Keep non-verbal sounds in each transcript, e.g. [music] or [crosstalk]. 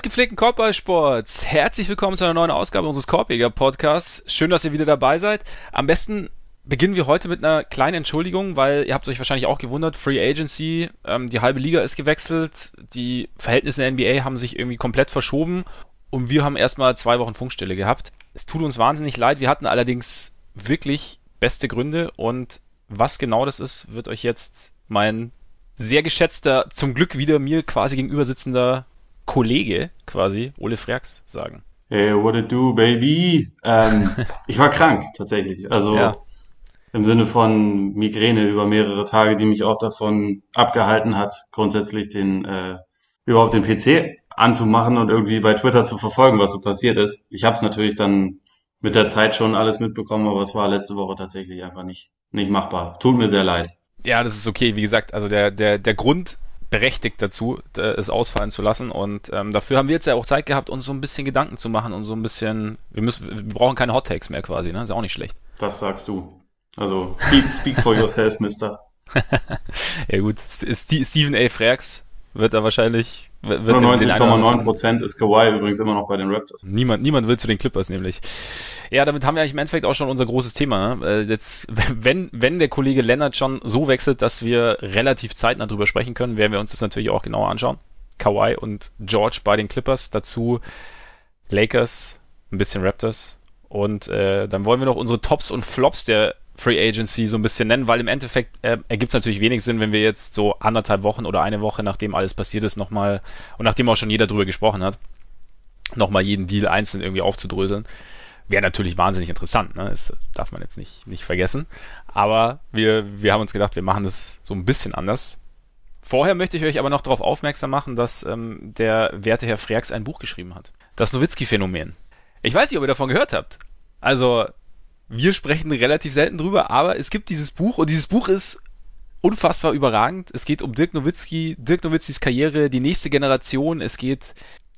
Des gepflegten Korbballsports, herzlich willkommen zu einer neuen Ausgabe unseres Korbjäger Podcasts. Schön, dass ihr wieder dabei seid. Am besten beginnen wir heute mit einer kleinen Entschuldigung, weil ihr habt euch wahrscheinlich auch gewundert, Free Agency, ähm, die halbe Liga ist gewechselt, die Verhältnisse in der NBA haben sich irgendwie komplett verschoben und wir haben erstmal zwei Wochen Funkstille gehabt. Es tut uns wahnsinnig leid, wir hatten allerdings wirklich beste Gründe und was genau das ist, wird euch jetzt mein sehr geschätzter, zum Glück wieder mir quasi gegenüber sitzender Kollege quasi, Ole Freaks, sagen. Hey, what it do, baby? Ähm, [laughs] ich war krank, tatsächlich. Also ja. im Sinne von Migräne über mehrere Tage, die mich auch davon abgehalten hat, grundsätzlich den äh, überhaupt den PC anzumachen und irgendwie bei Twitter zu verfolgen, was so passiert ist. Ich habe es natürlich dann mit der Zeit schon alles mitbekommen, aber es war letzte Woche tatsächlich einfach nicht, nicht machbar. Tut mir sehr leid. Ja, das ist okay. Wie gesagt, also der, der, der Grund berechtigt dazu, es ausfallen zu lassen. Und ähm, dafür haben wir jetzt ja auch Zeit gehabt, uns so ein bisschen Gedanken zu machen und so ein bisschen. Wir müssen, wir brauchen keine Hot Takes mehr quasi, ne? Ist ja auch nicht schlecht. Das sagst du. Also speak, speak for yourself, [laughs] Mister. ja gut, Stephen A. Frax wird da wahrscheinlich 99,9 Prozent ist Kawhi übrigens immer noch bei den Raptors. Niemand, niemand will zu den Clippers nämlich. Ja, damit haben wir eigentlich im Endeffekt auch schon unser großes Thema. Ne? Äh, jetzt, [laughs] wenn, wenn der Kollege Leonard schon so wechselt, dass wir relativ zeitnah drüber sprechen können, werden wir uns das natürlich auch genauer anschauen. Kawhi und George bei den Clippers, dazu Lakers, ein bisschen Raptors. Und äh, dann wollen wir noch unsere Tops und Flops der Free Agency so ein bisschen nennen, weil im Endeffekt äh, ergibt es natürlich wenig Sinn, wenn wir jetzt so anderthalb Wochen oder eine Woche, nachdem alles passiert ist, nochmal, und nachdem auch schon jeder drüber gesprochen hat, nochmal jeden Deal einzeln irgendwie aufzudröseln. Wäre natürlich wahnsinnig interessant, ne? Das darf man jetzt nicht, nicht vergessen. Aber wir, wir haben uns gedacht, wir machen das so ein bisschen anders. Vorher möchte ich euch aber noch darauf aufmerksam machen, dass ähm, der werte Herr Freaks ein Buch geschrieben hat. Das Nowitzki-Phänomen. Ich weiß nicht, ob ihr davon gehört habt. Also, wir sprechen relativ selten drüber, aber es gibt dieses Buch und dieses Buch ist unfassbar überragend. Es geht um Dirk Nowitzki, Dirk Nowitzkis Karriere, die nächste Generation. Es geht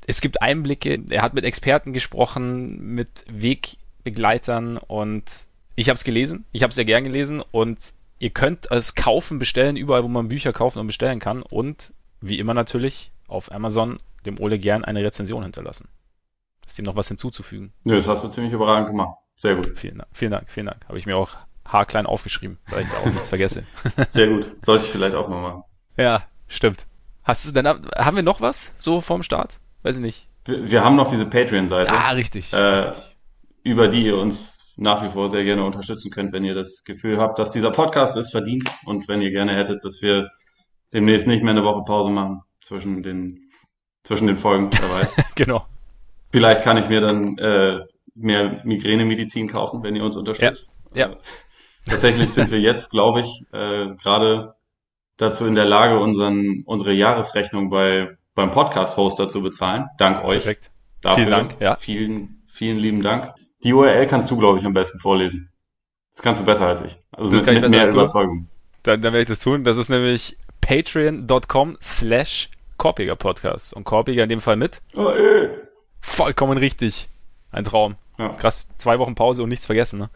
es gibt Einblicke, er hat mit Experten gesprochen, mit Wegbegleitern und ich habe es gelesen, ich habe es sehr gern gelesen und ihr könnt es kaufen, bestellen, überall, wo man Bücher kaufen und bestellen kann und wie immer natürlich auf Amazon dem Ole gern eine Rezension hinterlassen. Ist ihm noch was hinzuzufügen? Nö, das hast du ziemlich überragend gemacht. Sehr gut. Vielen Dank, vielen Dank, vielen Dank. Habe ich mir auch haarklein aufgeschrieben, weil ich da auch nichts vergesse. [laughs] Sehr gut. Sollte ich vielleicht auch mal machen. Ja, stimmt. Hast du, dann haben wir noch was so vorm Start? Weiß ich nicht. Wir, wir haben noch diese Patreon-Seite. Ah, richtig, äh, richtig. Über die ihr uns nach wie vor sehr gerne unterstützen könnt, wenn ihr das Gefühl habt, dass dieser Podcast es verdient und wenn ihr gerne hättet, dass wir demnächst nicht mehr eine Woche Pause machen zwischen den, zwischen den Folgen dabei. [laughs] genau. Vielleicht kann ich mir dann äh, mehr Migränemedizin kaufen, wenn ihr uns unterstützt. Ja. ja. Tatsächlich sind wir jetzt, glaube ich, äh, gerade dazu in der Lage, unseren, unsere Jahresrechnung bei beim Podcast-Hoster zu bezahlen. Dank euch. Perfekt. Dafür vielen Dank. Ja. Vielen, vielen lieben Dank. Die URL kannst du, glaube ich, am besten vorlesen. Das kannst du besser als ich. Also das mit, mit mehr Überzeugung. Dann, dann werde ich das tun. Das ist nämlich patreon.com slash Korpiger Podcast. Und Korpiger in dem Fall mit. Oh, ey. Vollkommen richtig. Ein Traum. Ja. ist krass. Zwei Wochen Pause und nichts vergessen, ne?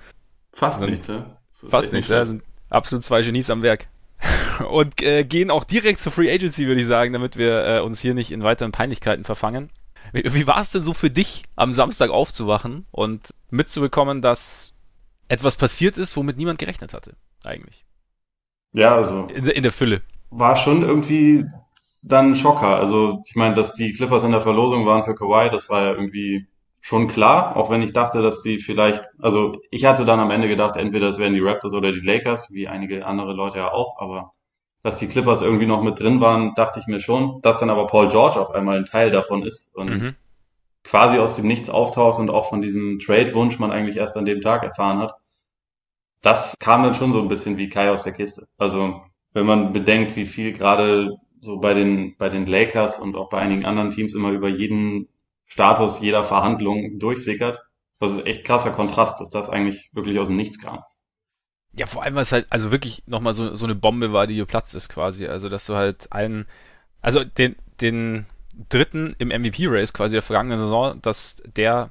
Fast nichts, ne? Fast nichts, ja. Sind absolut zwei Genies am Werk. [laughs] und äh, gehen auch direkt zur Free Agency, würde ich sagen, damit wir äh, uns hier nicht in weiteren Peinlichkeiten verfangen. Wie, wie war es denn so für dich, am Samstag aufzuwachen und mitzubekommen, dass etwas passiert ist, womit niemand gerechnet hatte, eigentlich? Ja, also. In, in der Fülle. War schon irgendwie dann ein Schocker. Also, ich meine, dass die Clippers in der Verlosung waren für Kawhi, das war ja irgendwie schon klar, auch wenn ich dachte, dass die vielleicht, also ich hatte dann am Ende gedacht, entweder es wären die Raptors oder die Lakers, wie einige andere Leute ja auch, aber dass die Clippers irgendwie noch mit drin waren, dachte ich mir schon, dass dann aber Paul George auf einmal ein Teil davon ist und mhm. quasi aus dem Nichts auftaucht und auch von diesem Trade-Wunsch man eigentlich erst an dem Tag erfahren hat. Das kam dann schon so ein bisschen wie Kai aus der Kiste. Also wenn man bedenkt, wie viel gerade so bei den, bei den Lakers und auch bei einigen anderen Teams immer über jeden Status jeder Verhandlung durchsickert. Das ist echt krasser Kontrast, dass das eigentlich wirklich aus dem Nichts kam. Ja, vor allem, weil es halt also wirklich nochmal so, so eine Bombe war, die geplatzt ist quasi. Also, dass du halt allen, also den, den dritten im MVP-Race quasi der vergangenen Saison, dass der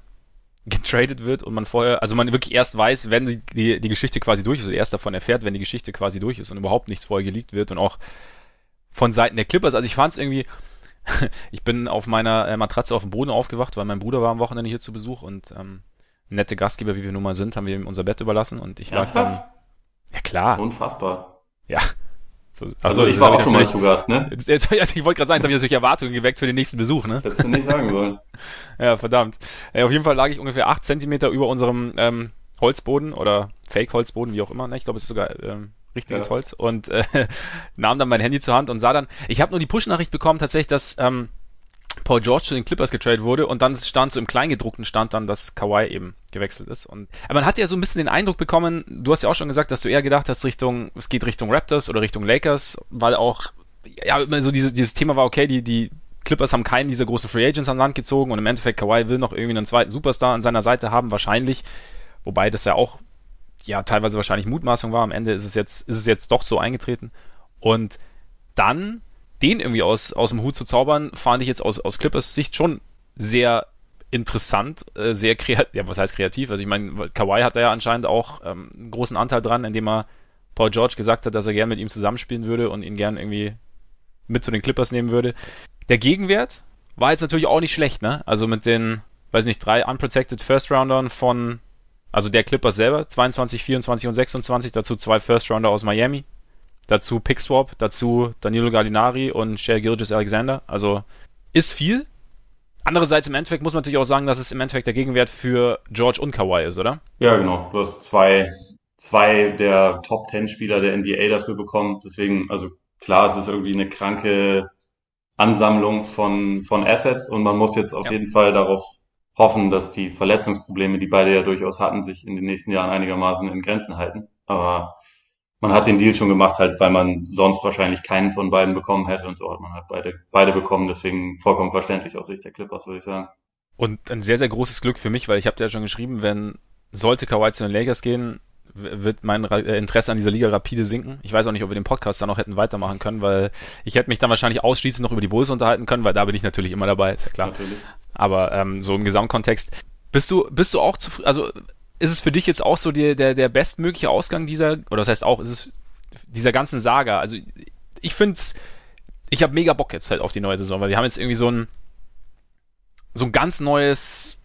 getradet wird und man vorher, also man wirklich erst weiß, wenn die, die, die Geschichte quasi durch ist, oder erst davon erfährt, wenn die Geschichte quasi durch ist und überhaupt nichts vorher geleakt wird und auch von Seiten der Clippers. Also ich fand es irgendwie, [laughs] ich bin auf meiner äh, Matratze auf dem Boden aufgewacht, weil mein Bruder war am Wochenende hier zu Besuch und ähm, nette Gastgeber, wie wir nun mal sind, haben wir ihm unser Bett überlassen und ich lag dann. Ja klar. Unfassbar. Ja. So, also, also ich war auch schon mal zu Gast, ne? Jetzt, jetzt, [laughs] ich wollte gerade sagen, jetzt habe ich natürlich Erwartungen geweckt für den nächsten Besuch, ne? Hättest du nicht sagen sollen. [laughs] ja, verdammt. Ja, auf jeden Fall lag ich ungefähr acht Zentimeter über unserem ähm, Holzboden oder Fake-Holzboden, wie auch immer. Ne? Ich glaube, es ist sogar ähm, richtiges ja. Holz. Und äh, [laughs] nahm dann mein Handy zur Hand und sah dann, ich habe nur die Push-Nachricht bekommen, tatsächlich, dass ähm, Paul George zu den Clippers getradet wurde und dann stand so im Kleingedruckten stand dann, dass Kawhi eben gewechselt ist. Und aber man hat ja so ein bisschen den Eindruck bekommen, du hast ja auch schon gesagt, dass du eher gedacht hast, Richtung, es geht Richtung Raptors oder Richtung Lakers, weil auch, ja, immer so diese, dieses Thema war, okay, die, die Clippers haben keinen dieser großen Free Agents an Land gezogen und im Endeffekt Kawhi will noch irgendwie einen zweiten Superstar an seiner Seite haben, wahrscheinlich. Wobei das ja auch ja teilweise wahrscheinlich Mutmaßung war. Am Ende ist es jetzt, ist es jetzt doch so eingetreten. Und dann den irgendwie aus, aus dem Hut zu zaubern, fand ich jetzt aus, aus Clippers Sicht schon sehr interessant, äh, sehr kreativ, ja, was heißt kreativ? Also ich meine, Kawhi hat da ja anscheinend auch ähm, einen großen Anteil dran, indem er Paul George gesagt hat, dass er gern mit ihm zusammenspielen würde und ihn gern irgendwie mit zu den Clippers nehmen würde. Der Gegenwert war jetzt natürlich auch nicht schlecht, ne? Also mit den, weiß nicht, drei unprotected First Roundern von also der Clippers selber, 22, 24 und 26, dazu zwei First Rounder aus Miami, dazu Pickswap, dazu Danilo Gallinari und Shea Gilgis Alexander. Also ist viel. Andererseits im Endeffekt muss man natürlich auch sagen, dass es im Endeffekt der Gegenwert für George und Kawhi ist, oder? Ja, genau. Du hast zwei, zwei der Top Ten Spieler der NBA dafür bekommen. Deswegen, also klar, es ist irgendwie eine kranke Ansammlung von, von Assets und man muss jetzt auf ja. jeden Fall darauf hoffen, dass die Verletzungsprobleme, die beide ja durchaus hatten, sich in den nächsten Jahren einigermaßen in Grenzen halten. Aber man hat den Deal schon gemacht, halt, weil man sonst wahrscheinlich keinen von beiden bekommen hätte und so hat man halt beide, beide bekommen. Deswegen vollkommen verständlich aus Sicht der Clippers, würde ich sagen. Und ein sehr, sehr großes Glück für mich, weil ich habe ja schon geschrieben, wenn sollte Kawhi zu den Lakers gehen, wird mein äh, Interesse an dieser Liga rapide sinken. Ich weiß auch nicht, ob wir den Podcast dann noch hätten weitermachen können, weil ich hätte mich dann wahrscheinlich ausschließlich noch über die Bulls unterhalten können, weil da bin ich natürlich immer dabei, ist ja klar. Natürlich. Aber ähm, so im Gesamtkontext. Bist du, bist du auch zufrieden, also ist es für dich jetzt auch so die, der, der bestmögliche Ausgang dieser, oder das heißt auch, ist es dieser ganzen Saga? Also ich finde ich habe mega Bock jetzt halt auf die neue Saison, weil wir haben jetzt irgendwie so ein, so ein ganz neues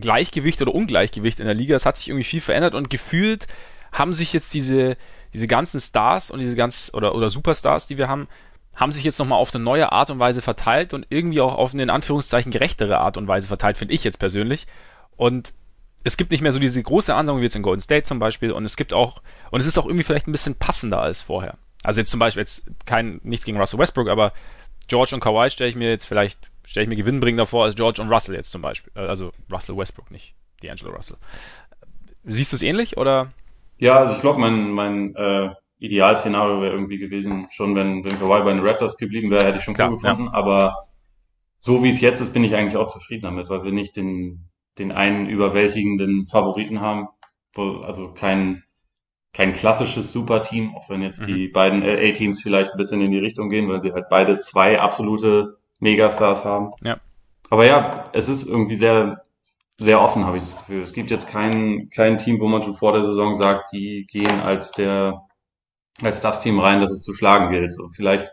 Gleichgewicht oder Ungleichgewicht in der Liga. Es hat sich irgendwie viel verändert und gefühlt haben sich jetzt diese, diese ganzen Stars und diese ganz, oder, oder Superstars, die wir haben, haben sich jetzt nochmal auf eine neue Art und Weise verteilt und irgendwie auch auf eine in Anführungszeichen gerechtere Art und Weise verteilt, finde ich jetzt persönlich. Und es gibt nicht mehr so diese große Ansammlung wie jetzt in Golden State zum Beispiel und es gibt auch, und es ist auch irgendwie vielleicht ein bisschen passender als vorher. Also jetzt zum Beispiel jetzt kein, nichts gegen Russell Westbrook, aber George und Kawhi stelle ich mir jetzt vielleicht, stelle ich mir gewinnbringender vor als George und Russell jetzt zum Beispiel. Äh, also Russell Westbrook, nicht D'Angelo Russell. Siehst du es ähnlich oder? Ja, also ich glaube, mein, mein äh, Idealszenario wäre irgendwie gewesen, schon wenn, wenn Kawhi bei den Raptors geblieben wäre, hätte ich schon Klar, cool gefunden. Ja. Aber so wie es jetzt ist, bin ich eigentlich auch zufrieden damit, weil wir nicht den, den einen überwältigenden Favoriten haben. Also kein, kein klassisches Superteam, auch wenn jetzt mhm. die beiden LA-Teams vielleicht ein bisschen in die Richtung gehen, weil sie halt beide zwei absolute Megastars haben. Ja. Aber ja, es ist irgendwie sehr, sehr offen, habe ich das Gefühl. Es gibt jetzt kein, kein Team, wo man schon vor der Saison sagt, die gehen als der, als das Team rein, das es zu schlagen gilt. So vielleicht,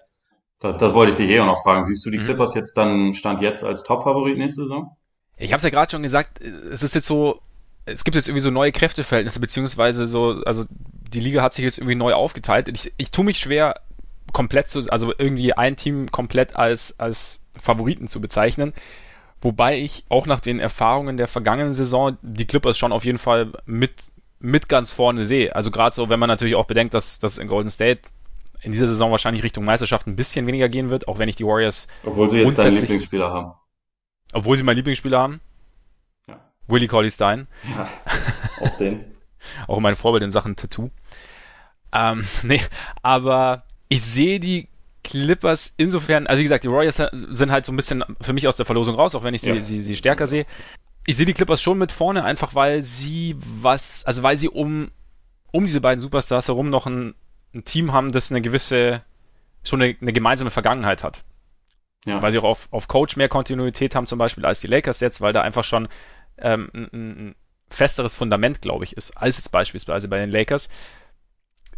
das, das wollte ich dich eh auch noch fragen. Siehst du die mhm. Clippers jetzt dann Stand jetzt als Top-Favorit nächste Saison? Ich habe es ja gerade schon gesagt, es ist jetzt so, es gibt jetzt irgendwie so neue Kräfteverhältnisse, beziehungsweise so, also die Liga hat sich jetzt irgendwie neu aufgeteilt. Ich, ich tue mich schwer, komplett zu, also irgendwie ein Team komplett als, als Favoriten zu bezeichnen. Wobei ich auch nach den Erfahrungen der vergangenen Saison die Clippers schon auf jeden Fall mit, mit ganz vorne sehe. Also gerade so, wenn man natürlich auch bedenkt, dass das in Golden State in dieser Saison wahrscheinlich Richtung Meisterschaft ein bisschen weniger gehen wird, auch wenn ich die Warriors. Obwohl sie jetzt deinen Lieblingsspieler haben. Obwohl sie meinen Lieblingsspieler haben. Willie Colley Stein. Ja, [laughs] auch den. [laughs] auch mein Vorbild in Sachen Tattoo. Ähm, [laughs] nee, aber ich sehe die Clippers insofern, also wie gesagt, die Warriors sind halt so ein bisschen für mich aus der Verlosung raus, auch wenn ich sie, ja. sie, sie stärker sehe. Ich sehe die Clippers schon mit vorne, einfach weil sie was, also weil sie um, um diese beiden Superstars herum noch ein, ein Team haben, das eine gewisse, schon eine, eine gemeinsame Vergangenheit hat. Ja. Weil sie auch auf, auf Coach mehr Kontinuität haben, zum Beispiel als die Lakers jetzt, weil da einfach schon ähm, ein, festeres Fundament, glaube ich, ist, als jetzt beispielsweise bei den Lakers.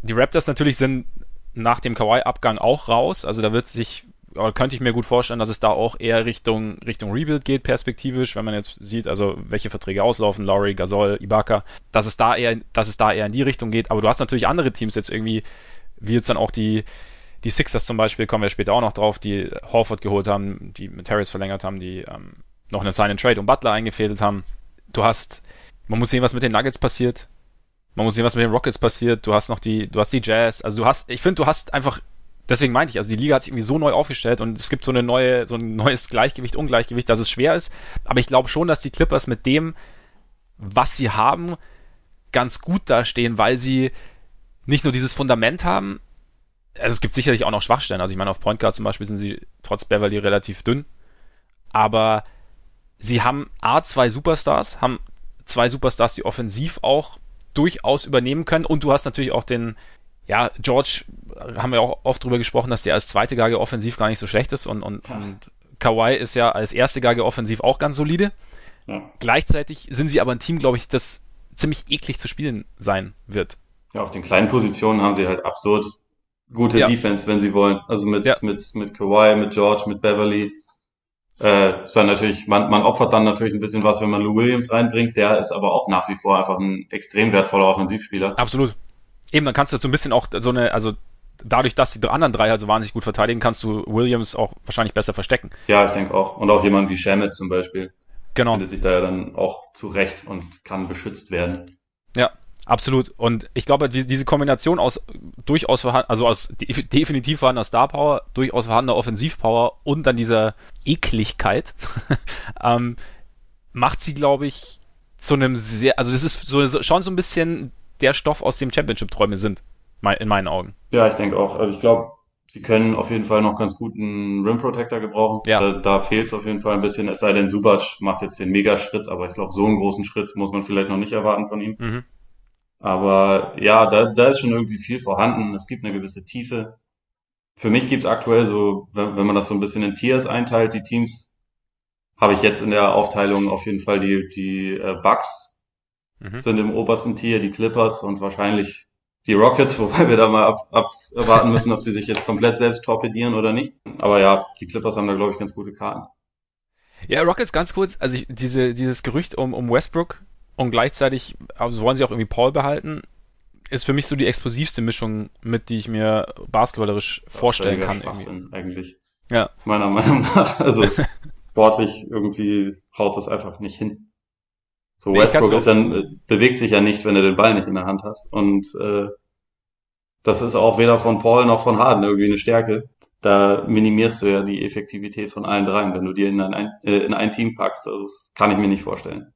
Die Raptors natürlich sind nach dem Kawhi-Abgang auch raus. Also da wird sich könnte ich mir gut vorstellen, dass es da auch eher Richtung, Richtung Rebuild geht, perspektivisch, wenn man jetzt sieht, also welche Verträge auslaufen, Laurie, Gasol, Ibaka, dass es da eher, dass es da eher in die Richtung geht. Aber du hast natürlich andere Teams jetzt irgendwie, wie jetzt dann auch die, die Sixers zum Beispiel, kommen wir später auch noch drauf, die Horford geholt haben, die mit Harris verlängert haben, die ähm, noch einen Sign and Trade und Butler eingefädelt haben. Du hast, man muss sehen, was mit den Nuggets passiert. Man muss sehen, was mit den Rockets passiert. Du hast noch die, du hast die Jazz. Also du hast, ich finde, du hast einfach deswegen meinte ich, also die Liga hat sich irgendwie so neu aufgestellt und es gibt so eine neue, so ein neues Gleichgewicht, Ungleichgewicht, dass es schwer ist. Aber ich glaube schon, dass die Clippers mit dem, was sie haben, ganz gut dastehen, weil sie nicht nur dieses Fundament haben, also es gibt sicherlich auch noch Schwachstellen. Also ich meine, auf Point Guard zum Beispiel sind sie trotz Beverly relativ dünn. Aber sie haben A, zwei Superstars, haben zwei Superstars, die offensiv auch durchaus übernehmen können. Und du hast natürlich auch den, ja, George haben wir auch oft drüber gesprochen, dass der als zweite Gage offensiv gar nicht so schlecht ist und, und, ja. und Kawhi ist ja als erste Gage offensiv auch ganz solide. Ja. Gleichzeitig sind sie aber ein Team, glaube ich, das ziemlich eklig zu spielen sein wird. Ja, auf den kleinen Positionen haben sie halt absurd gute ja. Defense, wenn sie wollen. Also mit, mit, mit Kawhi, mit George, mit Beverly. Äh, ist dann natürlich, man, man opfert dann natürlich ein bisschen was, wenn man Lou Williams reinbringt. Der ist aber auch nach wie vor einfach ein extrem wertvoller Offensivspieler. Absolut. Eben, dann kannst du so ein bisschen auch so eine, also dadurch, dass die anderen drei halt so wahnsinnig gut verteidigen, kannst du Williams auch wahrscheinlich besser verstecken. Ja, ich denke auch. Und auch jemand wie Shamet zum Beispiel. Genau. Findet sich da ja dann auch zurecht und kann beschützt werden. Absolut. Und ich glaube, diese Kombination aus durchaus vorhanden, also aus definitiv vorhandener Star Power, durchaus vorhandener Offensivpower und dann dieser Ekligkeit, [laughs] ähm, macht sie, glaube ich, zu einem sehr, also das ist so, schon so ein bisschen der Stoff, aus dem Championship-Träume sind in meinen Augen. Ja, ich denke auch. Also ich glaube, sie können auf jeden Fall noch ganz guten Rim Protector gebrauchen. Ja. Da, da fehlt es auf jeden Fall ein bisschen. Es sei denn, Subac macht jetzt den Mega-Schritt, aber ich glaube, so einen großen Schritt muss man vielleicht noch nicht erwarten von ihm. Mhm. Aber ja, da, da ist schon irgendwie viel vorhanden. Es gibt eine gewisse Tiefe. Für mich gibt es aktuell so, wenn, wenn man das so ein bisschen in Tiers einteilt, die Teams, habe ich jetzt in der Aufteilung auf jeden Fall die, die äh, Bucks mhm. sind im obersten Tier, die Clippers und wahrscheinlich die Rockets, [laughs] wobei wir da mal ab, abwarten müssen, ob sie sich jetzt komplett selbst torpedieren oder nicht. Aber ja, die Clippers haben da, glaube ich, ganz gute Karten. Ja, Rockets ganz kurz, also ich, diese, dieses Gerücht um, um Westbrook und gleichzeitig also wollen sie auch irgendwie Paul behalten, ist für mich so die explosivste Mischung mit, die ich mir basketballerisch vorstellen kann. Irgendwie. eigentlich. Ja. Meiner Meinung nach. [laughs] Also [laughs] sportlich irgendwie haut das einfach nicht hin. So Westbrook ist dann, bewegt sich ja nicht, wenn er den Ball nicht in der Hand hat. Und äh, das ist auch weder von Paul noch von Harden irgendwie eine Stärke. Da minimierst du ja die Effektivität von allen dreien, wenn du dir in ein, äh, in ein Team packst. Also das kann ich mir nicht vorstellen.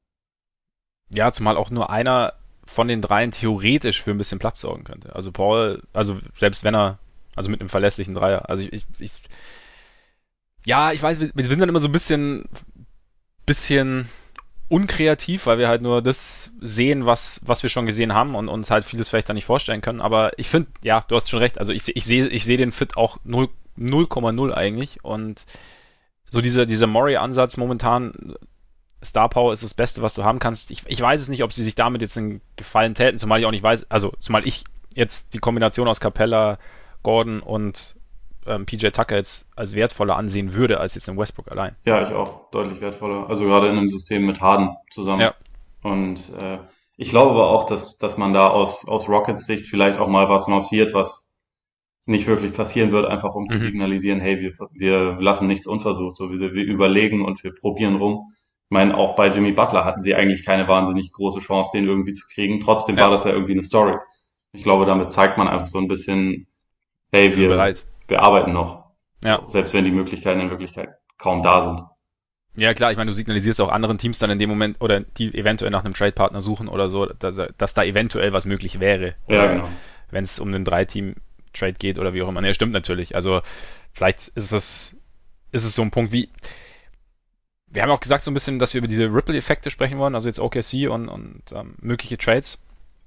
Ja, zumal auch nur einer von den dreien theoretisch für ein bisschen Platz sorgen könnte. Also Paul, also selbst wenn er, also mit einem verlässlichen Dreier. Also ich, ich, ja, ich weiß, wir, wir sind dann immer so ein bisschen, bisschen unkreativ, weil wir halt nur das sehen, was, was wir schon gesehen haben und uns halt vieles vielleicht da nicht vorstellen können. Aber ich finde, ja, du hast schon recht. Also ich, ich sehe ich sehe den Fit auch 0,0 eigentlich. Und so dieser, dieser Murray-Ansatz momentan, Star Power ist das Beste, was du haben kannst. Ich, ich weiß es nicht, ob sie sich damit jetzt einen Gefallen täten, zumal ich auch nicht weiß, also zumal ich jetzt die Kombination aus Capella, Gordon und ähm, PJ Tucker jetzt als wertvoller ansehen würde, als jetzt in Westbrook allein. Ja, ich auch deutlich wertvoller. Also gerade in einem System mit Harden zusammen. Ja. Und äh, ich glaube aber auch, dass, dass man da aus, aus Rockets Sicht vielleicht auch mal was lanciert, was nicht wirklich passieren wird, einfach um mhm. zu signalisieren, hey, wir, wir lassen nichts unversucht, so wie wir, wir überlegen und wir probieren rum. Ich meine, auch bei Jimmy Butler hatten sie eigentlich keine wahnsinnig große Chance, den irgendwie zu kriegen. Trotzdem ja. war das ja irgendwie eine Story. Ich glaube, damit zeigt man einfach so ein bisschen, hey, wir, bereit wir arbeiten noch. Ja. Selbst wenn die Möglichkeiten in Wirklichkeit kaum da sind. Ja, klar, ich meine, du signalisierst auch anderen Teams dann in dem Moment oder die eventuell nach einem Trade-Partner suchen oder so, dass, dass da eventuell was möglich wäre. Ja, genau. Wenn es um einen Drei-Team-Trade geht oder wie auch immer. Ja, stimmt natürlich. Also vielleicht ist es, ist es so ein Punkt wie, wir haben auch gesagt so ein bisschen, dass wir über diese Ripple-Effekte sprechen wollen, also jetzt OKC und, und ähm, mögliche Trades.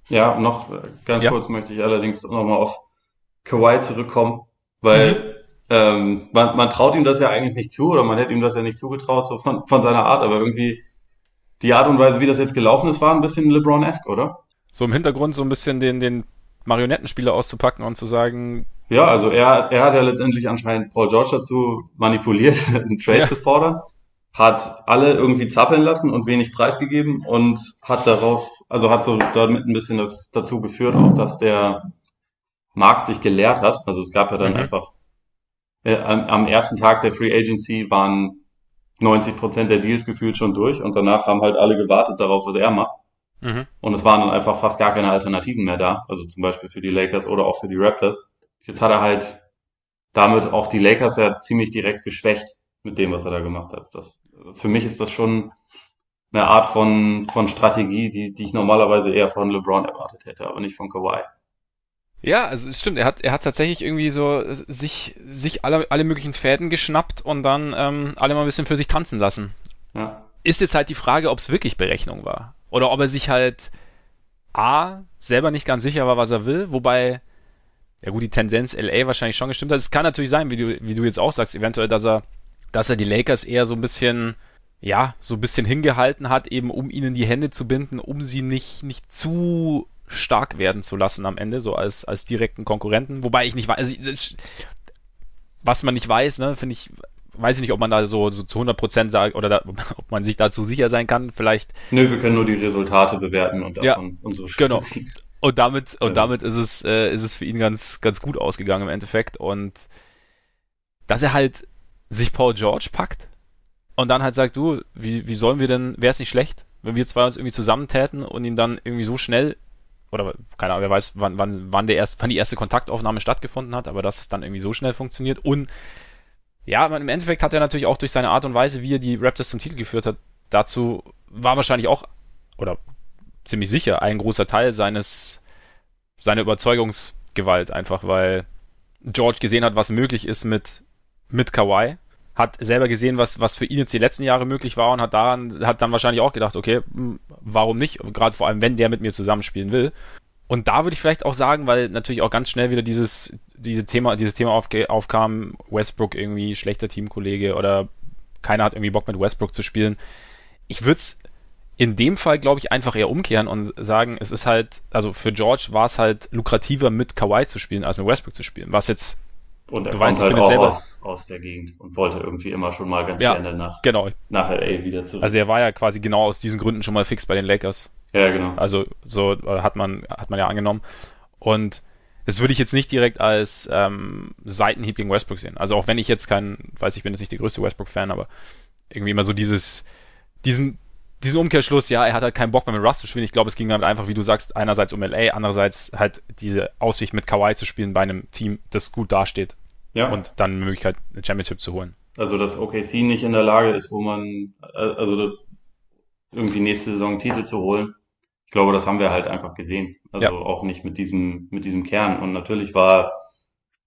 Ja, noch äh, ganz ja. kurz möchte ich allerdings nochmal auf Kawhi zurückkommen. Weil mhm. ähm, man, man traut ihm das ja eigentlich nicht zu oder man hätte ihm das ja nicht zugetraut, so von, von seiner Art, aber irgendwie die Art und Weise, wie das jetzt gelaufen ist, war ein bisschen LeBron-esque, oder? So im Hintergrund so ein bisschen den, den Marionettenspieler auszupacken und zu sagen. Ja, also er, er hat ja letztendlich anscheinend Paul George dazu manipuliert, [laughs] einen Trade ja. zu fordern, hat alle irgendwie zappeln lassen und wenig preisgegeben und hat darauf, also hat so damit ein bisschen dazu geführt, auch dass der Markt sich geleert hat. Also es gab ja dann mhm. einfach äh, am ersten Tag der Free Agency waren 90 Prozent der Deals gefühlt schon durch und danach haben halt alle gewartet darauf, was er macht. Mhm. Und es waren dann einfach fast gar keine Alternativen mehr da, also zum Beispiel für die Lakers oder auch für die Raptors. Jetzt hat er halt damit auch die Lakers ja ziemlich direkt geschwächt mit dem, was er da gemacht hat. Das, für mich ist das schon eine Art von, von Strategie, die, die ich normalerweise eher von LeBron erwartet hätte, aber nicht von Kawhi. Ja, also es stimmt, er hat, er hat tatsächlich irgendwie so sich, sich alle, alle möglichen Fäden geschnappt und dann ähm, alle mal ein bisschen für sich tanzen lassen. Ja. Ist jetzt halt die Frage, ob es wirklich Berechnung war. Oder ob er sich halt A, selber nicht ganz sicher war, was er will, wobei, ja gut, die Tendenz LA wahrscheinlich schon gestimmt hat. Es kann natürlich sein, wie du, wie du jetzt auch sagst, eventuell, dass er, dass er die Lakers eher so ein bisschen, ja, so ein bisschen hingehalten hat, eben um ihnen die Hände zu binden, um sie nicht, nicht zu stark werden zu lassen am Ende, so als, als direkten Konkurrenten. Wobei ich nicht weiß, also, was man nicht weiß, ne, finde ich, weiß ich nicht, ob man da so, so zu 100 Prozent sagt oder da, [laughs] ob man sich dazu sicher sein kann. Vielleicht. Nö, wir können nur die Resultate bewerten und davon ja, unsere Schritte Genau. Und damit, und damit ist es, äh, ist es für ihn ganz, ganz gut ausgegangen im Endeffekt. Und dass er halt sich Paul George packt und dann halt sagt, du, wie, wie sollen wir denn, wäre es nicht schlecht, wenn wir zwei uns irgendwie zusammentäten und ihn dann irgendwie so schnell oder keine Ahnung, wer weiß, wann, wann, wann, der erst, wann die erste Kontaktaufnahme stattgefunden hat, aber dass es dann irgendwie so schnell funktioniert. Und ja, im Endeffekt hat er natürlich auch durch seine Art und Weise, wie er die Raptors zum Titel geführt hat, dazu war wahrscheinlich auch, oder ziemlich sicher, ein großer Teil seines, seiner Überzeugungsgewalt einfach, weil George gesehen hat, was möglich ist mit, mit Kawhi hat selber gesehen, was, was für ihn jetzt die letzten Jahre möglich war und hat daran, hat dann wahrscheinlich auch gedacht, okay, hm, warum nicht? Gerade vor allem, wenn der mit mir zusammenspielen will. Und da würde ich vielleicht auch sagen, weil natürlich auch ganz schnell wieder dieses, dieses Thema, dieses Thema aufkam, Westbrook irgendwie schlechter Teamkollege oder keiner hat irgendwie Bock mit Westbrook zu spielen. Ich würde es in dem Fall, glaube ich, einfach eher umkehren und sagen, es ist halt, also für George war es halt lukrativer mit Kawhi zu spielen, als mit Westbrook zu spielen. Was jetzt und er du kommt weißt, halt auch aus, aus der Gegend und wollte irgendwie immer schon mal ganz ja, gerne nach, genau. nach LA wieder zurück. Also er war ja quasi genau aus diesen Gründen schon mal fix bei den Lakers. Ja, genau. Also so hat man, hat man ja angenommen. Und das würde ich jetzt nicht direkt als ähm, Seitenhieb gegen Westbrook sehen. Also auch wenn ich jetzt kein, weiß ich bin jetzt nicht der größte Westbrook-Fan, aber irgendwie immer so dieses, diesen, diesen Umkehrschluss, ja, er hat halt keinen Bock mehr mit Russ zu spielen. Ich glaube, es ging damit einfach, wie du sagst, einerseits um LA, andererseits halt diese Aussicht mit Kawhi zu spielen bei einem Team, das gut dasteht ja. und dann eine Möglichkeit, eine Championship zu holen. Also, dass OKC nicht in der Lage ist, wo man, äh, also irgendwie nächste Saison Titel zu holen. Ich glaube, das haben wir halt einfach gesehen. Also ja. auch nicht mit diesem, mit diesem Kern. Und natürlich war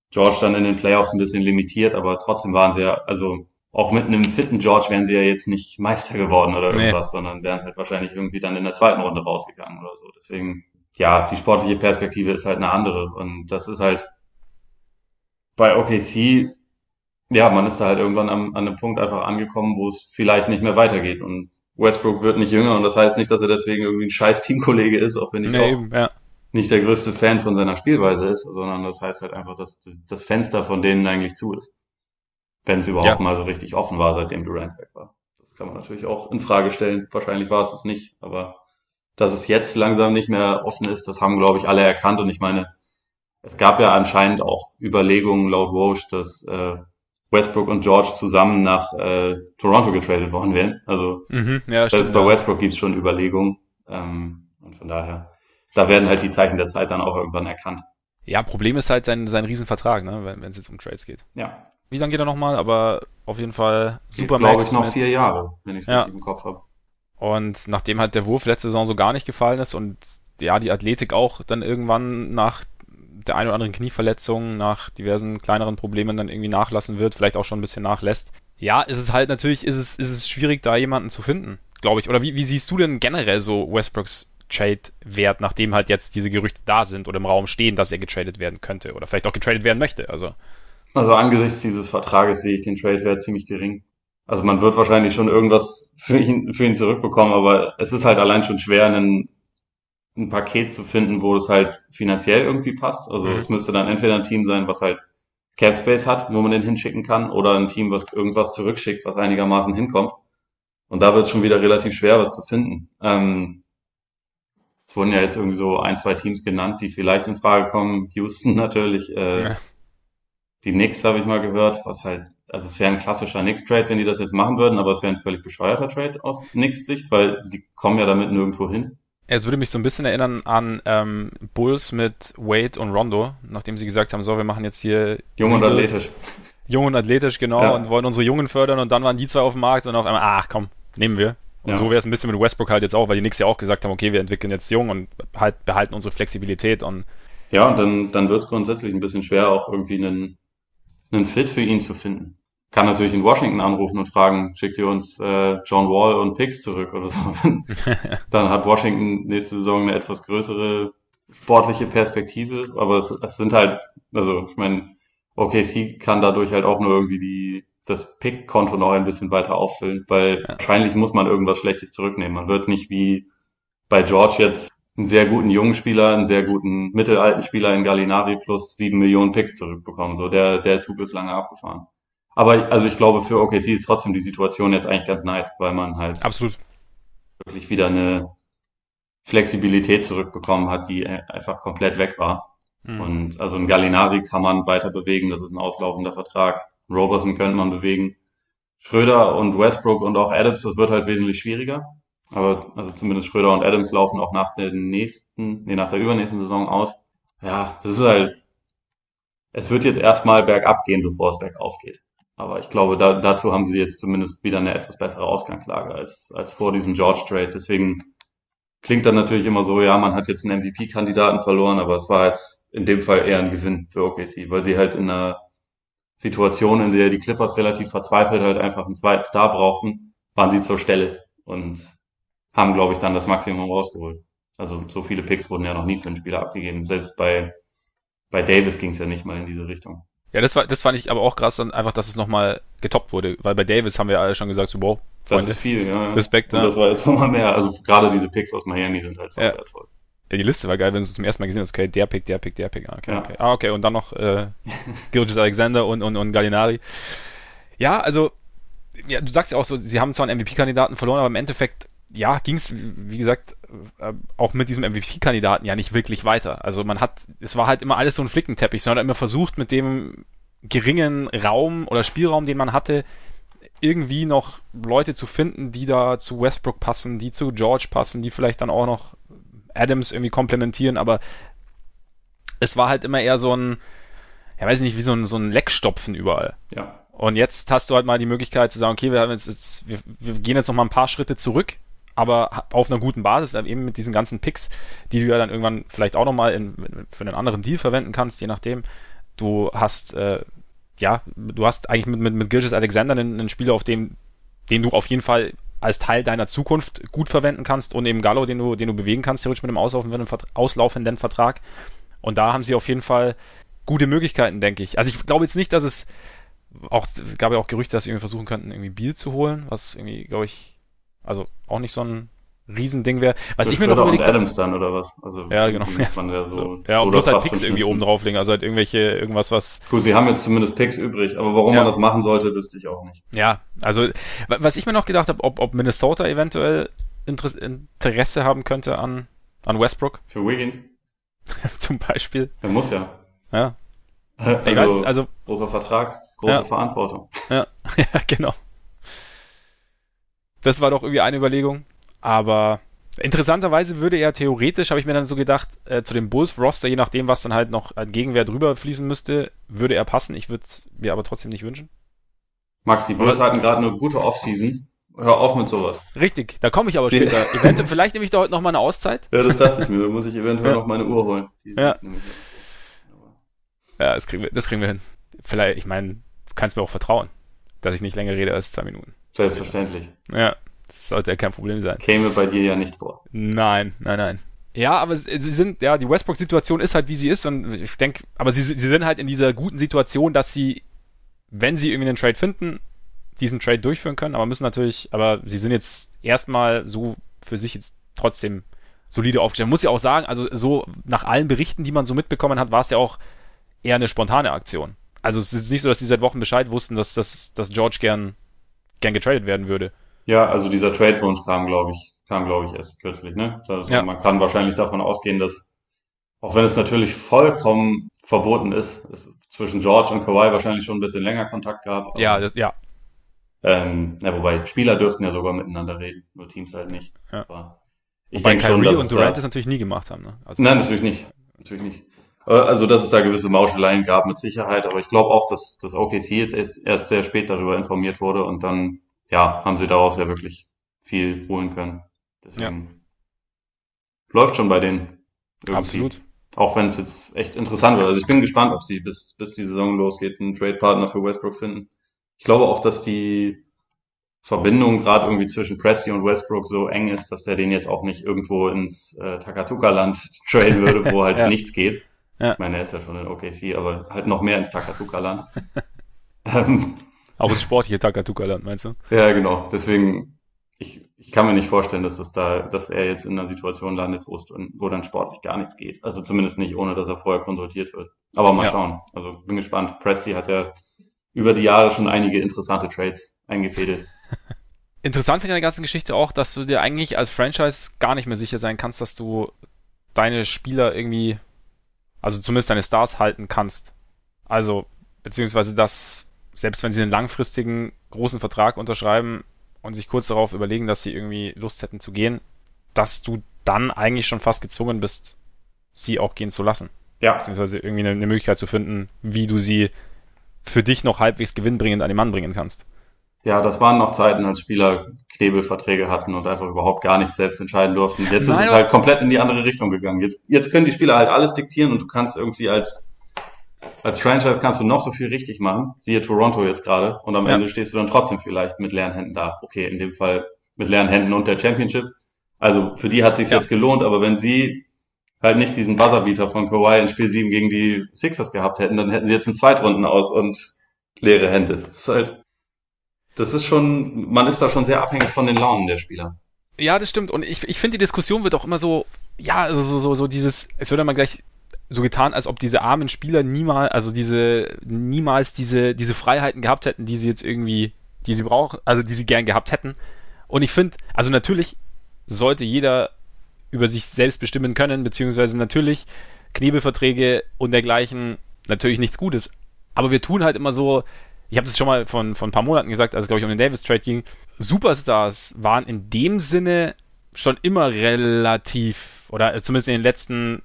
George dann in den Playoffs ein bisschen limitiert, aber trotzdem waren sie ja, also auch mit einem fitten George wären sie ja jetzt nicht Meister geworden oder irgendwas, nee. sondern wären halt wahrscheinlich irgendwie dann in der zweiten Runde rausgegangen oder so. Deswegen, ja, die sportliche Perspektive ist halt eine andere. Und das ist halt, bei OKC, ja, man ist da halt irgendwann am, an einem Punkt einfach angekommen, wo es vielleicht nicht mehr weitergeht. Und Westbrook wird nicht jünger und das heißt nicht, dass er deswegen irgendwie ein scheiß Teamkollege ist, auch wenn ich nee, auch eben, ja. nicht der größte Fan von seiner Spielweise ist, sondern das heißt halt einfach, dass das Fenster von denen eigentlich zu ist. Wenn es überhaupt ja. mal so richtig offen war, seitdem Durant weg war. Das kann man natürlich auch in Frage stellen. Wahrscheinlich war es es nicht, aber dass es jetzt langsam nicht mehr offen ist, das haben, glaube ich, alle erkannt. Und ich meine, es gab ja anscheinend auch Überlegungen laut Woj, dass äh, Westbrook und George zusammen nach äh, Toronto getradet worden wären. Also mhm, ja, selbst bei ja. Westbrook gibt's schon Überlegungen. Ähm, und von daher, da werden halt die Zeichen der Zeit dann auch irgendwann erkannt. Ja, Problem ist halt sein, sein Riesenvertrag, ne, wenn es jetzt um Trades geht. Ja. Wie lange geht er nochmal? Aber auf jeden Fall super Glaube ich noch mit, vier Jahre, wenn ich es ja. richtig im Kopf habe. Und nachdem halt der Wurf letzte Saison so gar nicht gefallen ist und ja, die Athletik auch dann irgendwann nach der ein oder anderen Knieverletzung nach diversen kleineren Problemen dann irgendwie nachlassen wird, vielleicht auch schon ein bisschen nachlässt. Ja, ist es halt natürlich, ist es, ist es schwierig, da jemanden zu finden, glaube ich. Oder wie, wie siehst du denn generell so Westbrooks Trade-Wert, nachdem halt jetzt diese Gerüchte da sind oder im Raum stehen, dass er getradet werden könnte oder vielleicht auch getradet werden möchte? Also, also angesichts dieses Vertrages sehe ich den Trade-Wert ziemlich gering. Also man wird wahrscheinlich schon irgendwas für ihn, für ihn zurückbekommen, aber es ist halt allein schon schwer, einen ein Paket zu finden, wo es halt finanziell irgendwie passt. Also mhm. es müsste dann entweder ein Team sein, was halt Cap Space hat, wo man den hinschicken kann, oder ein Team, was irgendwas zurückschickt, was einigermaßen hinkommt. Und da wird es schon wieder relativ schwer, was zu finden. Ähm, es wurden ja jetzt irgendwie so ein, zwei Teams genannt, die vielleicht in Frage kommen. Houston [laughs] natürlich, äh, ja. die Knicks habe ich mal gehört, was halt, also es wäre ein klassischer Knicks-Trade, wenn die das jetzt machen würden, aber es wäre ein völlig bescheuerter Trade aus Knicks Sicht, weil sie kommen ja damit nirgendwo hin. Es würde mich so ein bisschen erinnern an ähm, Bulls mit Wade und Rondo, nachdem sie gesagt haben, so, wir machen jetzt hier... Jung und athletisch. Jung und athletisch, genau, ja. und wollen unsere Jungen fördern und dann waren die zwei auf dem Markt und auf einmal, ach komm, nehmen wir. Und ja. so wäre es ein bisschen mit Westbrook halt jetzt auch, weil die Knicks ja auch gesagt haben, okay, wir entwickeln jetzt jung und halt behalten unsere Flexibilität und ja, und dann, dann wird es grundsätzlich ein bisschen schwer, auch irgendwie einen, einen Fit für ihn zu finden kann natürlich in Washington anrufen und fragen, schickt ihr uns äh, John Wall und Picks zurück oder so. [laughs] [laughs] Dann hat Washington nächste Saison eine etwas größere sportliche Perspektive, aber es, es sind halt, also ich meine, OKC kann dadurch halt auch nur irgendwie die das Pick-Konto noch ein bisschen weiter auffüllen, weil ja. wahrscheinlich muss man irgendwas Schlechtes zurücknehmen. Man wird nicht wie bei George jetzt einen sehr guten jungen Spieler, einen sehr guten mittelalten Spieler in Gallinari plus sieben Millionen Picks zurückbekommen. So, der, der Zug ist lange abgefahren. Aber also ich glaube, für OKC ist trotzdem die Situation jetzt eigentlich ganz nice, weil man halt Absolut. wirklich wieder eine Flexibilität zurückbekommen hat, die einfach komplett weg war. Mhm. Und also ein Gallinari kann man weiter bewegen, das ist ein auslaufender Vertrag. Roberson könnte man bewegen. Schröder und Westbrook und auch Adams, das wird halt wesentlich schwieriger. Aber also zumindest Schröder und Adams laufen auch nach der nächsten, nee, nach der übernächsten Saison aus. Ja, das ist halt, es wird jetzt erstmal bergab gehen, bevor es bergauf geht. Aber ich glaube, da, dazu haben sie jetzt zumindest wieder eine etwas bessere Ausgangslage als, als vor diesem George Trade. Deswegen klingt dann natürlich immer so, ja, man hat jetzt einen MVP-Kandidaten verloren, aber es war jetzt in dem Fall eher ein Gewinn für OKC, weil sie halt in einer Situation, in der die Clippers relativ verzweifelt halt einfach einen zweiten Star brauchten, waren sie zur Stelle und haben, glaube ich, dann das Maximum rausgeholt. Also so viele Picks wurden ja noch nie für einen Spieler abgegeben. Selbst bei, bei Davis ging es ja nicht mal in diese Richtung. Ja, das, war, das fand ich aber auch krass, dann einfach, dass es nochmal getoppt wurde, weil bei Davis haben wir alle schon gesagt, so, wow, Freunde, das ist viel, ja. Respekt. Und das war jetzt nochmal mehr. Also gerade diese Picks aus Miami sind halt so ja. wertvoll. Die Liste war geil, wenn du es zum ersten Mal gesehen hast, okay, der Pick, der Pick, der Pick, ah, okay, ja. okay. Ah, okay, und dann noch äh, [laughs] Gilgis Alexander und, und, und Gallinari. Ja, also, ja, du sagst ja auch so, sie haben zwar einen MVP-Kandidaten verloren, aber im Endeffekt, ja, ging es, wie gesagt, äh, auch mit diesem MVP-Kandidaten ja nicht wirklich weiter. Also man hat, es war halt immer alles so ein Flickenteppich, sondern immer versucht, mit dem geringen Raum oder Spielraum, den man hatte, irgendwie noch Leute zu finden, die da zu Westbrook passen, die zu George passen, die vielleicht dann auch noch Adams irgendwie komplementieren, aber es war halt immer eher so ein, ja weiß nicht, wie so ein, so ein Leckstopfen überall. Ja. Und jetzt hast du halt mal die Möglichkeit zu sagen, okay, wir haben jetzt, jetzt wir, wir gehen jetzt noch mal ein paar Schritte zurück aber auf einer guten Basis, eben mit diesen ganzen Picks, die du ja dann irgendwann vielleicht auch nochmal in, für einen anderen Deal verwenden kannst, je nachdem. Du hast, äh, ja, du hast eigentlich mit, mit, mit Gilgis Alexander einen, einen Spieler, auf dem, den du auf jeden Fall als Teil deiner Zukunft gut verwenden kannst und eben Gallo, den du, den du bewegen kannst, theoretisch mit einem auslaufenden, auslaufenden Vertrag. Und da haben sie auf jeden Fall gute Möglichkeiten, denke ich. Also ich glaube jetzt nicht, dass es auch, gab ja auch Gerüchte, dass sie irgendwie versuchen könnten, irgendwie Biel zu holen, was irgendwie, glaube ich, also auch nicht so ein Riesending wäre. Was ich mir noch überlegt habe. Adams dann oder was? Also ja, genau. Ja, [laughs] so, ja und bloß halt Picks irgendwie oben drauflegen, also halt irgendwelche, irgendwas, was. Gut, sie haben jetzt zumindest Picks übrig, aber warum ja. man das machen sollte, wüsste ich auch nicht. Ja, also was ich mir noch gedacht habe, ob, ob Minnesota eventuell Interesse haben könnte an, an Westbrook. Für Wiggins. [laughs] Zum Beispiel. Er muss ja. Ja. [laughs] Also, ich weiß, also großer Vertrag, große ja. Verantwortung. Ja. ja, genau. Das war doch irgendwie eine Überlegung. Aber interessanterweise würde er theoretisch, habe ich mir dann so gedacht, äh, zu dem Bulls-Roster, je nachdem, was dann halt noch an Gegenwehr drüber fließen müsste, würde er passen. Ich würde es mir aber trotzdem nicht wünschen. Max, die Bulls hatten gerade eine gute Offseason. Hör auf mit sowas. Richtig, da komme ich aber später. eventuell, vielleicht nehme ich da heute noch mal eine Auszeit. Ja, das dachte ich mir. Da muss ich eventuell ja. noch meine Uhr holen. Ja. Ja, das kriegen, wir, das kriegen wir hin. Vielleicht, ich meine, du kannst mir auch vertrauen, dass ich nicht länger rede als zwei Minuten. Selbstverständlich. Ja, das sollte ja kein Problem sein. Käme bei dir ja nicht vor. Nein, nein, nein. Ja, aber sie sind, ja, die Westbrook-Situation ist halt, wie sie ist. Und ich denke, aber sie, sie sind halt in dieser guten Situation, dass sie, wenn sie irgendwie einen Trade finden, diesen Trade durchführen können. Aber müssen natürlich, aber sie sind jetzt erstmal so für sich jetzt trotzdem solide aufgestellt. Man muss ja auch sagen, also so nach allen Berichten, die man so mitbekommen hat, war es ja auch eher eine spontane Aktion. Also es ist nicht so, dass sie seit Wochen Bescheid wussten, dass, dass, dass George gern, gern getradet werden würde. Ja, also dieser Trade-Wunsch kam, glaube ich, kam, glaube ich, erst kürzlich, ne? Also ja. Man kann wahrscheinlich davon ausgehen, dass, auch wenn es natürlich vollkommen verboten ist, es zwischen George und Kawhi wahrscheinlich schon ein bisschen länger Kontakt gab. Ja, das, ja. Ähm, ja, wobei Spieler dürften ja sogar miteinander reden, nur Teams halt nicht. Ja. Aber ich denke schon, dass und Durant da, das natürlich nie gemacht haben. Ne? Also nein, natürlich nicht. Natürlich nicht. Also, dass es da gewisse Mauscheleien gab, mit Sicherheit. Aber ich glaube auch, dass das OKC jetzt erst, erst sehr spät darüber informiert wurde und dann, ja, haben sie daraus ja wirklich viel holen können. Deswegen ja. läuft schon bei denen. Irgendwie. Absolut. Auch wenn es jetzt echt interessant wird. Also ich bin gespannt, ob sie bis, bis die Saison losgeht einen Trade-Partner für Westbrook finden. Ich glaube auch, dass die Verbindung gerade irgendwie zwischen Presti und Westbrook so eng ist, dass der den jetzt auch nicht irgendwo ins äh, Takatuka-Land [laughs] traden würde, wo halt [laughs] ja. nichts geht. Ja. Ich meine, er ist ja schon in OKC, aber halt noch mehr ins Takatuka-Land. [laughs] ähm, auch ins sportliche Takatuka-Land, meinst du? Ja, genau. Deswegen, ich, ich kann mir nicht vorstellen, dass das da, dass er jetzt in einer Situation landet, wo es wo dann sportlich gar nichts geht. Also zumindest nicht, ohne dass er vorher konsultiert wird. Aber mal ja. schauen. Also bin gespannt. Presti hat ja über die Jahre schon einige interessante Trades eingefädelt. [laughs] Interessant finde ich an der ganzen Geschichte auch, dass du dir eigentlich als Franchise gar nicht mehr sicher sein kannst, dass du deine Spieler irgendwie, also zumindest deine Stars halten kannst. Also, beziehungsweise dass, selbst wenn sie einen langfristigen großen Vertrag unterschreiben und sich kurz darauf überlegen, dass sie irgendwie Lust hätten zu gehen, dass du dann eigentlich schon fast gezwungen bist, sie auch gehen zu lassen. Ja. Beziehungsweise irgendwie eine, eine Möglichkeit zu finden, wie du sie für dich noch halbwegs gewinnbringend an den Mann bringen kannst. Ja, das waren noch Zeiten, als Spieler Knebelverträge hatten und einfach überhaupt gar nichts selbst entscheiden durften. Jetzt Nein, ist es halt komplett in die andere Richtung gegangen. Jetzt, jetzt können die Spieler halt alles diktieren und du kannst irgendwie als, als Franchise kannst du noch so viel richtig machen. Siehe Toronto jetzt gerade. Und am ja. Ende stehst du dann trotzdem vielleicht mit leeren Händen da. Okay, in dem Fall mit leeren Händen und der Championship. Also für die hat sich ja. jetzt gelohnt, aber wenn sie halt nicht diesen Buzzerbeater von Kawhi in Spiel 7 gegen die Sixers gehabt hätten, dann hätten sie jetzt einen Zweitrunden aus und leere Hände. Das ist halt das ist schon, man ist da schon sehr abhängig von den Launen der Spieler. Ja, das stimmt. Und ich, ich finde, die Diskussion wird auch immer so, ja, also so, so, so dieses, es wird immer gleich so getan, als ob diese armen Spieler niemals, also diese, niemals diese, diese Freiheiten gehabt hätten, die sie jetzt irgendwie, die sie brauchen, also die sie gern gehabt hätten. Und ich finde, also natürlich sollte jeder über sich selbst bestimmen können, beziehungsweise natürlich Knebelverträge und dergleichen natürlich nichts Gutes. Aber wir tun halt immer so, ich habe das schon mal von, von ein paar Monaten gesagt, als es, glaube ich, um den Davis Trade ging. Superstars waren in dem Sinne schon immer relativ, oder zumindest in den letzten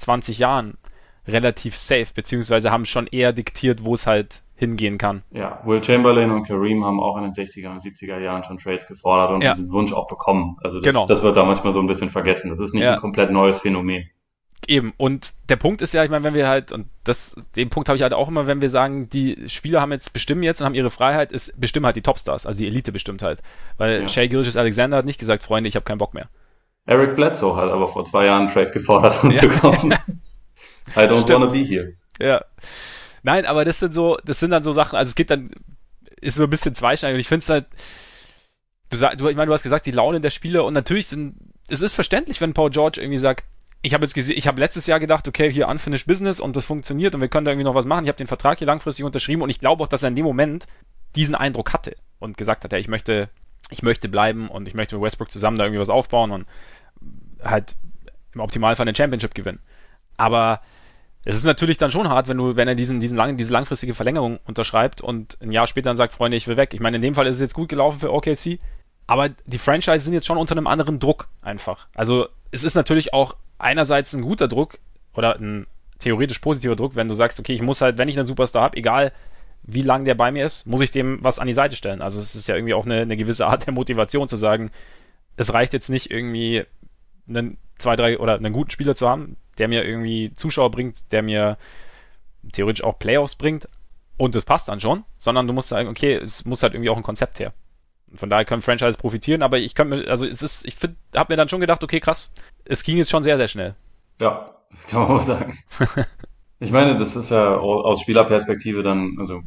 20 Jahren, relativ safe, beziehungsweise haben schon eher diktiert, wo es halt hingehen kann. Ja, Will Chamberlain und Kareem haben auch in den 60er und 70er Jahren schon Trades gefordert und ja. diesen Wunsch auch bekommen. Also das, genau. das wird da manchmal so ein bisschen vergessen. Das ist nicht ja. ein komplett neues Phänomen. Eben, und der Punkt ist ja, ich meine, wenn wir halt, und das, den Punkt habe ich halt auch immer, wenn wir sagen, die Spieler haben jetzt, bestimmen jetzt und haben ihre Freiheit, ist, bestimmen halt die Topstars, also die Elite bestimmt halt. Weil ja. Shea Gilgis Alexander hat nicht gesagt, Freunde, ich habe keinen Bock mehr. Eric Bledsoe hat aber vor zwei Jahren einen Trade gefordert und ja. bekommen. [laughs] I don't Stimmt. wanna be here. Ja. Nein, aber das sind so, das sind dann so Sachen, also es geht dann, ist mir ein bisschen zweischneidig und ich finde es halt, du, ich meine, du hast gesagt, die Laune der Spieler und natürlich sind, es ist verständlich, wenn Paul George irgendwie sagt, ich habe jetzt gesehen, ich habe letztes Jahr gedacht, okay, hier Unfinished Business und das funktioniert und wir können da irgendwie noch was machen. Ich habe den Vertrag hier langfristig unterschrieben und ich glaube auch, dass er in dem Moment diesen Eindruck hatte und gesagt hat, ja, ich möchte, ich möchte bleiben und ich möchte mit Westbrook zusammen da irgendwie was aufbauen und halt im Optimalfall eine Championship gewinnen. Aber es ist natürlich dann schon hart, wenn du, wenn er diesen, diesen langen, diese langfristige Verlängerung unterschreibt und ein Jahr später dann sagt, Freunde, ich will weg. Ich meine, in dem Fall ist es jetzt gut gelaufen für OKC, aber die Franchise sind jetzt schon unter einem anderen Druck einfach. Also es ist natürlich auch einerseits ein guter Druck oder ein theoretisch positiver Druck, wenn du sagst, okay, ich muss halt, wenn ich einen Superstar habe, egal wie lang der bei mir ist, muss ich dem was an die Seite stellen. Also es ist ja irgendwie auch eine, eine gewisse Art der Motivation zu sagen, es reicht jetzt nicht irgendwie einen zwei, drei oder einen guten Spieler zu haben, der mir irgendwie Zuschauer bringt, der mir theoretisch auch Playoffs bringt und das passt dann schon, sondern du musst sagen, okay, es muss halt irgendwie auch ein Konzept her. Von daher können Franchise profitieren, aber ich könnte mir, also es ist, ich habe mir dann schon gedacht, okay, krass, es ging jetzt schon sehr, sehr schnell. Ja, das kann man auch sagen. [laughs] ich meine, das ist ja aus Spielerperspektive dann, also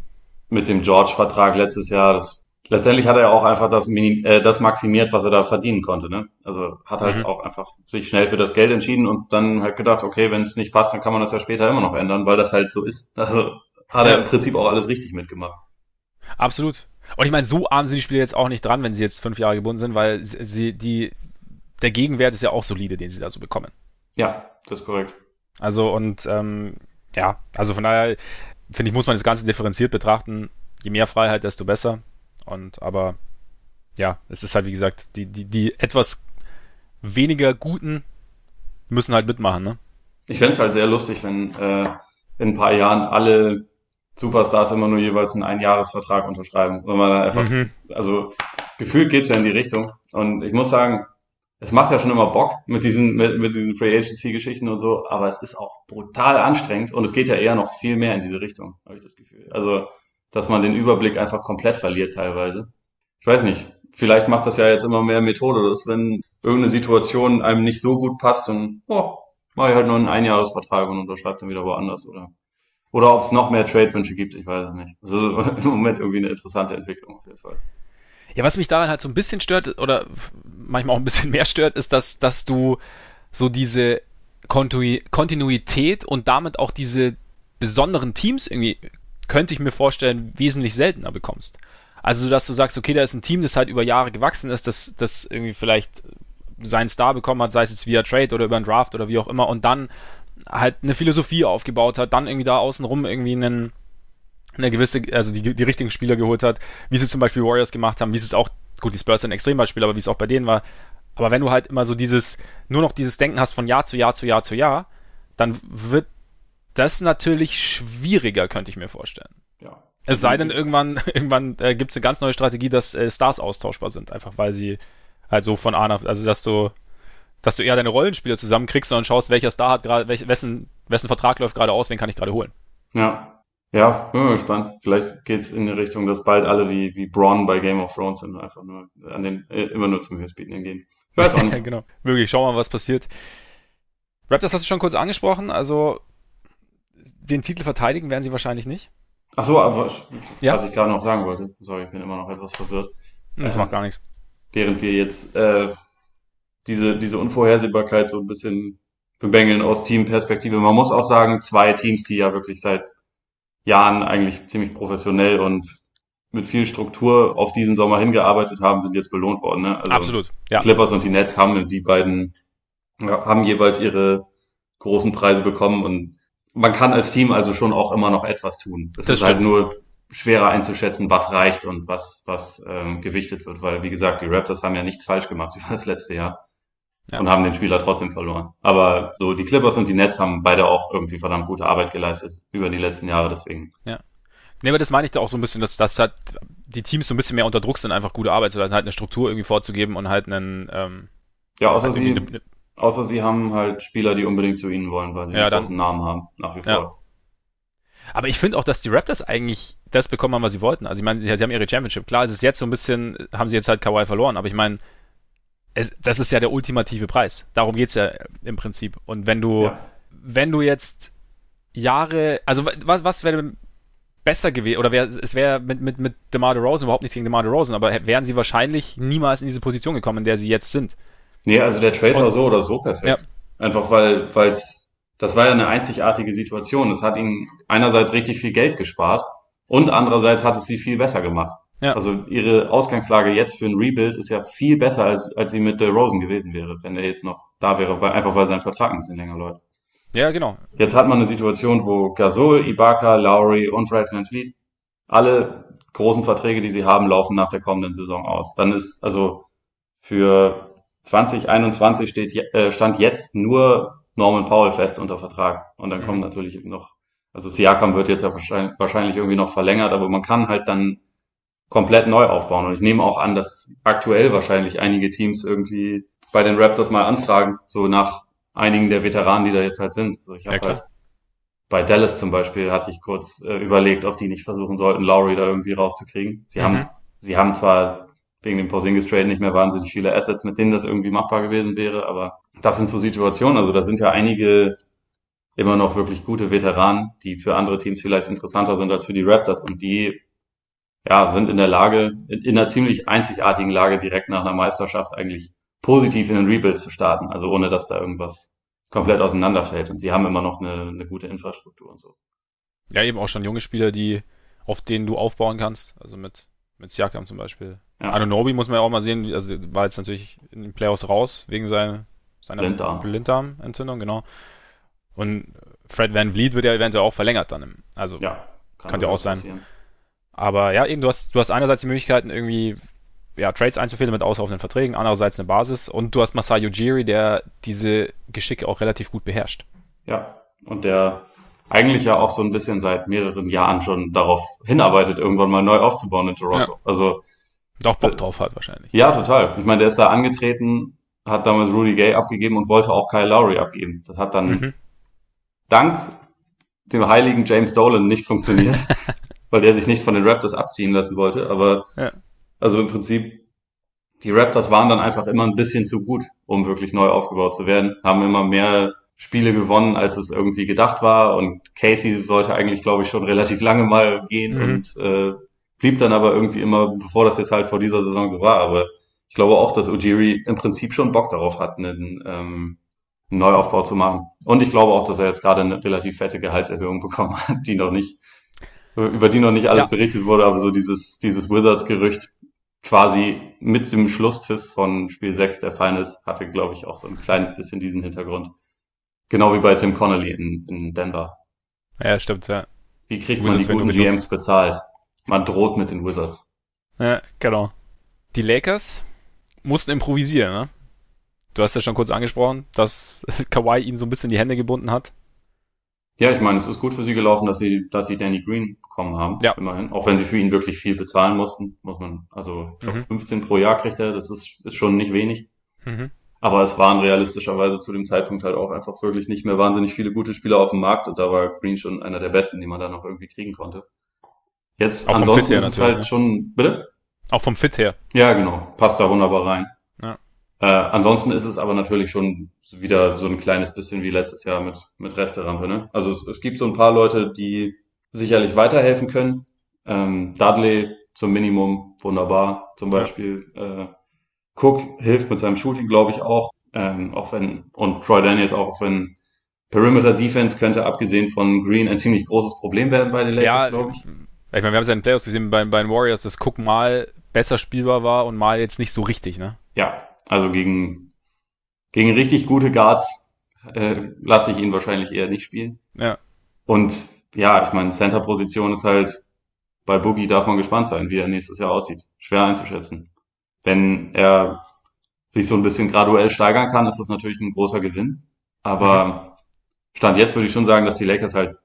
mit dem George-Vertrag letztes Jahr, das letztendlich hat er ja auch einfach das, Minim äh, das maximiert, was er da verdienen konnte. Ne? Also hat halt mhm. auch einfach sich schnell für das Geld entschieden und dann halt gedacht, okay, wenn es nicht passt, dann kann man das ja später immer noch ändern, weil das halt so ist. Also hat er im Prinzip auch alles richtig mitgemacht. Absolut. Und ich meine, so arm sind die Spieler jetzt auch nicht dran, wenn sie jetzt fünf Jahre gebunden sind, weil sie die der Gegenwert ist ja auch solide, den sie da so bekommen. Ja, das ist korrekt. Also und ähm, ja, also von daher finde ich, muss man das Ganze differenziert betrachten. Je mehr Freiheit, desto besser. Und aber ja, es ist halt wie gesagt, die, die, die etwas weniger guten müssen halt mitmachen, ne? Ich fände es halt sehr lustig, wenn äh, in ein paar Jahren alle Superstars immer nur jeweils einen Einjahresvertrag unterschreiben. Wenn man einfach, mhm. also gefühlt geht's ja in die Richtung. Und ich muss sagen, es macht ja schon immer Bock mit diesen, mit, mit diesen Free Agency-Geschichten und so, aber es ist auch brutal anstrengend und es geht ja eher noch viel mehr in diese Richtung, habe ich das Gefühl. Also, dass man den Überblick einfach komplett verliert teilweise. Ich weiß nicht, vielleicht macht das ja jetzt immer mehr Methode, dass wenn irgendeine Situation einem nicht so gut passt, dann, oh, mache ich halt nur einen Einjahresvertrag und unterschreibe dann wieder woanders oder oder ob es noch mehr Trade-Wünsche gibt, ich weiß es nicht. Das ist [laughs] im Moment irgendwie eine interessante Entwicklung auf jeden Fall. Ja, was mich daran halt so ein bisschen stört, oder manchmal auch ein bisschen mehr stört, ist, dass, dass du so diese Kontinuität und damit auch diese besonderen Teams irgendwie, könnte ich mir vorstellen, wesentlich seltener bekommst. Also, dass du sagst, okay, da ist ein Team, das halt über Jahre gewachsen ist, das, das irgendwie vielleicht seinen Star bekommen hat, sei es jetzt via Trade oder über einen Draft oder wie auch immer, und dann halt eine Philosophie aufgebaut hat, dann irgendwie da außenrum irgendwie einen, eine gewisse, also die, die richtigen Spieler geholt hat, wie sie zum Beispiel Warriors gemacht haben, wie es auch, gut, die Spurs sind ein Extrembeispiel, aber wie es auch bei denen war. Aber wenn du halt immer so dieses, nur noch dieses Denken hast von Jahr zu Jahr zu Jahr zu Jahr, dann wird das natürlich schwieriger, könnte ich mir vorstellen. Ja. Es sei denn, irgendwann, [laughs] irgendwann äh, gibt es eine ganz neue Strategie, dass äh, Stars austauschbar sind, einfach weil sie halt so von A nach, also dass du, dass du eher deine Rollenspieler zusammenkriegst und dann schaust, welcher Star hat gerade, wessen, wessen Vertrag läuft gerade aus, wen kann ich gerade holen. Ja, ja, bin mal gespannt. Vielleicht geht's in die Richtung, dass bald alle wie, wie Braun bei Game of Thrones sind, einfach nur an den, äh, immer nur zum Höchstbieten gehen. Ich weiß auch nicht. genau. Möglich. Schauen wir mal, was passiert. Raptors hast du schon kurz angesprochen, also den Titel verteidigen werden sie wahrscheinlich nicht. Ach so, aber ja? was ich gerade noch sagen wollte, sorry, ich bin immer noch etwas verwirrt. Das äh, macht gar nichts. Während wir jetzt äh, diese, diese Unvorhersehbarkeit so ein bisschen bemängeln aus Teamperspektive. Man muss auch sagen, zwei Teams, die ja wirklich seit Jahren eigentlich ziemlich professionell und mit viel Struktur auf diesen Sommer hingearbeitet haben, sind jetzt belohnt worden. Ne? Also Absolut. Ja. Clippers und die Nets haben die beiden haben jeweils ihre großen Preise bekommen und man kann als Team also schon auch immer noch etwas tun. Es das ist halt stimmt. halt nur schwerer einzuschätzen, was reicht und was was ähm, gewichtet wird, weil wie gesagt, die Raptors haben ja nichts falsch gemacht [laughs] über das letzte Jahr ja. und haben den Spieler trotzdem verloren. Aber so die Clippers und die Nets haben beide auch irgendwie verdammt gute Arbeit geleistet über die letzten Jahre, deswegen. Ja. Nee, aber das meine ich da auch so ein bisschen, dass, dass halt die Teams so ein bisschen mehr unter Druck sind, einfach gute Arbeit zu leisten, halt eine Struktur irgendwie vorzugeben und halt einen ähm, Ja, außer halt sie eine, eine, außer sie haben halt Spieler, die unbedingt zu ihnen wollen, weil sie ja, einen großen Namen haben, nach wie vor. Ja. Aber ich finde auch, dass die Raptors eigentlich das bekommen haben, was sie wollten. Also ich meine, sie haben ihre Championship. Klar, es ist jetzt so ein bisschen, haben sie jetzt halt Kawhi verloren, aber ich meine, es, das ist ja der ultimative Preis. Darum geht's ja im Prinzip. Und wenn du, ja. wenn du jetzt Jahre, also was, was wäre besser gewesen, oder wär, es wäre mit, mit, mit DeMar DeRozan überhaupt nichts gegen DeMar DeRozan, aber wären sie wahrscheinlich niemals in diese Position gekommen, in der sie jetzt sind. Nee, also der Trade war so oder so perfekt. Ja. Einfach weil, es, das war ja eine einzigartige Situation. Es hat ihnen einerseits richtig viel Geld gespart und andererseits hat es sie viel besser gemacht. Ja. Also ihre Ausgangslage jetzt für ein Rebuild ist ja viel besser, als, als sie mit der Rosen gewesen wäre, wenn er jetzt noch da wäre, weil, einfach weil sein Vertrag ein bisschen länger läuft. Ja, genau. Jetzt hat man eine Situation, wo Gasol, Ibaka, Lowry und Fred VanVleet alle großen Verträge, die sie haben, laufen nach der kommenden Saison aus. Dann ist also für 2021 steht, äh, stand jetzt nur Norman Powell fest unter Vertrag. Und dann mhm. kommen natürlich noch, also Siakam wird jetzt ja wahrscheinlich, wahrscheinlich irgendwie noch verlängert, aber man kann halt dann komplett neu aufbauen. Und ich nehme auch an, dass aktuell wahrscheinlich einige Teams irgendwie bei den Raptors mal anfragen, so nach einigen der Veteranen, die da jetzt halt sind. Also ich habe ja, halt bei Dallas zum Beispiel hatte ich kurz äh, überlegt, ob die nicht versuchen sollten, Lowry da irgendwie rauszukriegen. Sie mhm. haben, sie haben zwar wegen dem Porzingis Trade nicht mehr wahnsinnig viele Assets, mit denen das irgendwie machbar gewesen wäre, aber das sind so Situationen. Also da sind ja einige immer noch wirklich gute Veteranen, die für andere Teams vielleicht interessanter sind als für die Raptors und die ja, sind in der Lage, in, in einer ziemlich einzigartigen Lage direkt nach einer Meisterschaft eigentlich positiv in den Rebuild zu starten. Also ohne, dass da irgendwas komplett auseinanderfällt. Und sie haben immer noch eine, eine gute Infrastruktur und so. Ja, eben auch schon junge Spieler, die, auf denen du aufbauen kannst. Also mit, mit Siakam zum Beispiel. Ja. Anunobi muss man ja auch mal sehen, also war jetzt natürlich in den Playoffs raus, wegen seiner, seiner Blinddarm. Blinddarmentzündung, genau. Und Fred Van Vliet wird ja eventuell auch verlängert dann. Also ja, kann könnte ja auch sein. Passieren. Aber ja, eben, du hast, du hast einerseits die Möglichkeiten, irgendwie ja, Trades einzufädeln mit auslaufenden Verträgen, andererseits eine Basis und du hast Masai Ujiri, der diese Geschicke auch relativ gut beherrscht. Ja, und der eigentlich ja auch so ein bisschen seit mehreren Jahren schon darauf hinarbeitet, irgendwann mal neu aufzubauen in Toronto. Ja. Also doch Bock drauf hat wahrscheinlich. Ja, total. Ich meine, der ist da angetreten, hat damals Rudy Gay abgegeben und wollte auch Kyle Lowry abgeben. Das hat dann mhm. dank dem heiligen James Dolan nicht funktioniert, [laughs] weil der sich nicht von den Raptors abziehen lassen wollte. Aber ja. also im Prinzip, die Raptors waren dann einfach immer ein bisschen zu gut, um wirklich neu aufgebaut zu werden, haben immer mehr Spiele gewonnen, als es irgendwie gedacht war. Und Casey sollte eigentlich, glaube ich, schon relativ lange mal gehen mhm. und äh, blieb dann aber irgendwie immer, bevor das jetzt halt vor dieser Saison so war. Aber ich glaube auch, dass Ujiri im Prinzip schon Bock darauf hat, einen, ähm, einen Neuaufbau zu machen. Und ich glaube auch, dass er jetzt gerade eine relativ fette Gehaltserhöhung bekommen hat, die noch nicht, über die noch nicht alles ja. berichtet wurde, aber so dieses, dieses Wizards-Gerücht quasi mit dem Schlusspfiff von Spiel 6 der Finals hatte, glaube ich, auch so ein kleines bisschen diesen Hintergrund. Genau wie bei Tim Connolly in, in Denver. Ja, stimmt, ja. Wie kriegt man die guten GMs bezahlt? Man droht mit den Wizards. Ja, genau. Die Lakers mussten improvisieren, ne? Du hast ja schon kurz angesprochen, dass [laughs] Kawhi ihnen so ein bisschen die Hände gebunden hat. Ja, ich meine, es ist gut für sie gelaufen, dass sie, dass sie Danny Green bekommen haben. Ja. Immerhin. Auch wenn sie für ihn wirklich viel bezahlen mussten, muss man, also, ich glaube, mhm. 15 pro Jahr kriegt er, das ist, ist schon nicht wenig. Mhm. Aber es waren realistischerweise zu dem Zeitpunkt halt auch einfach wirklich nicht mehr wahnsinnig viele gute Spieler auf dem Markt und da war Green schon einer der besten, die man da noch irgendwie kriegen konnte. Jetzt auch ansonsten ist es halt ne? schon, bitte? Auch vom Fit her. Ja, genau. Passt da wunderbar rein. Ja. Äh, ansonsten ist es aber natürlich schon wieder so ein kleines bisschen wie letztes Jahr mit, mit Resterampe, ne? Also es, es gibt so ein paar Leute, die sicherlich weiterhelfen können. Ähm, Dudley zum Minimum, wunderbar, zum Beispiel. Ja. Äh, Cook hilft mit seinem Shooting, glaube ich, auch. Ähm, auch wenn, und Troy Daniels auch, auch wenn Perimeter Defense könnte, abgesehen von Green, ein ziemlich großes Problem werden bei den Lakers, ja, glaube ich. Ich meine, wir haben es ja in den Playoffs gesehen bei, bei den Warriors, dass Cook mal besser spielbar war und mal jetzt nicht so richtig, ne? Ja, also gegen, gegen richtig gute Guards äh, lasse ich ihn wahrscheinlich eher nicht spielen. Ja. Und ja, ich meine, Center-Position ist halt, bei Boogie darf man gespannt sein, wie er nächstes Jahr aussieht. Schwer einzuschätzen. Wenn er sich so ein bisschen graduell steigern kann, ist das natürlich ein großer Gewinn. Aber mhm. Stand jetzt würde ich schon sagen, dass die Lakers halt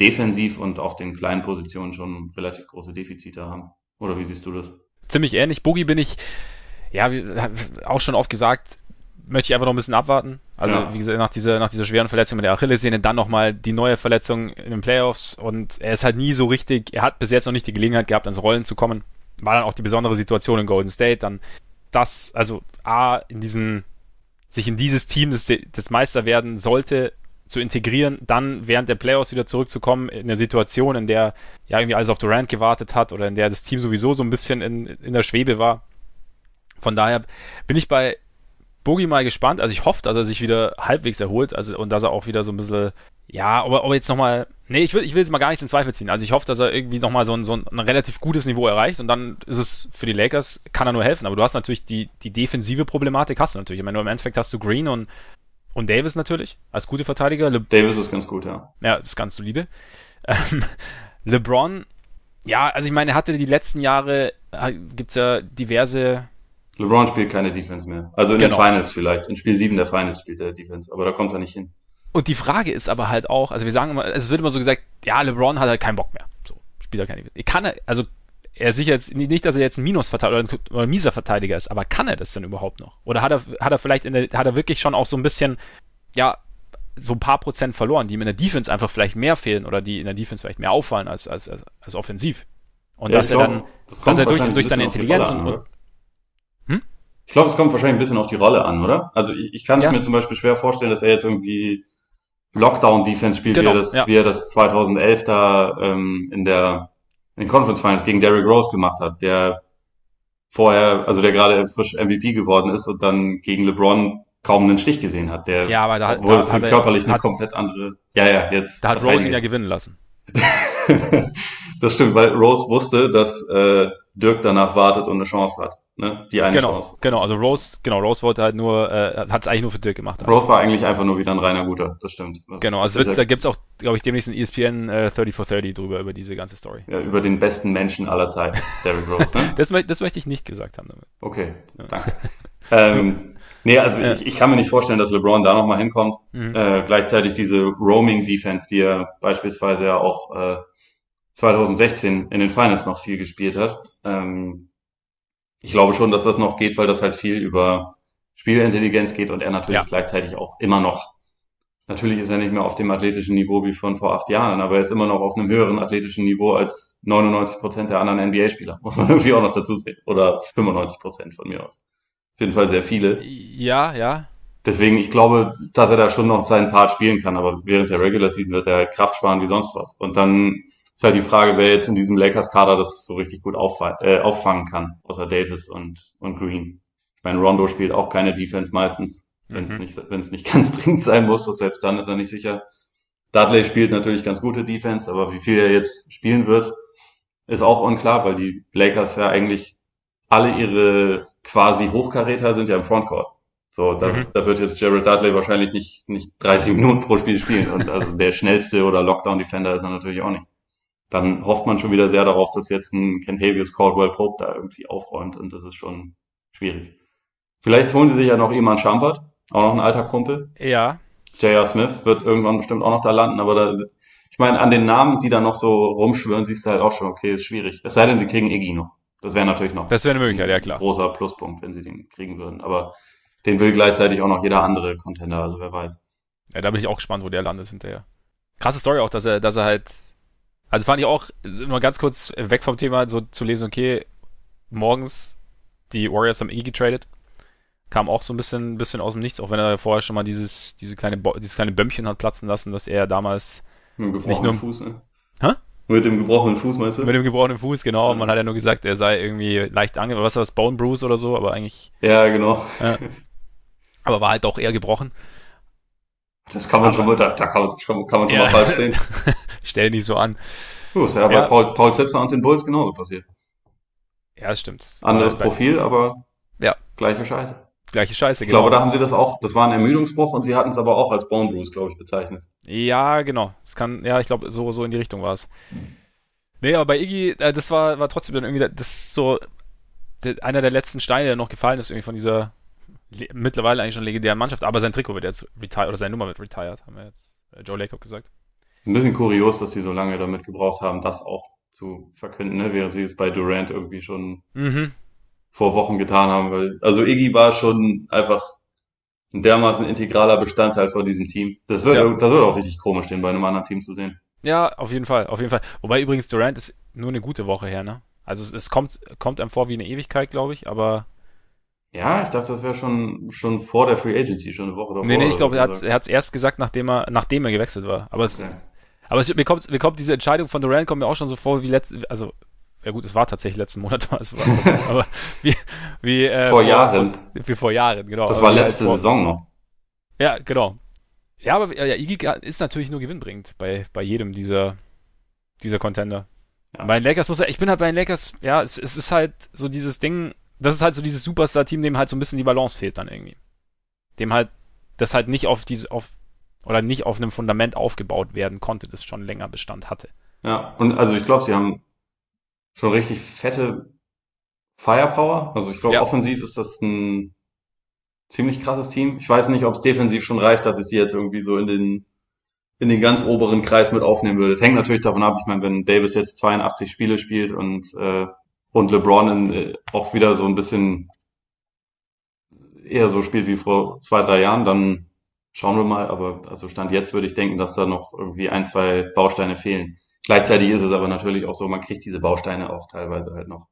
defensiv und auf den kleinen Positionen schon relativ große Defizite haben. Oder wie siehst du das? Ziemlich ähnlich. Boogie bin ich, ja, auch schon oft gesagt, möchte ich einfach noch ein bisschen abwarten. Also, ja. wie gesagt, nach dieser, nach dieser schweren Verletzung mit der Achillessehne, dann nochmal die neue Verletzung in den Playoffs und er ist halt nie so richtig, er hat bis jetzt noch nicht die Gelegenheit gehabt, ans Rollen zu kommen. War dann auch die besondere Situation in Golden State, dann das, also A, in diesen, sich in dieses Team des, des Meister werden sollte, zu integrieren, dann während der Playoffs wieder zurückzukommen in eine Situation, in der ja irgendwie alles auf Durant gewartet hat oder in der das Team sowieso so ein bisschen in, in der Schwebe war. Von daher bin ich bei Boogie mal gespannt. Also ich hoffe, dass er sich wieder halbwegs erholt also, und dass er auch wieder so ein bisschen, ja, aber, aber jetzt nochmal, nee, ich will, ich will jetzt mal gar nicht in Zweifel ziehen. Also ich hoffe, dass er irgendwie nochmal so ein, so ein relativ gutes Niveau erreicht und dann ist es für die Lakers, kann er nur helfen. Aber du hast natürlich die, die defensive Problematik, hast du natürlich. Ich meine, im Endeffekt hast du Green und und Davis natürlich, als gute Verteidiger. Le Davis ist ganz gut, ja. Ja, ist ganz solide. Ähm, LeBron, ja, also ich meine, er hatte die letzten Jahre, gibt's ja diverse. LeBron spielt keine Defense mehr. Also in genau. den Finals vielleicht. In Spiel 7 der Finals spielt er Defense, aber da kommt er nicht hin. Und die Frage ist aber halt auch, also wir sagen immer, es wird immer so gesagt, ja, LeBron hat halt keinen Bock mehr. So, spielt er keine Defense. Kann er, also er ist sicher jetzt nicht, dass er jetzt ein Minusverteidiger oder ein mieser Verteidiger ist, aber kann er das denn überhaupt noch? Oder hat er, hat er vielleicht in der, hat er wirklich schon auch so ein bisschen, ja, so ein paar Prozent verloren, die ihm in der Defense einfach vielleicht mehr fehlen oder die in der Defense vielleicht mehr auffallen als, als, als, als offensiv. Und ja, dass er glaub, dann, das dass er durch, durch seine Intelligenz an, und, hm? Ich glaube, es kommt wahrscheinlich ein bisschen auf die Rolle an, oder? Also ich, ich kann es ja. mir zum Beispiel schwer vorstellen, dass er jetzt irgendwie Lockdown-Defense spielt, genau, wie, er das, ja. wie er das 2011 da ähm, in der in den Conference Finals gegen Derrick Rose gemacht hat, der vorher, also der gerade frisch MVP geworden ist und dann gegen LeBron kaum einen Stich gesehen hat. Der, ja, aber da, obwohl da es hat er- körperlich eine hat- komplett andere. Ja, ja, jetzt. Da hat Rose ihn ja gewinnen lassen. [laughs] das stimmt, weil Rose wusste, dass äh, Dirk danach wartet und eine Chance hat. Ne? Die eine Genau, Chance. genau. Also Rose, genau, Rose wollte halt nur, äh, hat es eigentlich nur für Dirk gemacht. Rose war eigentlich einfach nur wieder ein reiner Guter, das stimmt. Das, Genau, also wird, da ja, gibt's auch, glaube ich, demnächst ein ESPN äh, 30 for 30 drüber, über diese ganze Story. ja, über den besten Menschen aller Zeiten, Derrick Rose. Ne? [laughs] Das, das möchte ich nicht gesagt haben damit. Okay, danke. ähm, nee, also Ja. ich, ich kann mir nicht vorstellen, dass LeBron da nochmal hinkommt. Mhm. Äh, gleichzeitig diese Roaming-Defense, die er beispielsweise ja auch äh, 2016 in den Finals noch viel gespielt hat. Ähm, ich glaube schon, dass das noch geht, weil das halt viel über Spielintelligenz geht und er natürlich Ja. gleichzeitig auch immer noch, natürlich ist er nicht mehr auf dem athletischen Niveau wie von vor acht Jahren, aber er ist immer noch auf einem höheren athletischen Niveau als 99 Prozent der anderen NBA-Spieler. Muss man [laughs] irgendwie auch noch dazu sehen. Oder 95 Prozent von mir aus. Auf jeden Fall sehr viele. Ja, ja. Deswegen, ich glaube, dass er da schon noch seinen Part spielen kann, aber während der Regular Season wird er halt Kraft sparen wie sonst was. Und dann ist halt die Frage, wer jetzt in diesem Lakers-Kader das so richtig gut auffa äh, auffangen kann, außer Davis und, und Green. Ich meine, Rondo spielt auch keine Defense meistens, wenn es Mhm. nicht, wenn es nicht [laughs] ganz dringend sein muss, und selbst dann ist er nicht sicher. Dudley spielt natürlich ganz gute Defense, aber wie viel er jetzt spielen wird, ist auch unklar, weil die Lakers ja eigentlich alle ihre quasi Hochkaräter sind ja im Frontcourt. So, da, Mhm. da wird jetzt Jared Dudley wahrscheinlich nicht, nicht 30 Minuten pro Spiel spielen. Und also der schnellste oder Lockdown-Defender ist er natürlich auch nicht. Dann hofft man schon wieder sehr darauf, dass jetzt ein Kentavious Caldwell Pope da irgendwie aufräumt und das ist schon schwierig. Vielleicht holen sie sich ja noch Iman Shumpert, auch noch ein alter Kumpel. Ja. J.R. Smith wird irgendwann bestimmt auch noch da landen, aber da, ich meine, an den Namen, die da noch so rumschwören, siehst du halt auch schon, okay, ist schwierig. Es sei denn, sie kriegen Iggy noch. Das wäre natürlich noch Das wäre eine Möglichkeit, ja klar. ein großer Pluspunkt, wenn sie den kriegen würden. Aber den will gleichzeitig auch noch jeder andere Contender, also wer weiß. Ja, da bin ich auch gespannt, wo der landet hinterher. Krasse Story auch, dass er, dass er halt, also fand ich auch, nur ganz kurz weg vom Thema, so zu lesen, okay, morgens die Warriors haben eh getradet. Kam auch so ein bisschen, bisschen aus dem Nichts, auch wenn er vorher schon mal dieses, diese kleine, Bo dieses kleine Bömmchen hat platzen lassen, dass er damals Mit dem Nicht gebrochenen nur- Fuß, ne? Hä? Mit dem gebrochenen Fuß, meinst du? mit dem gebrochenen Fuß, genau, Ja. man hat ja nur gesagt, er sei irgendwie leicht ange, was war das, Bone Bruise oder so, aber eigentlich, Ja, genau. aber war halt auch eher gebrochen. Das kann man Aber- schon mal, da, da kann, man- kann, man schon Ja. mal falsch sehen. [laughs] Stell nicht so an. Du, ist ja bei Ja. Paul, Paul Zipser und den Bulls genauso passiert. Ja, das stimmt. Anderes Aber bei- Profil, aber Ja. gleiche Scheiße. Gleiche Scheiße, Ich glaube, da haben sie das auch, das war ein Ermüdungsbruch und sie hatten es aber auch als Bone Bruise, glaube ich, bezeichnet. Ja, genau. Es kann, ja, ich glaube, so, so in die Richtung war es. Nee, aber bei Iggy, äh, das war, war trotzdem dann irgendwie, das so einer der letzten Steine, der noch gefallen ist, irgendwie von dieser le- mittlerweile eigentlich schon legendären Mannschaft. Aber sein Trikot wird jetzt retired, oder seine Nummer wird retired, haben wir jetzt äh, Joe Lacob gesagt. Ist ein bisschen kurios, dass sie so lange damit gebraucht haben, das auch zu verkünden, ne? während sie es bei Durant irgendwie schon Mhm. vor Wochen getan haben, weil, also Iggy war schon einfach ein dermaßen integraler Bestandteil von diesem Team. Das wird, Ja. das wird auch richtig komisch, den bei einem anderen Team zu sehen. Ja, auf jeden Fall, auf jeden Fall. Wobei übrigens Durant ist nur eine gute Woche her, ne? Also es, es kommt, kommt einem vor wie eine Ewigkeit, glaube ich, aber Ja, ich dachte, das wäre schon, schon vor der Free Agency, schon eine Woche davor. nee, nee, ich glaube, er er hat's erst gesagt, nachdem er, nachdem er gewechselt war. Aber es, Okay. Aber es, mir, kommt, mir kommt diese Entscheidung von Durant kommt mir auch schon so vor wie letzte, also ja gut, es war tatsächlich letzten Monat, [laughs] es war, aber wie, wie äh, Vor Jahren. wie vor Jahren, genau. Das Aber war wie halt letzte vor, Saison noch. Ja, genau. Ja, aber ja, Iggy ist natürlich nur gewinnbringend bei, bei jedem dieser, dieser Contender. Ja. Bei den Lakers muss er, ich bin halt bei den Lakers, ja, es, es ist halt so dieses Ding, das ist halt so dieses Superstar-Team, dem halt so ein bisschen die Balance fehlt dann irgendwie. Dem halt, das halt nicht auf diese, auf, oder nicht auf einem Fundament aufgebaut werden konnte, das schon länger Bestand hatte. Ja, und also ich glaube, sie haben schon richtig fette Firepower. Also ich glaube, Ja. offensiv ist das ein ziemlich krasses Team. Ich weiß nicht, ob es defensiv schon reicht, dass ich die jetzt irgendwie so in den in den ganz oberen Kreis mit aufnehmen würde. Es hängt natürlich davon ab, ich meine, wenn Davis jetzt 82 Spiele spielt und äh, und LeBron in, äh, auch wieder so ein bisschen eher so spielt wie vor zwei, drei Jahren, dann schauen wir mal. Aber also Stand jetzt würde ich denken, dass da noch irgendwie ein, zwei Bausteine fehlen. Gleichzeitig ist es aber natürlich auch so, man kriegt diese Bausteine auch teilweise halt noch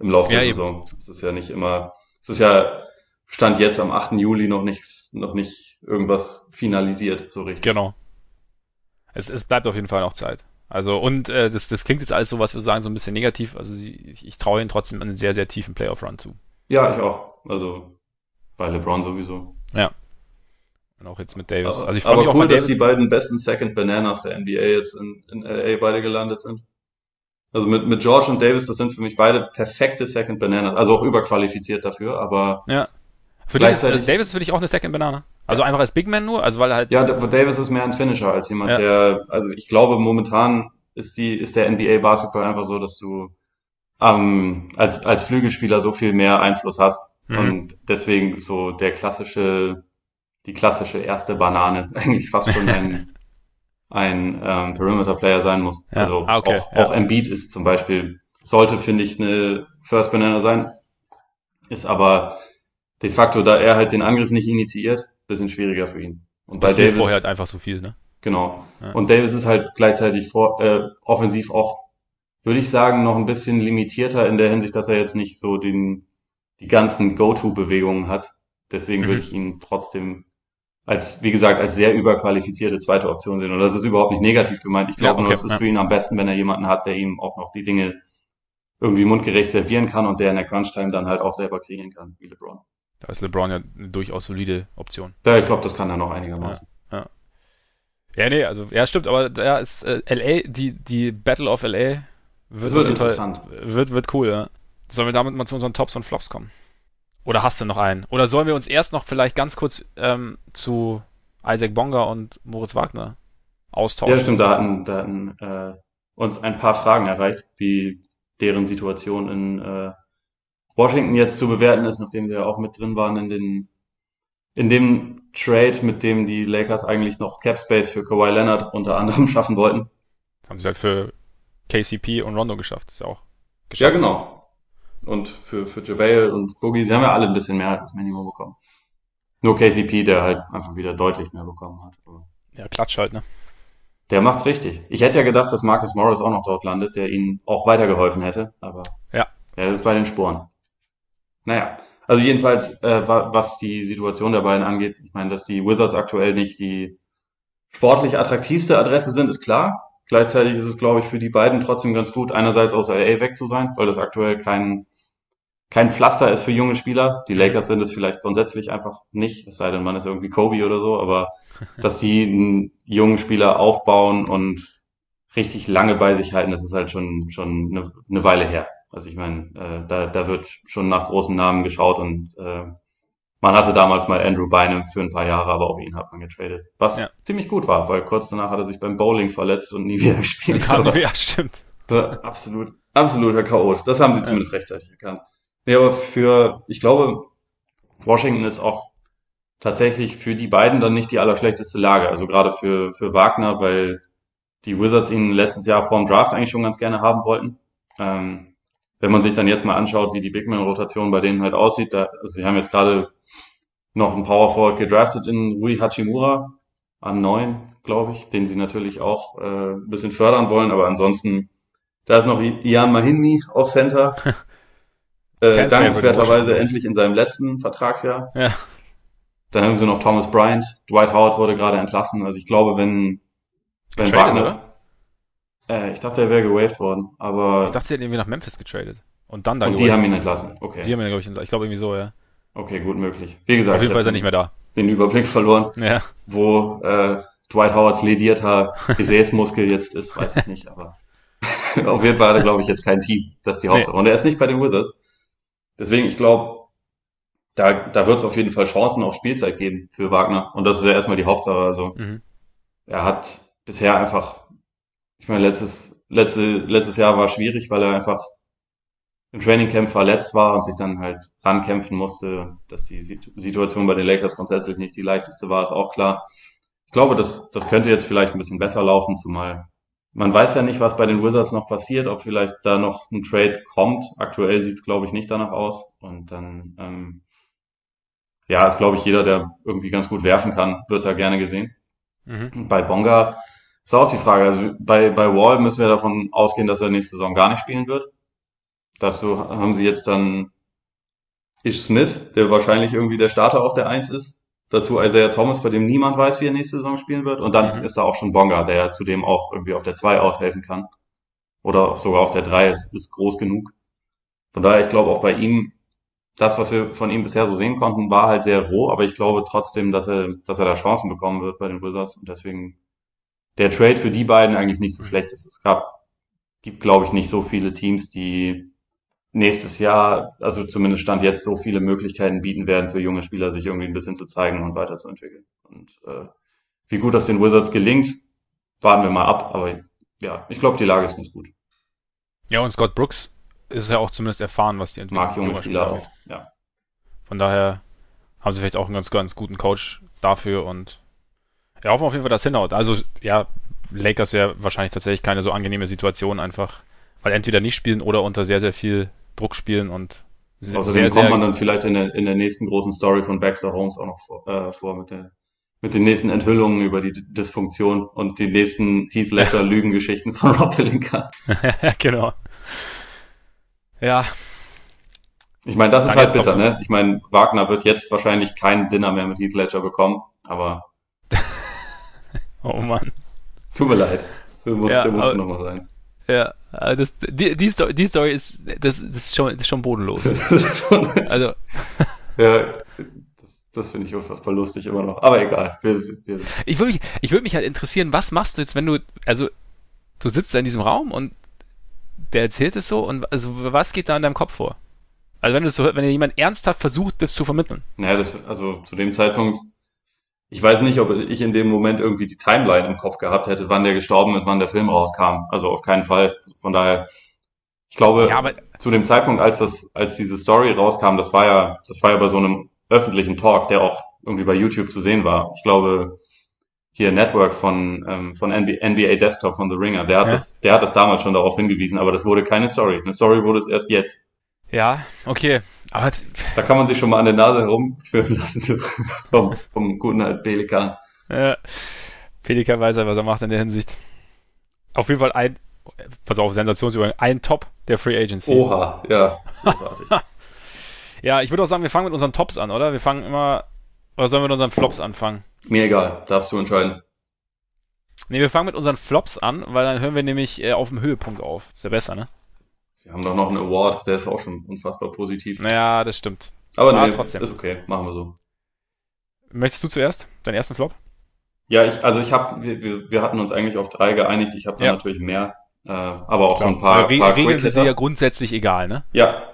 im Laufe Ja, der. Saison. Es ist ja nicht immer, es ist ja Stand jetzt am 8. Juli noch nichts, noch nicht irgendwas finalisiert, so richtig. Genau. Es, es bleibt auf jeden Fall noch Zeit. Also und äh, das, das klingt jetzt alles so, was wir sagen, so ein bisschen negativ. Also ich, ich traue ihnen trotzdem einen sehr, sehr tiefen Playoff-Run zu. Ja, ich auch. Also bei LeBron sowieso. Und auch jetzt mit Davis. Aber, also ich freue mich auch cool, mal dass Davis. die beiden besten Second Bananas der NBA jetzt in, in LA beide gelandet sind. Also mit, mit George und Davis, das sind für mich beide perfekte Second Bananas. Also auch überqualifiziert dafür, aber Ja. Für ist, äh, Gleichzeitig- Davis ist für dich auch eine Second Banana. Also einfach als Big Man nur, also weil er halt. ja, Davis ist mehr ein Finisher als jemand, Ja. der, also ich glaube momentan ist die, ist der NBA Basketball einfach so, dass du ähm, als, als Flügelspieler so viel mehr Einfluss hast. Mhm. Und deswegen so der klassische, die klassische erste Banane [laughs] eigentlich fast schon ein, ein ähm, Perimeter-Player sein muss. Ja. Also Ah, okay. auch, Ja. auch Embiid ist zum Beispiel, sollte, finde ich, eine First Banana sein, ist aber de facto, da er halt den Angriff nicht initiiert, bisschen schwieriger für ihn. Und bei passiert Davis, vorher halt einfach so viel, ne? genau. Ja. Und Davis ist halt gleichzeitig vor, äh, offensiv auch, würde ich sagen, noch ein bisschen limitierter in der Hinsicht, dass er jetzt nicht so den, die ganzen Go-To-Bewegungen hat. Deswegen Mhm. würde ich ihn trotzdem als, wie gesagt, als sehr überqualifizierte zweite Option sehen. Und das ist überhaupt nicht negativ gemeint. Ich glaube Ja, nur, okay, es ist ja. für ihn am besten, wenn er jemanden hat, der ihm auch noch die Dinge irgendwie mundgerecht servieren kann und der in der Crunch-Time dann halt auch selber kreieren kann, wie LeBron. Da ist LeBron ja eine durchaus solide Option. Da, ich glaube, das kann er noch einigermaßen. Ja, nee, also, ja, stimmt, aber da ist äh, LA, die, die Battle of LA wird, wird jeden Fall, interessant. wird, wird cool, ja. Sollen wir damit mal zu unseren Tops und Flops kommen? Oder hast du noch einen? Oder sollen wir uns erst noch vielleicht ganz kurz ähm, zu Isaac Bonga und Moritz Wagner austauschen? Ja, stimmt, da hatten, da hatten äh, uns ein paar Fragen erreicht, wie deren Situation in äh, Washington jetzt zu bewerten ist, nachdem wir auch mit drin waren in den in dem Trade, mit dem die Lakers eigentlich noch Cap Space für Kawhi Leonard unter anderem [laughs] schaffen wollten. Haben sie halt für KCP und Rondo geschafft. Ist ja auch Ja, geschafft. genau. Und für, für JaVale und Boogie, die haben ja alle ein bisschen mehr als das Minimum bekommen. Nur KCP, der halt einfach wieder deutlich mehr bekommen hat. Ja, Klatsch halt, ne? Der macht's richtig. Ich hätte ja gedacht, dass Marcus Morris auch noch dort landet, der ihnen auch weitergeholfen hätte, aber Ja. er ist bei den Sporen. Naja, also jedenfalls, äh, wa- was die Situation der beiden angeht, ich meine, dass die Wizards aktuell nicht die sportlich attraktivste Adresse sind, ist klar. Gleichzeitig ist es, glaube ich, für die beiden trotzdem ganz gut, einerseits aus LA weg zu sein, weil das aktuell kein, kein Pflaster ist für junge Spieler. Die Lakers sind es vielleicht grundsätzlich einfach nicht, es sei denn, man ist irgendwie Kobe oder so, aber [laughs] dass die einen jungen Spieler aufbauen und richtig lange bei sich halten, das ist halt schon, schon eine, eine Weile her. Also ich meine, äh, da, da wird schon nach großen Namen geschaut und äh, man hatte damals mal Andrew Bynum für ein paar Jahre, aber auch ihn hat man getradet. Was Ja. ziemlich gut war, weil kurz danach hat er sich beim Bowling verletzt und nie wieder [laughs] gespielt. Ja, stimmt. absolut, absoluter Chaot. Das haben sie Ja. zumindest rechtzeitig erkannt. Nee, aber für, ich glaube, Washington ist auch tatsächlich für die beiden dann nicht die allerschlechteste Lage. Also gerade für, für Wagner, weil die Wizards ihn letztes Jahr vor dem Draft eigentlich schon ganz gerne haben wollten. Ähm, wenn man sich dann jetzt mal anschaut, wie die Big Man-Rotation bei denen halt aussieht, da, also sie haben jetzt gerade noch einen Power Forward gedraftet in Rui Hachimura an neun, glaube ich, den sie natürlich auch äh, ein bisschen fördern wollen, aber ansonsten, da ist noch Ian Mahinmi auf Center. [laughs] äh, dankenswerterweise endlich in seinem letzten Vertragsjahr. Ja. Dann haben sie noch Thomas Bryant, Dwight Howard wurde gerade entlassen. Also ich glaube, wenn, wenn Getradet, Wagner, äh, ich dachte, er wäre gewaved worden, aber Ich dachte, sie hätten irgendwie nach Memphis getradet. Und dann da und die haben ihn entlassen. Okay, Die haben ihn, glaube ich, ich glaube irgendwie so, ja. okay, gut möglich. Wie gesagt, Auf jeden Fall ist er nicht mehr da. den Überblick verloren. Ja. Wo äh, Dwight Howards ledierter [laughs] Gesäßmuskel jetzt ist, weiß ich nicht, aber [laughs] [laughs] auf jeden Fall hat er, glaube ich, jetzt kein Team. Das ist die Hauptsache. Und er ist nicht bei den Wizards. Deswegen, ich glaube, da, da wird es auf jeden Fall Chancen auf Spielzeit geben für Wagner. Und das ist ja erstmal die Hauptsache. Also Mhm. er hat bisher einfach, ich meine, letztes, letzte, letztes Jahr war schwierig, weil er einfach im Trainingcamp verletzt war und sich dann halt rankämpfen musste. Dass die Situ- Situation bei den Lakers grundsätzlich nicht die leichteste war, ist auch klar. Ich glaube, das, das könnte jetzt vielleicht ein bisschen besser laufen, zumal man weiß ja nicht, was bei den Wizards noch passiert, ob vielleicht da noch ein Trade kommt. Aktuell sieht es, glaube ich, nicht danach aus. Und dann, ähm, ja, ist, glaube ich, jeder, der irgendwie ganz gut werfen kann, wird da gerne gesehen. Mhm. Bei Bonga ist auch die Frage. Also bei, bei Wall müssen wir davon ausgehen, dass er nächste Saison gar nicht spielen wird. Dazu haben sie jetzt dann Ish Smith, der wahrscheinlich irgendwie der Starter auf der Eins ist. Dazu Isaiah Thomas, bei dem niemand weiß, wie er nächste Saison spielen wird. Und dann mhm. ist da auch schon Bonga, der zudem auch irgendwie auf der 2 aushelfen kann. Oder sogar auf der 3 ist, ist groß genug. Von daher, ich glaube auch bei ihm, das, was wir von ihm bisher so sehen konnten, war halt sehr roh, aber ich glaube trotzdem, dass er, dass er da Chancen bekommen wird bei den Wizards und deswegen der Trade für die beiden eigentlich nicht so schlecht ist. Es gab, gibt, glaube ich, nicht so viele Teams, die nächstes Jahr, also zumindest Stand jetzt, so viele Möglichkeiten bieten werden für junge Spieler, sich irgendwie ein bisschen zu zeigen und weiterzuentwickeln. Und äh, wie gut das den Wizards gelingt, warten wir mal ab, aber ja, ich glaube, die Lage ist ganz gut. Ja, und Scott Brooks ist ja auch zumindest erfahren, was die Entwicklung Mag junge Spieler auch, ja. Von daher haben sie vielleicht auch einen ganz, ganz guten Coach dafür und ja, hoffen auf jeden Fall, dass hinhaut. Also, ja, Lakers wäre wahrscheinlich tatsächlich keine so angenehme Situation einfach, weil entweder nicht spielen oder unter sehr, sehr viel Druck spielen und sehr, Außerdem sehr, kommt man dann vielleicht in der, in der nächsten großen Story von Baxter Holmes auch noch vor, äh, vor mit, der, mit den nächsten Enthüllungen über die Dysfunktion und die nächsten Heath Ledger [laughs] Lügengeschichten von Rob Pelinka. [laughs] genau. Ja. Ich meine, das ist halt bitter, ne? Ich meine, Wagner wird jetzt wahrscheinlich kein Dinner mehr mit Heath Ledger bekommen, aber. [laughs] oh Mann. Tut mir leid. Der muss, ja, der muss nochmal sein. Ja, das, die, die, Story, die Story ist, das, das ist schon, das ist schon bodenlos. [laughs] also. [laughs] ja, das, das finde ich unfassbar lustig immer noch. Aber egal. Wir, wir. Ich würde mich, ich würde mich halt interessieren, was machst du jetzt, wenn du, also, du sitzt da in diesem Raum und der erzählt es so und also was geht da in deinem Kopf vor? Also wenn du so, wenn dir jemand ernsthaft versucht, das zu vermitteln. Naja, das, also zu dem Zeitpunkt ich weiß nicht, ob ich in dem Moment irgendwie die Timeline im Kopf gehabt hätte, wann der gestorben ist, wann der Film rauskam. Also auf keinen Fall. Von daher, ich glaube, ja, zu dem Zeitpunkt, als das, als diese Story rauskam, das war ja, das war ja bei so einem öffentlichen Talk, der auch irgendwie bei YouTube zu sehen war. Ich glaube, hier Network von, ähm, von NBA Desktop von The Ringer, der hat, ja. das, der hat das damals schon darauf hingewiesen, aber das wurde keine Story. Eine Story wurde es erst jetzt. Ja, okay. Aber da kann man sich schon mal an der Nase herumführen lassen vom, vom guten alten Pelikan. Ja, Pelikan weiß ja, was er macht in der Hinsicht. Auf jeden Fall ein, pass auf, Sensationsübergang, ein Top der Free Agency. Oha, ja. [laughs] ja, ich würde auch sagen, wir fangen mit unseren Tops an, oder? Wir fangen immer, oder sollen wir mit unseren Flops anfangen? Mir egal, darfst du entscheiden. Ne, wir fangen mit unseren Flops an, weil dann hören wir nämlich äh, auf dem Höhepunkt auf. Ist ja besser, ne? Wir haben doch noch einen Award, der ist auch schon unfassbar positiv. Naja, das stimmt. Aber nee, trotzdem. Ist okay, machen wir so. Möchtest du zuerst deinen ersten Flop? Ja, ich, also ich habe, wir, wir hatten uns eigentlich auf drei geeinigt. Ich habe da ja. natürlich mehr, äh, aber auch Klar. so ein paar. Re paar Regeln sind dir ja grundsätzlich egal, ne? Ja.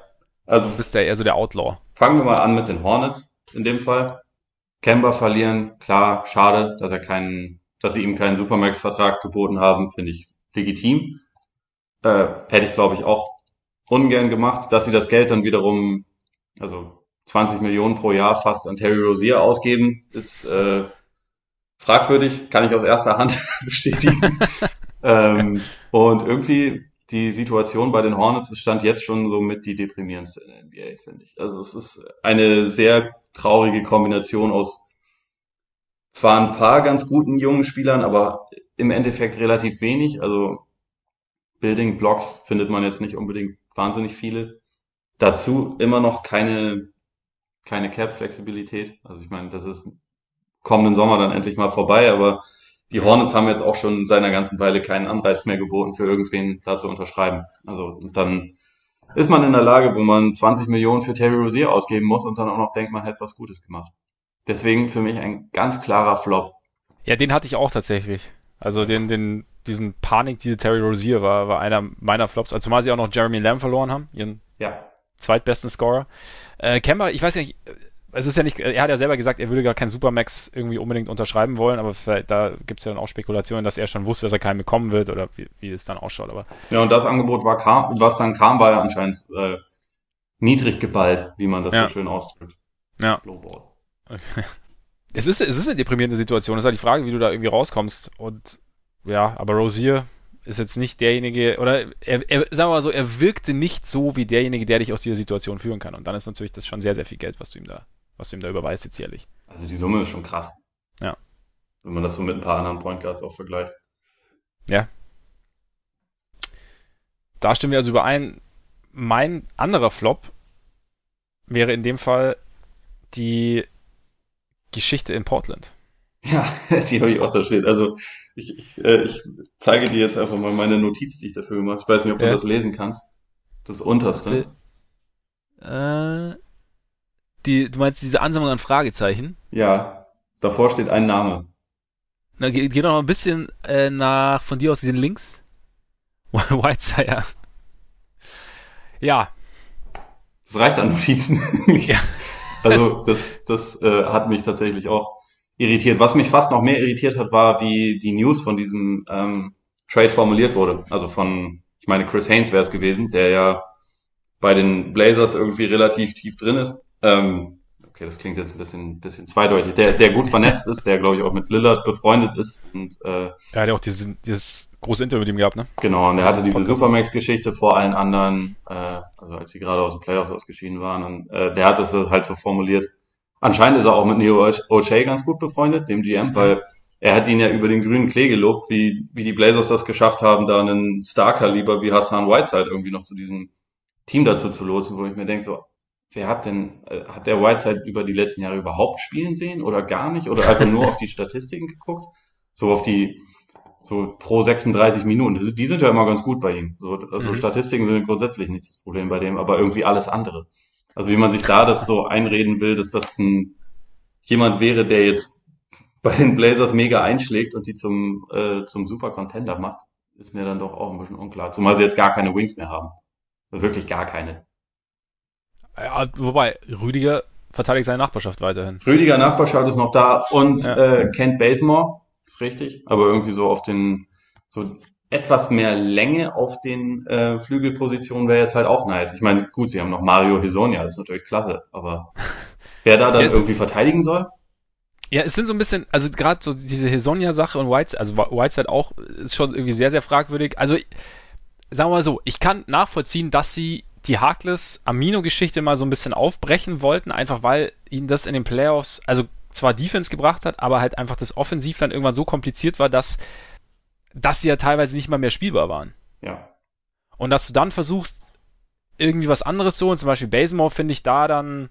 Also du bist ja eher so der Outlaw. Fangen wir mal an mit den Hornets in dem Fall. Kemba verlieren, klar, schade, dass er keinen, dass sie ihm keinen Supermax-Vertrag geboten haben, finde ich legitim. Äh, hätte ich, glaube ich, auch ungern gemacht, dass sie das Geld dann wiederum, also 20 Millionen pro Jahr fast an Terry Rozier ausgeben, ist äh, fragwürdig, kann ich aus erster Hand [laughs] bestätigen. [laughs] ähm, und irgendwie die Situation bei den Hornets ist stand jetzt schon so mit die deprimierendste in der NBA, finde ich. Also es ist eine sehr traurige Kombination aus zwar ein paar ganz guten jungen Spielern, aber im Endeffekt relativ wenig. Also Building Blocks findet man jetzt nicht unbedingt wahnsinnig viele. Dazu immer noch keine, keine Cap-Flexibilität. Also ich meine, das ist kommenden Sommer dann endlich mal vorbei, aber die Hornets haben jetzt auch schon seit einer ganzen Weile keinen Anreiz mehr geboten, für irgendwen da zu unterschreiben. Also dann ist man in der Lage, wo man 20 Millionen für Terry Rozier ausgeben muss und dann auch noch denkt, man hätte was Gutes gemacht. Deswegen für mich ein ganz klarer Flop. Ja, den hatte ich auch tatsächlich. Also den, den diesen Panik, diese Terry Rozier war, war einer meiner Flops, also zumal sie auch noch Jeremy Lamb verloren haben, ihren ja. zweitbesten Scorer. Äh, Kemba, ich weiß nicht, es ist ja nicht, er hat ja selber gesagt, er würde gar keinen Supermax irgendwie unbedingt unterschreiben wollen, aber da gibt es ja dann auch Spekulationen, dass er schon wusste, dass er keinen bekommen wird oder wie, wie es dann ausschaut. Aber ja, und das Angebot war kam, was dann kam, war ja anscheinend äh, niedrig geballt, wie man das ja. so schön ausdrückt. Ja. [laughs] Es ist, es ist eine deprimierende Situation. Es ist halt die Frage, wie du da irgendwie rauskommst. Und ja, aber Rosier ist jetzt nicht derjenige, oder er, er, sagen wir mal so, er wirkte nicht so wie derjenige, der dich aus dieser Situation führen kann. Und dann ist natürlich das schon sehr, sehr viel Geld, was du ihm da, was du ihm da überweist jetzt jährlich. Also die Summe ist schon krass. Ja. Wenn man das so mit ein paar anderen Point Guards auch vergleicht. Ja. Da stimmen wir also überein. Mein anderer Flop wäre in dem Fall die Geschichte in Portland. Ja, [laughs] die habe ich auch da stehen. Also ich, ich, äh, ich zeige dir jetzt einfach mal meine Notiz, die ich dafür gemacht habe. Ich weiß nicht, ob du Ja. das lesen kannst. Das unterste. Äh, die, du meinst diese Ansammlung an Fragezeichen? Ja, davor steht ein Name. Na, geh, geh doch noch ein bisschen äh, nach von dir aus diesen Links. [laughs] Whitesire. Ja, Das reicht an Notizen. [laughs] Ja. Also das, das äh, hat mich tatsächlich auch irritiert. Was mich fast noch mehr irritiert hat, war, wie die News von diesem ähm, Trade formuliert wurde. Also von, ich meine, Chris Haynes wäre es gewesen, der ja bei den Blazers irgendwie relativ tief drin ist. Ähm, okay, das klingt jetzt ein bisschen, bisschen zweideutig. Der, der gut vernetzt ist, der glaube ich auch mit Lillard befreundet ist und äh, er hat ja auch dieses, dieses große Interview mit ihm gehabt, ne? Genau, und er hatte diese. Supermax-Geschichte vor allen anderen, äh, also als sie gerade aus den Playoffs ausgeschieden waren. Und äh, der hat das halt so formuliert. Anscheinend ist er auch mit Neo O'Shea ganz gut befreundet, dem GM, weil er hat ihn ja über den grünen Klee gelobt, wie, wie die Blazers das geschafft haben, da einen Star-Kaliber wie Hassan Whiteside irgendwie noch zu diesem Team dazu zu losen, wo ich mir denke, so, wer hat denn, äh, hat der Whiteside über die letzten Jahre überhaupt spielen sehen oder gar nicht oder einfach nur auf die [laughs] Statistiken geguckt? So auf die, so pro 36 Minuten. Die sind- Die sind ja immer ganz gut bei ihm. So, also Mhm. Statistiken sind grundsätzlich nicht das Problem bei dem, aber irgendwie alles andere. Also wie man sich da das so einreden will, dass das ein, jemand wäre, der jetzt bei den Blazers mega einschlägt und die zum, äh, zum super Contender macht, ist mir dann doch auch ein bisschen unklar. Zumal sie jetzt gar keine Wings mehr haben. Wirklich gar keine. Ja, wobei, Rüdiger verteidigt seine Nachbarschaft weiterhin. Rüdiger Nachbarschaft ist noch da und Ja. äh, Kent Bazemore, ist richtig, aber irgendwie so auf den, so etwas mehr Länge auf den äh, Flügelpositionen wäre jetzt halt auch nice. Ich meine, gut, sie haben noch Mario Hisonia, das ist natürlich klasse, aber [laughs] wer da dann ist- irgendwie verteidigen soll? Ja, es sind so ein bisschen, also gerade so diese Hesonia-Sache und Whiteside, also Whiteside auch, ist schon irgendwie sehr, sehr fragwürdig. Also, sagen wir mal so, ich kann nachvollziehen, dass sie die Harkless-Amino-Geschichte mal so ein bisschen aufbrechen wollten, einfach weil ihnen das in den Playoffs, also zwar Defense gebracht hat, aber halt einfach das Offensiv dann irgendwann so kompliziert war, dass, dass sie ja teilweise nicht mal mehr spielbar waren. Ja. Und dass du dann versuchst, irgendwie was anderes zu holen, zum Beispiel Bazemore finde ich da dann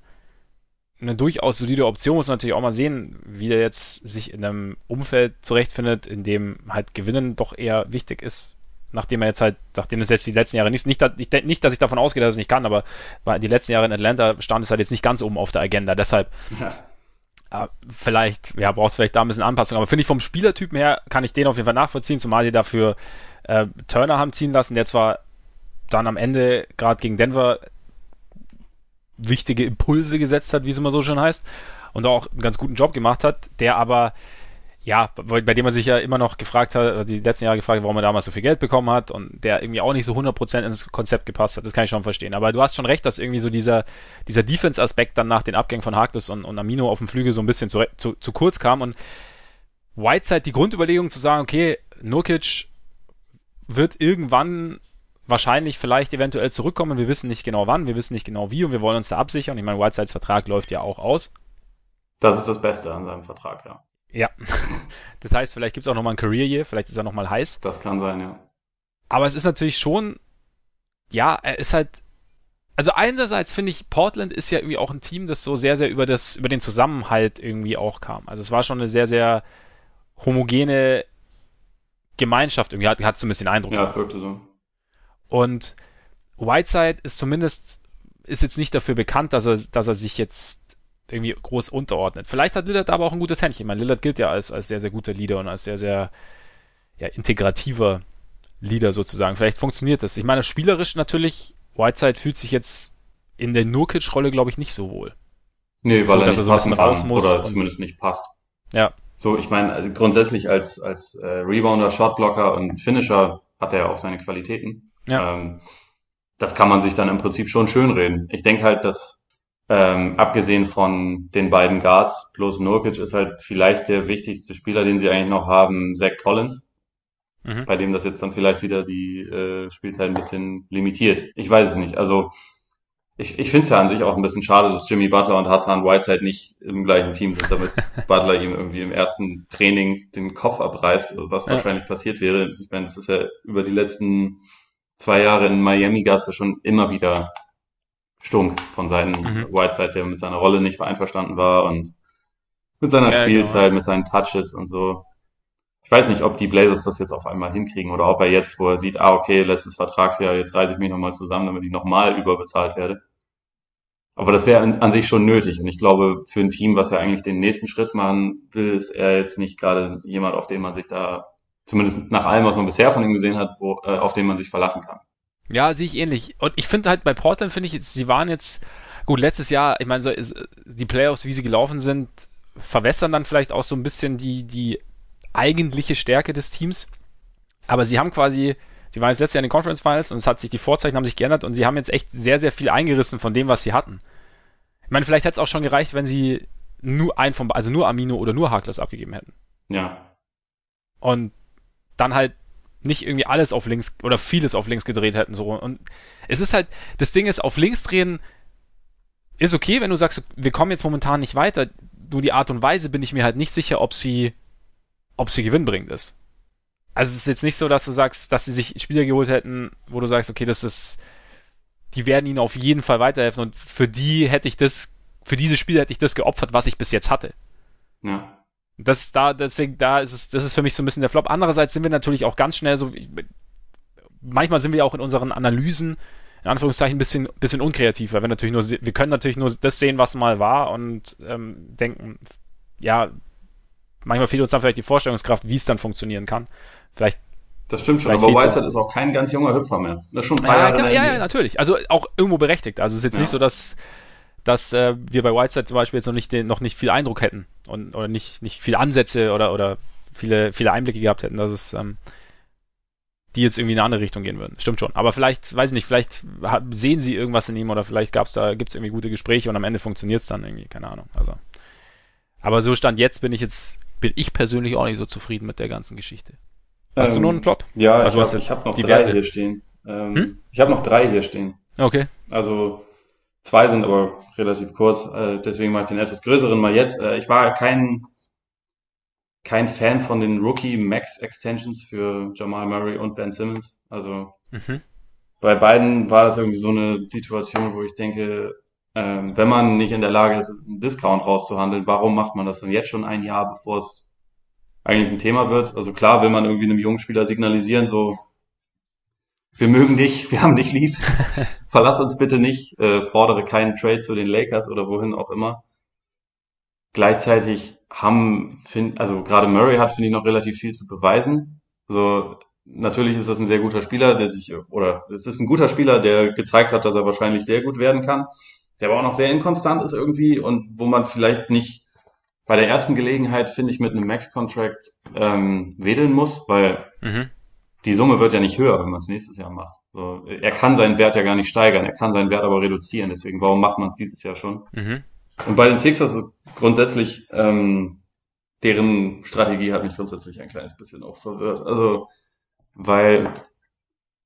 eine durchaus solide Option, muss man natürlich auch mal sehen, wie der jetzt sich in einem Umfeld zurechtfindet, in dem halt Gewinnen doch eher wichtig ist, nachdem er jetzt halt, nachdem es jetzt die letzten Jahre nicht, nicht, dass- ich denk nicht, dass ich davon ausgehe, dass es nicht kann, aber die letzten Jahre in Atlanta stand es halt jetzt nicht ganz oben auf der Agenda, deshalb ja. Äh, vielleicht, ja, brauchst vielleicht da ein bisschen Anpassung, aber finde ich vom Spielertypen her, kann ich den auf jeden Fall nachvollziehen, zumal sie dafür äh, Turner haben ziehen lassen, der zwar dann am Ende gerade gegen Denver wichtige Impulse gesetzt hat, wie es immer so schön heißt, und auch einen ganz guten Job gemacht hat, der aber ja, bei, dem man sich ja immer noch gefragt hat, also die letzten Jahre gefragt warum er damals so viel Geld bekommen hat und der irgendwie auch nicht so 100% ins Konzept gepasst hat, das kann ich schon verstehen. Aber du hast schon recht, dass irgendwie so dieser, dieser Defense-Aspekt dann nach den Abgängen von Harkless und, und Amino auf dem Flügel so ein bisschen zu, zu, zu kurz kam und Whiteside die Grundüberlegung zu sagen, okay, Nurkic wird irgendwann wahrscheinlich vielleicht eventuell zurückkommen. Wir wissen nicht genau wann, wir wissen nicht genau wie und wir wollen uns da absichern. Ich meine, Whitesides Vertrag läuft ja auch aus. Das ist das Beste an seinem Vertrag, ja. Ja. [laughs] Das heißt, vielleicht gibt es auch nochmal ein Career Year, vielleicht ist er nochmal heiß. Das kann sein, ja. Aber es ist natürlich schon, ja, er ist halt, also einerseits finde ich, Portland ist ja irgendwie auch ein Team, das so sehr, sehr über das, über den Zusammenhalt irgendwie auch kam. Also es war schon eine sehr, sehr homogene Gemeinschaft irgendwie, hat, hat so ein bisschen Eindruck. Ja, es wirkte so. Und Whiteside ist zumindest, ist jetzt nicht dafür bekannt, dass er, dass er sich jetzt irgendwie groß unterordnet. Vielleicht hat Lillard aber auch ein gutes Händchen. Ich meine, Lillard gilt ja als, als sehr, sehr guter Leader und als sehr, sehr ja, integrativer Leader sozusagen. Vielleicht funktioniert das. Ich meine, spielerisch natürlich, Whiteside fühlt sich jetzt in der Nurkic-Rolle, glaube ich, nicht so wohl. Nee, So, weil er dass nicht er so ein bisschen raus muss oder zumindest nicht passt. Ja. So, ich meine, also grundsätzlich als, als äh, Rebounder, Shotblocker und Finisher hat er ja auch seine Qualitäten. Ja. Ähm, das kann man sich dann im Prinzip schon schönreden. Ich denke halt, dass ähm, abgesehen von den beiden Guards plus Nurkic ist halt vielleicht der wichtigste Spieler, den sie eigentlich noch haben, Zach Collins, Mhm. bei dem das jetzt dann vielleicht wieder die äh, Spielzeit ein bisschen limitiert. Ich weiß es nicht. Also ich, ich finde es ja an sich auch ein bisschen schade, dass Jimmy Butler und Hassan Whiteside nicht im gleichen Team sind, damit [laughs] Butler ihm irgendwie im ersten Training den Kopf abreißt, was Ja. wahrscheinlich passiert wäre. Ich meine, das ist ja über die letzten zwei Jahre in Miami gab es ja schon immer wieder Stunk von Seiten Mhm. Whiteside, der mit seiner Rolle nicht einverstanden war und Mit seiner Ja, Spielzeit, genau. mit seinen Touches und so. Ich weiß nicht, ob die Blazers das jetzt auf einmal hinkriegen oder ob er jetzt, wo er sieht, ah, okay, letztes Vertragsjahr, jetzt reiße ich mich nochmal zusammen, damit ich nochmal überbezahlt werde. Aber das wäre an, an sich schon nötig. Und ich glaube, für ein Team, was ja eigentlich den nächsten Schritt machen will, ist er jetzt nicht gerade jemand, auf den man sich da, zumindest nach allem, was man bisher von ihm gesehen hat, wo, äh, auf den man sich verlassen kann. Ja, sehe ich ähnlich. Und ich finde halt bei Portland, finde ich, jetzt, sie waren jetzt, gut, letztes Jahr, ich meine, so die Playoffs, wie sie gelaufen sind, verwässern dann vielleicht auch so ein bisschen die, die eigentliche Stärke des Teams. Aber sie haben quasi, sie waren jetzt letztes Jahr in den Conference Finals und es hat sich, die Vorzeichen haben sich geändert und sie haben jetzt echt sehr, sehr viel eingerissen von dem, was sie hatten. Ich meine, vielleicht hätte es auch schon gereicht, wenn sie nur ein vom, also nur Amino oder nur Harkless abgegeben hätten. Ja, Und dann halt nicht irgendwie alles auf links oder vieles auf links gedreht hätten. So. Und es ist halt, das Ding ist, auf links drehen ist okay, wenn du sagst, wir kommen jetzt momentan nicht weiter. Nur die Art und Weise bin ich mir halt nicht sicher, ob sie, ob sie gewinnbringend ist. Also es ist jetzt nicht so, dass du sagst, dass sie sich Spieler geholt hätten, wo du sagst, okay, das ist, die werden ihnen auf jeden Fall weiterhelfen und für die hätte ich das, für diese Spieler hätte ich das geopfert, was ich bis jetzt hatte. ja. Das da, deswegen, da ist es, das ist für mich so ein bisschen der Flop. Andererseits sind wir natürlich auch ganz schnell so, ich, manchmal sind wir auch in unseren Analysen, in Anführungszeichen, ein bisschen, bisschen unkreativ, weil wir natürlich nur, wir können natürlich nur das sehen, was mal war und ähm, denken, ja, manchmal fehlt uns dann vielleicht die Vorstellungskraft, wie es dann funktionieren kann. Vielleicht Das stimmt schon, Vielleicht aber Whiteside ist auch kein ganz junger Hüpfer mehr. Das ist schon ein paar Ja, Jahre ja, ja, natürlich. Also auch irgendwo berechtigt. Also es ist jetzt Ja. nicht so, dass, dass äh, wir bei Whiteside zum Beispiel jetzt noch nicht, den, noch nicht viel Eindruck hätten und oder nicht, nicht viele Ansätze oder, oder viele, viele Einblicke gehabt hätten, dass es ähm, die jetzt irgendwie in eine andere Richtung gehen würden. Stimmt schon. Aber vielleicht, weiß ich nicht, vielleicht sehen sie irgendwas in ihm oder vielleicht gab's da, gibt's irgendwie gute Gespräche und am Ende funktioniert's dann irgendwie, keine Ahnung. Also. Aber so stand jetzt bin ich jetzt, bin ich persönlich auch nicht so zufrieden mit der ganzen Geschichte. Hast du Ähm, nur einen Flop? Ja, Also ich du habe hab noch diverse. drei hier stehen. Ähm, Hm? Ich habe noch drei hier stehen. Okay. Also zwei sind aber relativ kurz, äh, deswegen mache ich den etwas größeren mal jetzt. Äh, ich war kein, kein Fan von den Rookie Max Extensions für Jamal Murray und Ben Simmons. Also Mhm. bei beiden war das irgendwie so eine Situation, wo ich denke, ähm, wenn man nicht in der Lage ist, einen Discount rauszuhandeln, warum macht man das dann jetzt schon ein Jahr, bevor es eigentlich ein Thema wird? Also klar will man irgendwie einem jungen Spieler signalisieren, so, wir mögen dich, wir haben dich lieb, [laughs] verlass uns bitte nicht, äh, fordere keinen Trade zu den Lakers oder wohin auch immer. Gleichzeitig haben, find, also gerade Murray hat, finde ich, noch relativ viel zu beweisen. So, natürlich ist das ein sehr guter Spieler, der sich, oder es ist ein guter Spieler, der gezeigt hat, dass er wahrscheinlich sehr gut werden kann, der aber auch noch sehr inkonstant ist irgendwie und wo man vielleicht nicht bei der ersten Gelegenheit, finde ich, mit einem Max-Contract ähm, wedeln muss, weil Mhm. Die Summe wird ja nicht höher, wenn man es nächstes Jahr macht. So, er kann seinen Wert ja gar nicht steigern, er kann seinen Wert aber reduzieren, deswegen, warum macht man es dieses Jahr schon? Mhm. Und bei den Sixers ist grundsätzlich, ähm, deren Strategie hat mich grundsätzlich ein kleines bisschen auch verwirrt. Also, weil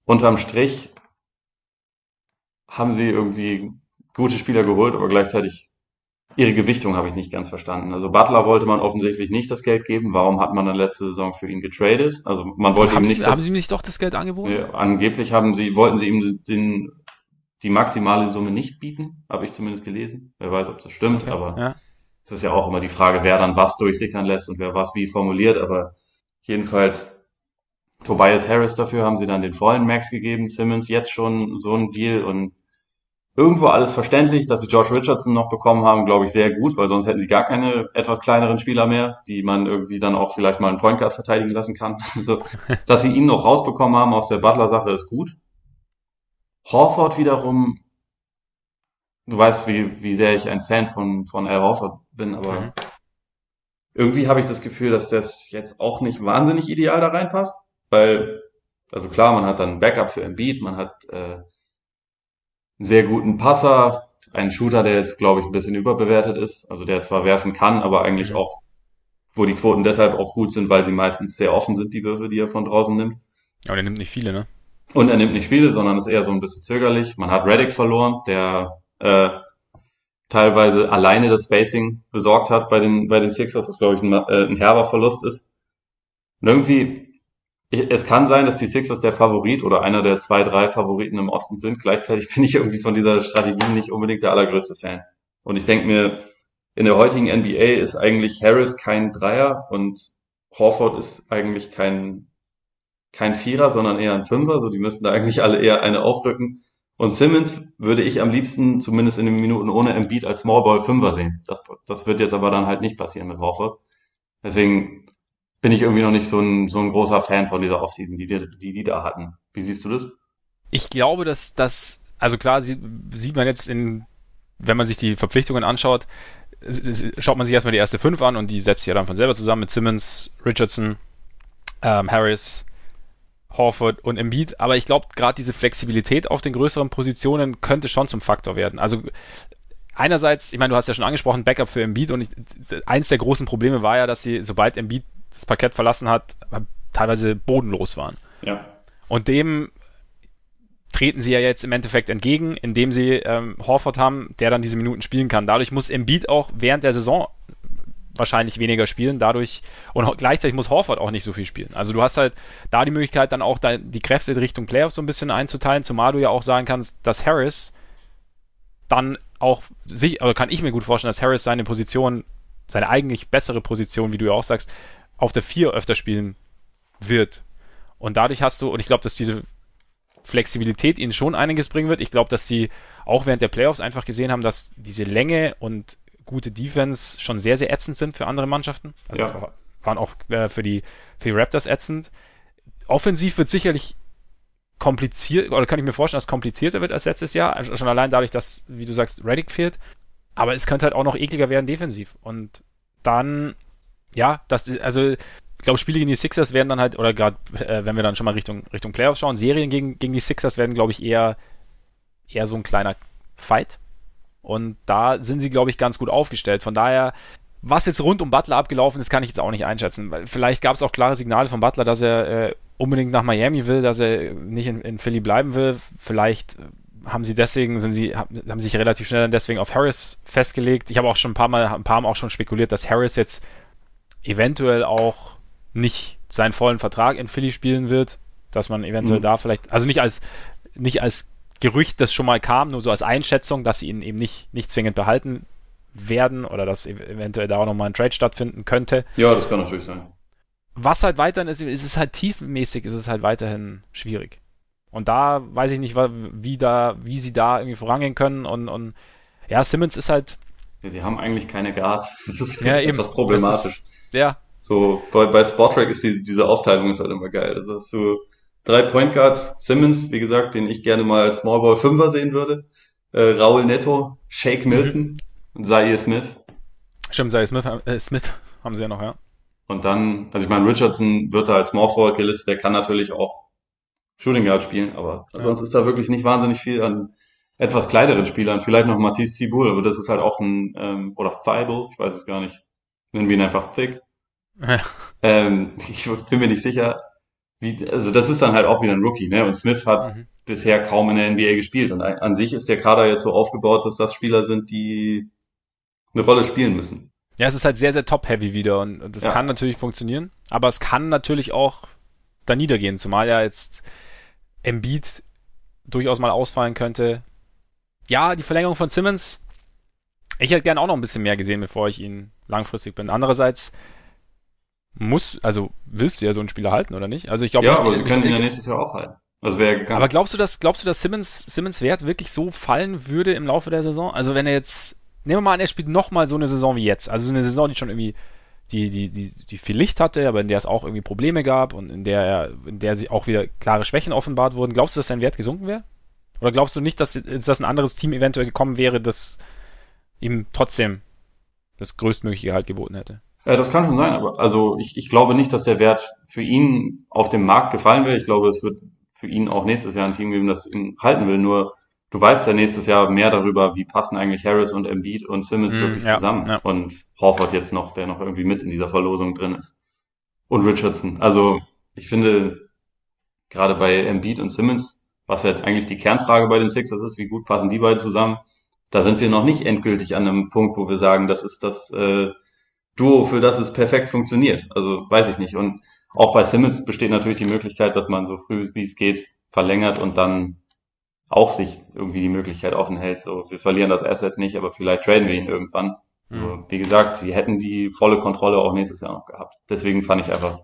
unterm Strich haben sie irgendwie gute Spieler geholt, aber gleichzeitig ihre Gewichtung habe ich nicht ganz verstanden. Also Butler wollte man offensichtlich nicht das Geld geben. Warum hat man dann letzte Saison für ihn getradet? Also man wollte Haben ihm sie, nicht haben das, sie ihm nicht doch das Geld angeboten? ja, angeblich haben sie, wollten sie ihm den, die maximale Summe nicht bieten, habe ich zumindest gelesen. Wer weiß, ob das stimmt, Okay. aber Ja. es ist ja auch immer die Frage, wer dann was durchsickern lässt und wer was wie formuliert, aber jedenfalls Tobias Harris dafür haben sie dann den vollen Max gegeben, Simmons jetzt schon so ein Deal und irgendwo alles verständlich, dass sie George Richardson noch bekommen haben, glaube ich, sehr gut, weil sonst hätten sie gar keine etwas kleineren Spieler mehr, die man irgendwie dann auch vielleicht mal einen Point Guard verteidigen lassen kann. [laughs] Also, dass sie ihn noch rausbekommen haben aus der Butler-Sache ist gut. Horford wiederum, du weißt, wie, wie sehr ich ein Fan von, von Al Horford bin, aber Mhm. irgendwie habe ich das Gefühl, dass das jetzt auch nicht wahnsinnig ideal da reinpasst, weil, also klar, man hat dann ein Backup für Embiid, man hat äh, einen sehr guten Passer, einen Shooter, der jetzt, glaube ich, ein bisschen überbewertet ist, also der zwar werfen kann, aber eigentlich Mhm. auch, wo die Quoten deshalb auch gut sind, weil sie meistens sehr offen sind, die Würfe, die er von draußen nimmt. Aber der nimmt nicht viele, ne? Und er nimmt nicht viele, sondern ist eher so ein bisschen zögerlich. Man hat Reddick verloren, der äh, teilweise alleine das Spacing besorgt hat bei den, bei den Sixers, was glaube ich ein, äh, ein herber Verlust ist. Und irgendwie, es kann sein, dass die Sixers der Favorit oder einer der zwei, drei Favoriten im Osten sind. Gleichzeitig [laughs] bin ich irgendwie von dieser Strategie nicht unbedingt der allergrößte Fan. Und ich denke mir, in der heutigen NBA ist eigentlich Harris kein Dreier und Horford ist eigentlich kein, kein Vierer, sondern eher ein Fünfer. So, die müssten da eigentlich alle eher eine aufrücken. Und Simmons würde ich am liebsten, zumindest in den Minuten ohne Embiid, als Smallball Fünfer sehen. Das, das wird jetzt aber dann halt nicht passieren mit Horford. Deswegen bin ich irgendwie noch nicht so ein, so ein großer Fan von dieser Offseason, die, die, die da hatten. Wie siehst du das? Ich glaube, dass das, also klar sieht, sieht man jetzt in, wenn man sich die Verpflichtungen anschaut, schaut man sich erstmal die erste fünf an und die setzt sich ja dann von selber zusammen mit Simmons, Richardson, ähm, Harris, Horford und Embiid. Aber ich glaube, gerade diese Flexibilität auf den größeren Positionen könnte schon zum Faktor werden. Also einerseits, ich meine, du hast ja schon angesprochen, Backup für Embiid und ich, eins der großen Probleme war ja, dass sie, sobald Embiid das Parkett verlassen hat, teilweise bodenlos waren. Ja. Und dem treten sie ja jetzt im Endeffekt entgegen, indem sie ähm, Horford haben, der dann diese Minuten spielen kann. Dadurch muss Embiid auch während der Saison wahrscheinlich weniger spielen, dadurch und gleichzeitig muss Horford auch nicht so viel spielen. Also du hast halt da die Möglichkeit, dann auch die Kräfte Richtung Playoffs so ein bisschen einzuteilen, zumal du ja auch sagen kannst, dass Harris dann auch sich, also kann ich mir gut vorstellen, dass Harris seine Position, seine eigentlich bessere Position, wie du ja auch sagst, auf der 4 öfter spielen wird. Und dadurch hast du, und ich glaube, dass diese Flexibilität ihnen schon einiges bringen wird. Ich glaube, dass sie auch während der Playoffs einfach gesehen haben, dass diese Länge und gute Defense schon sehr, sehr ätzend sind für andere Mannschaften. Also ja. waren auch äh, für, die, für die Raptors ätzend. Offensiv wird sicherlich kompliziert, oder kann ich mir vorstellen, dass es komplizierter wird als letztes Jahr. Also schon allein dadurch, dass, wie du sagst, Reddick fehlt. Aber es könnte halt auch noch ekliger werden defensiv. Und dann, ja, das, also ich glaube, Spiele gegen die Sixers werden dann halt, oder gerade, äh, wenn wir dann schon mal Richtung, Richtung Playoffs schauen, Serien gegen, gegen die Sixers werden, glaube ich, eher, eher so ein kleiner Fight. Und da sind sie, glaube ich, ganz gut aufgestellt. Von daher, was jetzt rund um Butler abgelaufen ist, kann ich jetzt auch nicht einschätzen. Vielleicht gab es auch klare Signale von Butler, dass er äh, unbedingt nach Miami will, dass er nicht in, in Philly bleiben will. Vielleicht haben sie deswegen, sind sie, haben sich relativ schnell dann deswegen auf Harris festgelegt. Ich habe auch schon ein paar Mal, ein paar Mal auch schon spekuliert, dass Harris jetzt eventuell auch nicht seinen vollen Vertrag in Philly spielen wird, dass man eventuell mhm. da vielleicht, also nicht als, nicht als Gerücht, das schon mal kam, nur so als Einschätzung, dass sie ihn eben nicht, nicht zwingend behalten werden oder dass eventuell da auch nochmal ein Trade stattfinden könnte. Ja, das kann natürlich sein. Was halt weiterhin ist, ist es halt tiefenmäßig, ist es halt weiterhin schwierig. Und da weiß ich nicht, wie da, wie sie da irgendwie vorangehen können und, und ja, Simmons ist halt. Sie haben eigentlich keine Guards. Das ist ja, eben. etwas problematisch. Das ist, ja, so, bei, bei Sportrack ist die, diese Aufteilung ist halt immer geil. Also hast du drei Point Guards, Simmons, wie gesagt, den ich gerne mal als Smallball Fünfer sehen würde, äh, Raul Netto, Shake Milton mhm. und Zaire Smith. Stimmt, Zaire Smith, äh, Smith haben sie ja noch, ja. Und dann, also ich meine, Richardson wird da als Small Forward gelistet, der kann natürlich auch Shooting Guard spielen, aber ja. sonst ist da wirklich nicht wahnsinnig viel an etwas kleineren Spielern. Vielleicht noch Matisse Zibul, aber das ist halt auch ein, ähm, oder Feibel, ich weiß es gar nicht. Nennen wir ihn einfach Thick. ähm, [laughs] ich bin mir nicht sicher, wie, also das ist dann halt auch wieder ein Rookie, ne? Und Smith hat mhm. bisher kaum in der NBA gespielt. Und an sich ist der Kader jetzt so aufgebaut, dass das Spieler sind, die eine Rolle spielen müssen. Ja, es ist halt sehr, sehr top-heavy wieder und, und das ja. kann natürlich funktionieren, aber es kann natürlich auch da niedergehen, zumal ja jetzt Embiid durchaus mal ausfallen könnte. Ja, die Verlängerung von Simmons, ich hätte gern auch noch ein bisschen mehr gesehen, bevor ich ihn langfristig bin. Andererseits muss, also willst du ja so einen Spieler halten oder nicht? Also ich glaube, ja, aber sie können ihn ja nächstes Jahr auch halten. Also wäre Aber glaubst du, dass glaubst du, dass Simmons Simmons Wert wirklich so fallen würde im Laufe der Saison? Also wenn er jetzt nehmen wir mal an, er spielt noch mal so eine Saison wie jetzt, also so eine Saison, die schon irgendwie die, die, die, die viel Licht hatte, aber in der es auch irgendwie Probleme gab und in der er, in der sie auch wieder klare Schwächen offenbart wurden. Glaubst du, dass sein Wert gesunken wäre? Oder glaubst du nicht, dass, dass ein anderes Team eventuell gekommen wäre, das ihm trotzdem das größtmögliche Gehalt geboten hätte? Ja, das kann schon sein, aber also ich, ich glaube nicht, dass der Wert für ihn auf dem Markt gefallen wird. Ich glaube, es wird für ihn auch nächstes Jahr ein Team geben, das ihn halten will. Nur du weißt ja nächstes Jahr mehr darüber, wie passen eigentlich Harris und Embiid und Simmons mm, wirklich ja, zusammen. Ja. Und Horford jetzt noch, der noch irgendwie mit in dieser Verlosung drin ist. Und Richardson. Also ich finde, gerade bei Embiid und Simmons, was ja eigentlich die Kernfrage bei den Sixers ist, wie gut passen die beiden zusammen, da sind wir noch nicht endgültig an einem Punkt, wo wir sagen, das ist das äh, Duo, für das es perfekt funktioniert. Also weiß ich nicht. Und auch bei Simmons besteht natürlich die Möglichkeit, dass man so früh wie es geht verlängert und dann auch sich irgendwie die Möglichkeit offen hält. So, wir verlieren das Asset nicht, aber vielleicht traden wir ihn irgendwann. Mhm. wie gesagt, sie hätten die volle Kontrolle auch nächstes Jahr noch gehabt. Deswegen fand ich einfach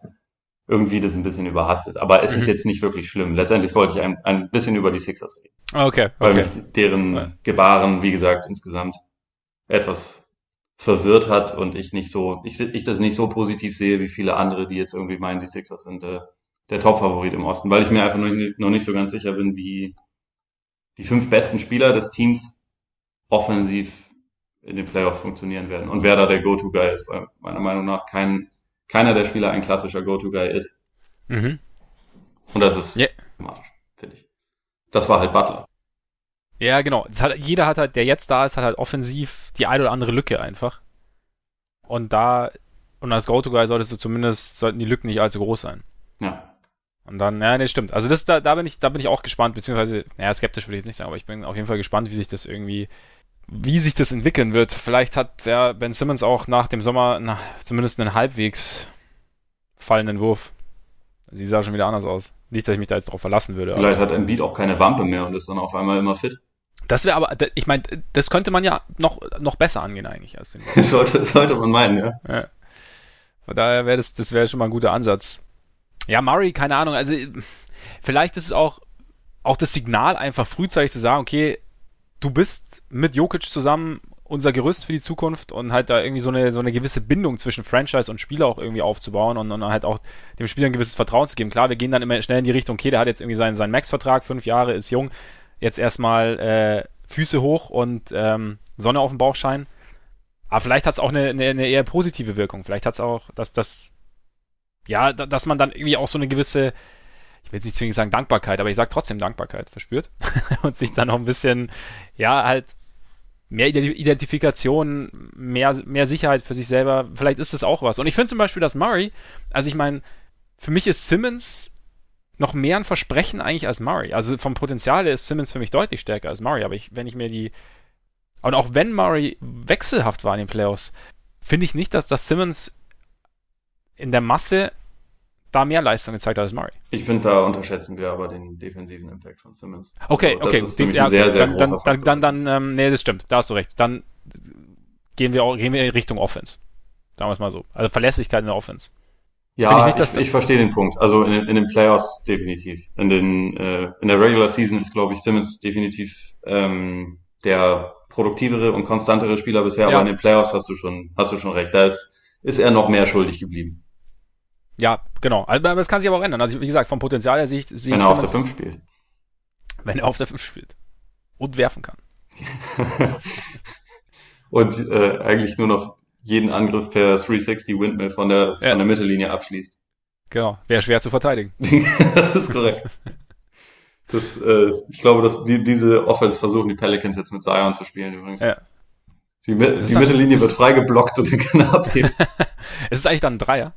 irgendwie das ein bisschen überhastet. Aber es mhm. ist jetzt nicht wirklich schlimm. Letztendlich wollte ich ein, ein bisschen über die Sixers reden. Okay, okay. Weil mich deren Gebaren, wie gesagt, insgesamt etwas verwirrt hat und ich nicht so, ich, ich das nicht so positiv sehe wie viele andere, die jetzt irgendwie meinen, die Sixers sind äh, der Top-Favorit im Osten, weil ich mir einfach noch nicht, noch nicht so ganz sicher bin, wie die fünf besten Spieler des Teams offensiv in den Playoffs funktionieren werden und wer da der Go-To-Guy ist, weil meiner Meinung nach kein, keiner der Spieler ein klassischer Go-To-Guy ist. Mhm. Und das ist yeah. finde ich. Das war halt Butler. Ja, genau. Hat, jeder hat halt, der jetzt da ist, hat halt offensiv die eine oder andere Lücke einfach. Und da, und als Go-To-Guy solltest du zumindest, sollten die Lücken nicht allzu groß sein. Ja. Und dann, ja, nee, stimmt. Also das, da, da bin ich, da bin ich auch gespannt, beziehungsweise, naja, skeptisch will ich jetzt nicht sagen, aber ich bin auf jeden Fall gespannt, wie sich das irgendwie, wie sich das entwickeln wird. Vielleicht hat ja Ben Simmons auch nach dem Sommer na, zumindest einen halbwegs fallenden Wurf. Sie sah schon wieder anders aus. Nicht, dass ich mich da jetzt drauf verlassen würde. Vielleicht hat Embiid auch keine Wampe mehr und ist dann auf einmal immer fit. Das wäre aber, ich meine, das könnte man ja noch, noch besser angehen eigentlich als den. [laughs] sollte, sollte man meinen, ja. ja. Von daher wäre das, das wäre schon mal ein guter Ansatz. Ja, Murray, keine Ahnung. Also vielleicht ist es auch, auch das Signal einfach frühzeitig zu sagen, okay, du bist mit Jokic zusammen unser Gerüst für die Zukunft und halt da irgendwie so eine, so eine gewisse Bindung zwischen Franchise und Spieler auch irgendwie aufzubauen und, und halt auch dem Spieler ein gewisses Vertrauen zu geben. Klar, wir gehen dann immer schnell in die Richtung, okay, der hat jetzt irgendwie seinen, seinen Max-Vertrag, fünf Jahre, ist jung, jetzt erstmal äh, Füße hoch und ähm, Sonne auf dem Bauch scheinen. Aber vielleicht hat es auch eine, eine, eine eher positive Wirkung. Vielleicht hat es auch, dass das ja, dass man dann irgendwie auch so eine gewisse, ich will jetzt nicht zwingend sagen Dankbarkeit, aber ich sage trotzdem Dankbarkeit verspürt [laughs] und sich dann noch ein bisschen, ja, halt mehr Identifikation, mehr, mehr Sicherheit für sich selber, vielleicht ist es auch was. Und ich finde zum Beispiel, dass Murray, also ich meine, für mich ist Simmons noch mehr ein Versprechen eigentlich als Murray. Also vom Potenzial ist Simmons für mich deutlich stärker als Murray, aber ich, wenn ich mir die, und auch wenn Murray wechselhaft war in den Playoffs, finde ich nicht, dass das Simmons in der Masse da mehr Leistung gezeigt hat als Murray. Ich finde, da unterschätzen wir aber den defensiven Impact von Simmons. Okay, also, okay. Den, ja, sehr, sehr dann, dann, dann, dann, dann, ähm, nee, das stimmt, da hast du recht. Dann gehen wir, auch, gehen wir in Richtung Offense. Sagen wir es mal so. Also Verlässlichkeit in der Offense. Ja, ich, ich, ich, verstehe den Punkt. Also in, in den Playoffs definitiv. In, den, äh, in der Regular Season ist, glaube ich, Simmons definitiv ähm, der produktivere und konstantere Spieler bisher, ja. aber in den Playoffs hast du schon, hast du schon recht. Da ist, ist er noch mehr schuldig geblieben. Ja, genau. Aber das kann sich aber auch ändern. Also wie gesagt, vom Potenzial her sehe ich, sehe Wenn er auf der 5 spielt. Wenn er auf der 5 spielt. Und werfen kann. [laughs] und äh, eigentlich nur noch jeden Angriff per 360 Windmill von der, ja. von der Mittellinie abschließt. Genau, wäre schwer zu verteidigen. [laughs] das ist korrekt. Das, äh, ich glaube, dass die, diese Offense versuchen die Pelicans jetzt mit Zion zu spielen übrigens. Ja. Die, die Mittellinie wird freigeblockt und dann kann er abheben. [laughs] es ist eigentlich dann ein Dreier.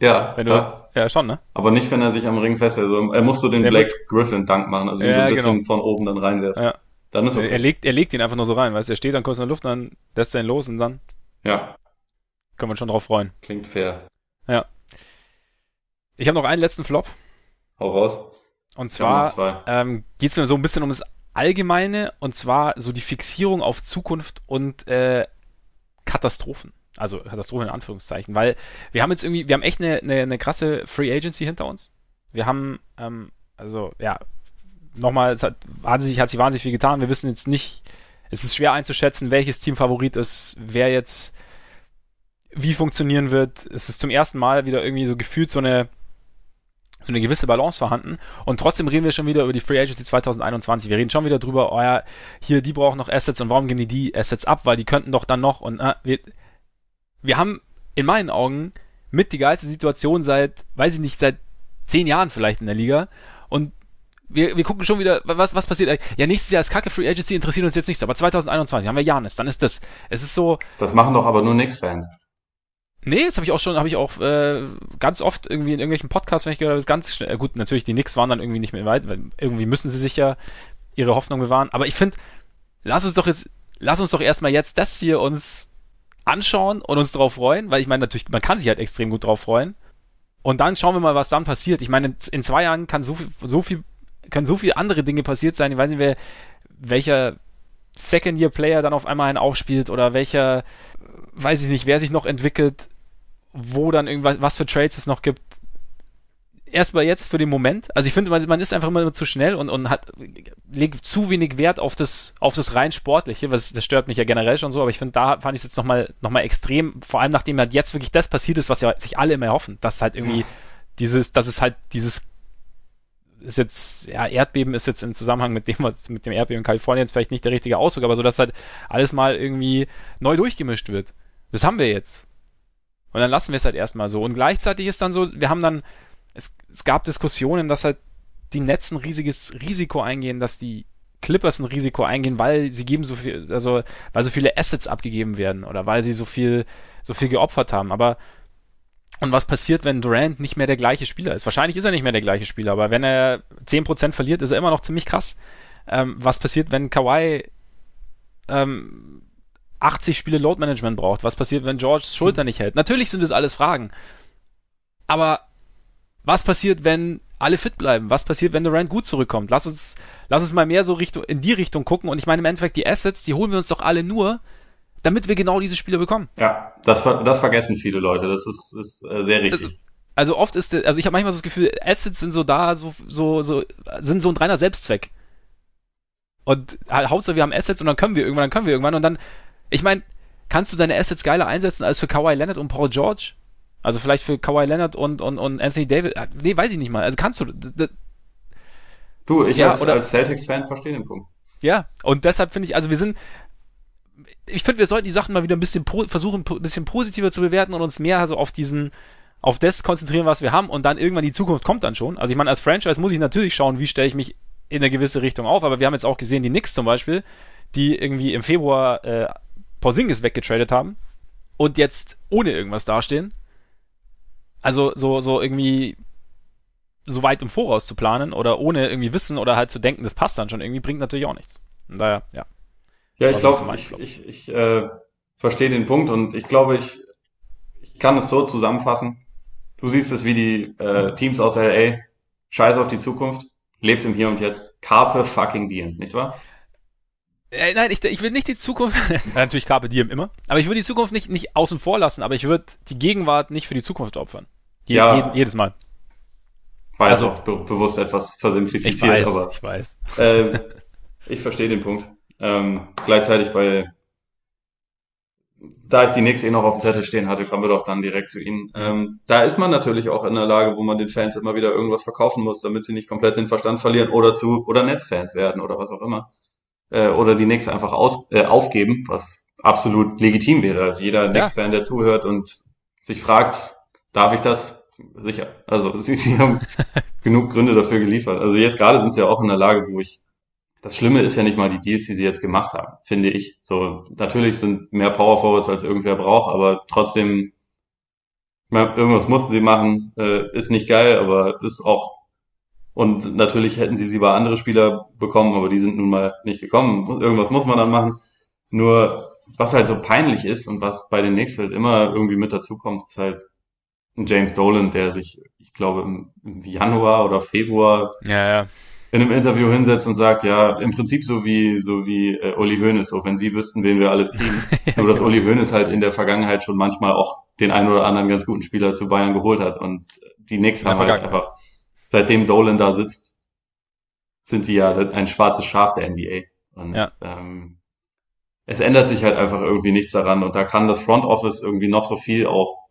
Ja, wenn du, ja. ja, schon, ne? Aber nicht, wenn er sich am Ring festhält. Also, er muss so den Der Blake Griffin Dank machen, also ihn ja, so ein bisschen genau. von oben dann reinwerfen. Ja. Dann ist okay. er, legt, er legt ihn einfach nur so rein, weißt er steht dann kurz in der Luft, dann lässt er ihn los und dann. Ja. Kann man schon drauf freuen. Klingt fair. Ja. Ich habe noch einen letzten Flop. Hau raus. Und zwar ähm, geht es mir so ein bisschen um das Allgemeine und zwar so die Fixierung auf Zukunft und äh, Katastrophen. Also Katastrophe in Anführungszeichen, weil wir haben jetzt irgendwie, wir haben echt eine, eine, eine krasse Free Agency hinter uns. Wir haben, ähm, also ja, nochmal, es hat, hat, sich, hat sich wahnsinnig viel getan. Wir wissen jetzt nicht, es ist schwer einzuschätzen, welches Team Favorit ist, wer jetzt wie funktionieren wird. Es ist zum ersten Mal wieder irgendwie so gefühlt so eine so eine gewisse Balance vorhanden. Und trotzdem reden wir schon wieder über die Free Agency 2021. Wir reden schon wieder drüber, oh ja, hier, die brauchen noch Assets und warum gehen die die Assets ab? Weil die könnten doch dann noch und äh, wir, wir haben in meinen Augen mit die geilste Situation seit, weiß ich nicht, seit zehn Jahren vielleicht in der Liga. Und wir, wir gucken schon wieder, was, was passiert. Ja, nächstes Jahr ist Kacke Free Agency, interessiert uns jetzt nicht so. Aber 2021 haben wir Janis, dann ist das. Es ist so. Das machen doch aber nur Knicks-Fans. Nee, das habe ich auch schon, habe ich auch äh, ganz oft irgendwie in irgendwelchen Podcasts, wenn ich gehört habe, ist ganz schnell. Gut, natürlich, die Knicks waren dann irgendwie nicht mehr weit, weil irgendwie müssen sie sich ja ihre Hoffnung bewahren. Aber ich finde, lass uns doch jetzt, lass uns doch erstmal jetzt das hier uns anschauen und uns darauf freuen, weil ich meine natürlich, man kann sich halt extrem gut drauf freuen. Und dann schauen wir mal, was dann passiert. Ich meine, in zwei Jahren kann so viel, so viel, können so viele andere Dinge passiert sein. Ich weiß nicht, wer, welcher Second-Year-Player dann auf einmal einen aufspielt oder welcher, weiß ich nicht, wer sich noch entwickelt, wo dann irgendwas, was für Trades es noch gibt. Erstmal jetzt für den Moment. Also ich finde, man, man ist einfach immer zu schnell und, und hat, legt zu wenig Wert auf das, auf das rein Sportliche, was, das stört mich ja generell schon so, aber ich finde, da fand ich es jetzt nochmal, noch mal extrem, vor allem nachdem halt jetzt wirklich das passiert ist, was ja sich alle immer hoffen, dass halt irgendwie dieses, dass es halt dieses ist jetzt, ja, Erdbeben ist jetzt im Zusammenhang mit dem, was mit dem Erdbeben in Kalifornien jetzt vielleicht nicht der richtige Ausdruck, aber so, dass halt alles mal irgendwie neu durchgemischt wird. Das haben wir jetzt. Und dann lassen wir es halt erstmal so. Und gleichzeitig ist dann so, wir haben dann, es, es gab Diskussionen, dass halt die Netz ein riesiges Risiko eingehen, dass die Clippers ein Risiko eingehen, weil sie geben so viel, also weil so viele Assets abgegeben werden oder weil sie so viel, so viel geopfert haben. Aber und was passiert, wenn Durant nicht mehr der gleiche Spieler ist? Wahrscheinlich ist er nicht mehr der gleiche Spieler, aber wenn er 10% verliert, ist er immer noch ziemlich krass. Ähm, was passiert, wenn Kawhi ähm, 80 Spiele Load Management braucht? Was passiert, wenn George Schulter nicht hält? Natürlich sind das alles Fragen. Aber was passiert, wenn alle fit bleiben? Was passiert, wenn Durant gut zurückkommt? Lass uns, lass uns mal mehr so Richtung, in die Richtung gucken. Und ich meine im Endeffekt, die Assets, die holen wir uns doch alle nur, damit wir genau diese Spiele bekommen. Ja, das, das vergessen viele Leute. Das ist, ist äh, sehr richtig. Also, also oft ist, also ich habe manchmal so das Gefühl, Assets sind so da, so, so, so, sind so ein reiner Selbstzweck. Und Hauptsache wir haben Assets und dann können wir irgendwann, dann können wir irgendwann und dann, ich meine, kannst du deine Assets geiler einsetzen als für Kawhi Leonard und Paul George? Also vielleicht für Kawhi Leonard und, und, und Anthony David? Ah, nee, weiß ich nicht mal. Also kannst du. Du, ich ja, als, als Celtics-Fan verstehe den Punkt. Ja, und deshalb finde ich, also wir sind, ich finde, wir sollten die Sachen mal wieder ein bisschen versuchen, ein bisschen positiver zu bewerten und uns mehr also auf diesen, auf das konzentrieren, was wir haben und dann irgendwann die Zukunft kommt dann schon. Also ich meine, als Franchise muss ich natürlich schauen, wie stelle ich mich in eine gewisse Richtung auf, aber wir haben jetzt auch gesehen, die Knicks zum Beispiel, die irgendwie im Februar äh, Porzingis weggetradet haben und jetzt ohne irgendwas dastehen. Also so, so irgendwie so weit im Voraus zu planen oder ohne irgendwie Wissen oder halt zu denken, das passt dann schon irgendwie, bringt natürlich auch nichts. Und daher, ja. Ja, ich glaube, ich, ich, ich äh, verstehe den Punkt und ich glaube, ich, ich kann es so zusammenfassen. Du siehst es wie die äh, Teams aus LA. Scheiß auf die Zukunft, lebt im Hier und Jetzt. Carpe fucking diem, nicht wahr? Äh, nein, ich, ich will nicht die Zukunft, [laughs] natürlich Carpe diem immer, aber ich würde die Zukunft nicht, nicht außen vor lassen, aber ich würde die Gegenwart nicht für die Zukunft opfern. Je, ja. Je, jedes Mal. War also be bewusst etwas versimplifiziert, ich weiß, aber ich weiß. Äh, [laughs] ich verstehe den Punkt. Ähm, gleichzeitig bei, da ich die Knicks eh noch auf dem Zettel stehen hatte, kommen wir doch dann direkt zu ihnen. Ähm, da ist man natürlich auch in der Lage, wo man den Fans immer wieder irgendwas verkaufen muss, damit sie nicht komplett den Verstand verlieren oder zu, oder Netzfans werden oder was auch immer. Äh, oder die Knicks einfach aus, äh, aufgeben, was absolut legitim wäre. Also jeder ja. Knicks-Fan, der zuhört und sich fragt, darf ich das? Sicher. Also [laughs] sie, sie haben genug Gründe dafür geliefert. Also jetzt gerade sind sie ja auch in der Lage, wo ich das Schlimme ist ja nicht mal die Deals, die sie jetzt gemacht haben, finde ich. So, natürlich sind mehr Power Forwards als irgendwer braucht, aber trotzdem, irgendwas mussten sie machen, äh, ist nicht geil, aber ist auch, und natürlich hätten sie lieber andere Spieler bekommen, aber die sind nun mal nicht gekommen. Irgendwas muss man dann machen. Nur, was halt so peinlich ist und was bei den Knicks halt immer irgendwie mit dazukommt, ist halt James Dolan, der sich, ich glaube, im, Januar oder Februar ja, ja. in einem Interview hinsetzt und sagt, ja, im Prinzip so wie so wie äh, Uli Hoeneß, so wenn Sie wüssten, wen wir alles kriegen. [laughs] Nur dass Uli Hoeneß halt in der Vergangenheit schon manchmal auch den einen oder anderen ganz guten Spieler zu Bayern geholt hat. Und die Knicks haben halt einfach seitdem Dolan da sitzt, sind sie ja ein schwarzes Schaf der NBA und ja. ähm, es ändert sich halt einfach irgendwie nichts daran. Und da kann das Front Office irgendwie noch so viel auch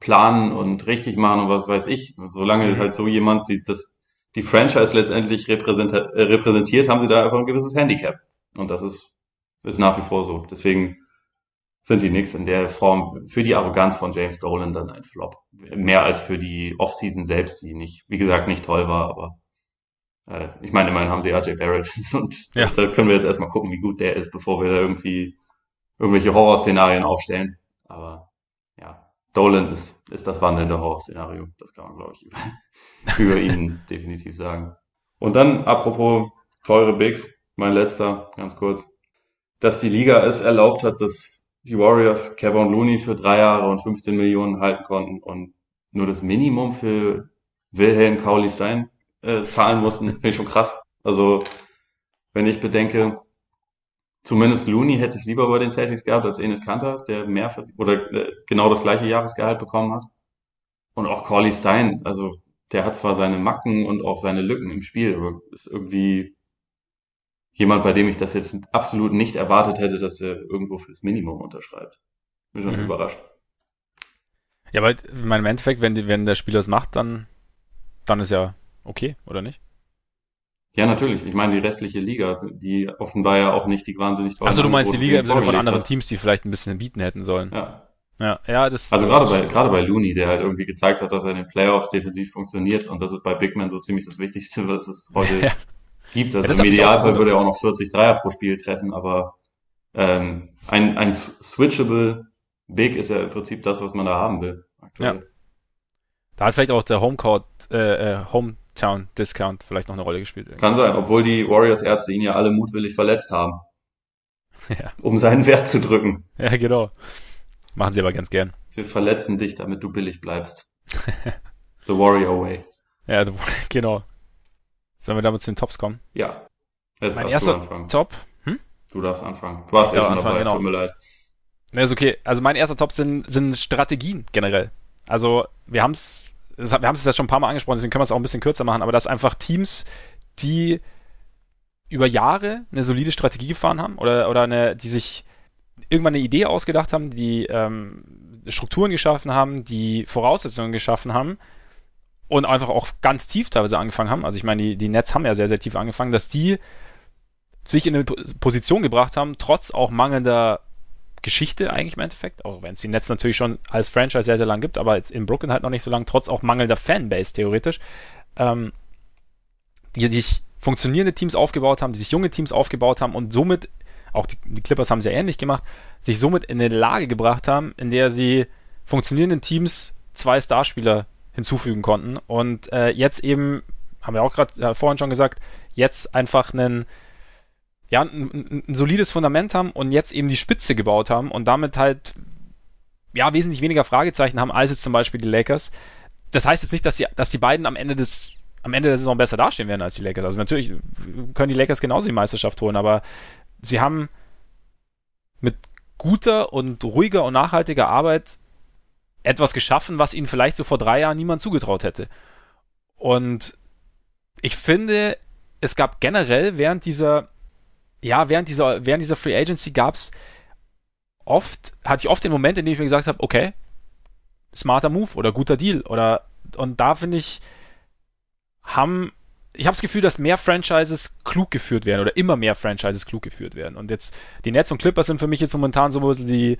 planen und richtig machen und was weiß ich. Solange mhm. halt so jemand die, das die Franchise letztendlich repräsentiert, äh, repräsentiert, haben sie da einfach ein gewisses Handicap. Und das ist, ist nach wie vor so. Deswegen sind die Knicks in der Form für die Arroganz von James Dolan dann ein Flop. Mehr als für die Offseason selbst, die nicht, wie gesagt, nicht toll war, aber äh, ich meine, immerhin haben sie RJ Barrett [laughs] und ja. da können wir jetzt erstmal gucken, wie gut der ist, bevor wir da irgendwie irgendwelche Horrorszenarien aufstellen. Aber Dolan ist, ist das wandelnde Horrorszenario. Das kann man, glaube ich, [laughs] über ihn definitiv sagen. Und dann, apropos teure Bigs, mein letzter, ganz kurz, dass die Liga es erlaubt hat, dass die Warriors Kevin Looney für drei Jahre und 15 Millionen halten konnten und nur das Minimum für Wilhelm Kauli Stein äh, zahlen mussten, [laughs] finde ich schon krass. Also, wenn ich bedenke, zumindest Looney hätte ich lieber bei den Celtics gehabt als Enes Kanter, der mehr oder äh, genau das gleiche Jahresgehalt bekommen hat. Und auch Corley Stein, also der hat zwar seine Macken und auch seine Lücken im Spiel, aber ist irgendwie jemand, bei dem ich das jetzt absolut nicht erwartet hätte, dass er irgendwo fürs Minimum unterschreibt. Bin schon mhm. überrascht. Ja, weil ich meine, im Endeffekt, wenn, wenn der Spieler es macht, dann, dann ist ja okay, oder nicht? Ja, natürlich. Ich meine, die restliche Liga, die offenbar ja auch nicht die wahnsinnig tollen Achso, du meinst die Liga im Sinne von anderen hat. Teams, die vielleicht ein bisschen bieten hätten sollen. Ja. Ja, ja, das. Also gerade bei, gerade bei Looney, der halt irgendwie gezeigt hat, dass er in den Playoffs defensiv funktioniert und das ist bei Big Man so ziemlich das Wichtigste, [laughs] was es heute ja. gibt. Also ja, im Idealfall würde er auch noch 40 Dreier pro Spiel treffen, aber ähm, ein, ein switchable Big ist ja im Prinzip das, was man da haben will. Aktuell. Ja. Da hat vielleicht auch der Homecourt, äh, äh, Hometown Discount vielleicht noch eine Rolle gespielt. Irgendwie. Kann sein, obwohl die Warriors Ärzte ihn ja alle mutwillig verletzt haben. [laughs] Ja. Um seinen Wert zu drücken. Ja, genau. Machen sie aber ganz gern. Wir verletzen dich, damit du billig bleibst. [laughs] the Warrior Way. Ja, [laughs] genau. Sollen wir damit zu den Tops kommen? Ja. Jetzt mein erster Top. Hm? Du darfst anfangen. Du warst ja schon anfangen, dabei, genau. tut mir leid. Ne, ist okay. Also mein erster Top sind, sind Strategien generell. Also wir haben es, wir haben es jetzt schon ein paar Mal angesprochen, deswegen können wir es auch ein bisschen kürzer machen, aber das einfach Teams, die über Jahre eine solide Strategie gefahren haben oder, oder eine, die sich irgendwann eine Idee ausgedacht haben, die ähm, Strukturen geschaffen haben, die Voraussetzungen geschaffen haben und einfach auch ganz tief teilweise angefangen haben. Also ich meine, die, die Nets haben ja sehr, sehr tief angefangen, dass die sich in eine Position gebracht haben, trotz auch mangelnder Geschichte eigentlich im Endeffekt, auch wenn es die Nets natürlich schon als Franchise sehr, sehr lang gibt, aber jetzt in Brooklyn halt noch nicht so lang, trotz auch mangelnder Fanbase theoretisch, ähm, die sich funktionierende Teams aufgebaut haben, die sich junge Teams aufgebaut haben und somit auch die, die Clippers haben es ja ähnlich gemacht, sich somit in eine Lage gebracht haben, in der sie funktionierenden Teams zwei Starspieler hinzufügen konnten und äh, jetzt eben, haben wir auch gerade äh, vorhin schon gesagt, jetzt einfach einen ja, ein, ein, solides Fundament haben und jetzt eben die Spitze gebaut haben und damit halt ja wesentlich weniger Fragezeichen haben als jetzt zum Beispiel die Lakers. Das heißt jetzt nicht, dass, sie, dass die beiden am Ende des am Ende der Saison besser dastehen werden als die Lakers. Also natürlich können die Lakers genauso die Meisterschaft holen, aber sie haben mit guter und ruhiger und nachhaltiger Arbeit etwas geschaffen, was ihnen vielleicht so vor drei Jahren niemand zugetraut hätte. Und ich finde, es gab generell während dieser, ja, während dieser, während dieser Free Agency gab es oft, hatte ich oft den Moment, in dem ich mir gesagt habe, okay, smarter Move oder guter Deal oder und da finde ich, haben ich habe das Gefühl, dass mehr Franchises klug geführt werden oder immer mehr Franchises klug geführt werden. Und jetzt die Nets und Clippers sind für mich jetzt momentan so ein bisschen die,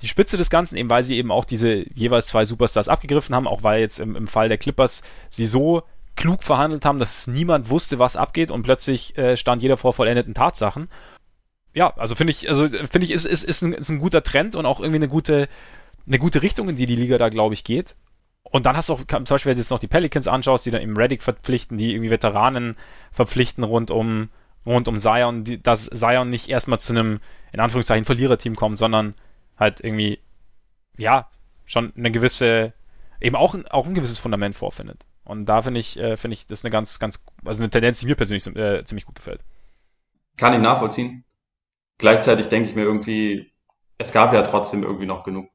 die Spitze des Ganzen, eben weil sie eben auch diese jeweils zwei Superstars abgegriffen haben, auch weil jetzt im, im Fall der Clippers sie so klug verhandelt haben, dass niemand wusste, was abgeht und plötzlich äh, stand jeder vor vollendeten Tatsachen. Ja, also finde ich, also finde ich, ist, ist, ist, ein, ist ein guter Trend und auch irgendwie eine gute, eine gute Richtung, in die die Liga da, glaube ich, geht. Und dann hast du auch, zum Beispiel, wenn du jetzt noch die Pelicans anschaust, die dann im Reddick verpflichten, die irgendwie Veteranen verpflichten rund um, rund um Zion, die, dass Zion nicht erstmal zu einem, in Anführungszeichen, Verliererteam kommt, sondern halt irgendwie, ja, schon eine gewisse, eben auch, auch ein gewisses Fundament vorfindet. Und da finde ich, äh, finde ich, das ist eine ganz, ganz, also eine Tendenz, die mir persönlich äh, ziemlich gut gefällt. Kann ich nachvollziehen. Gleichzeitig denke ich mir irgendwie, es gab ja trotzdem irgendwie noch genug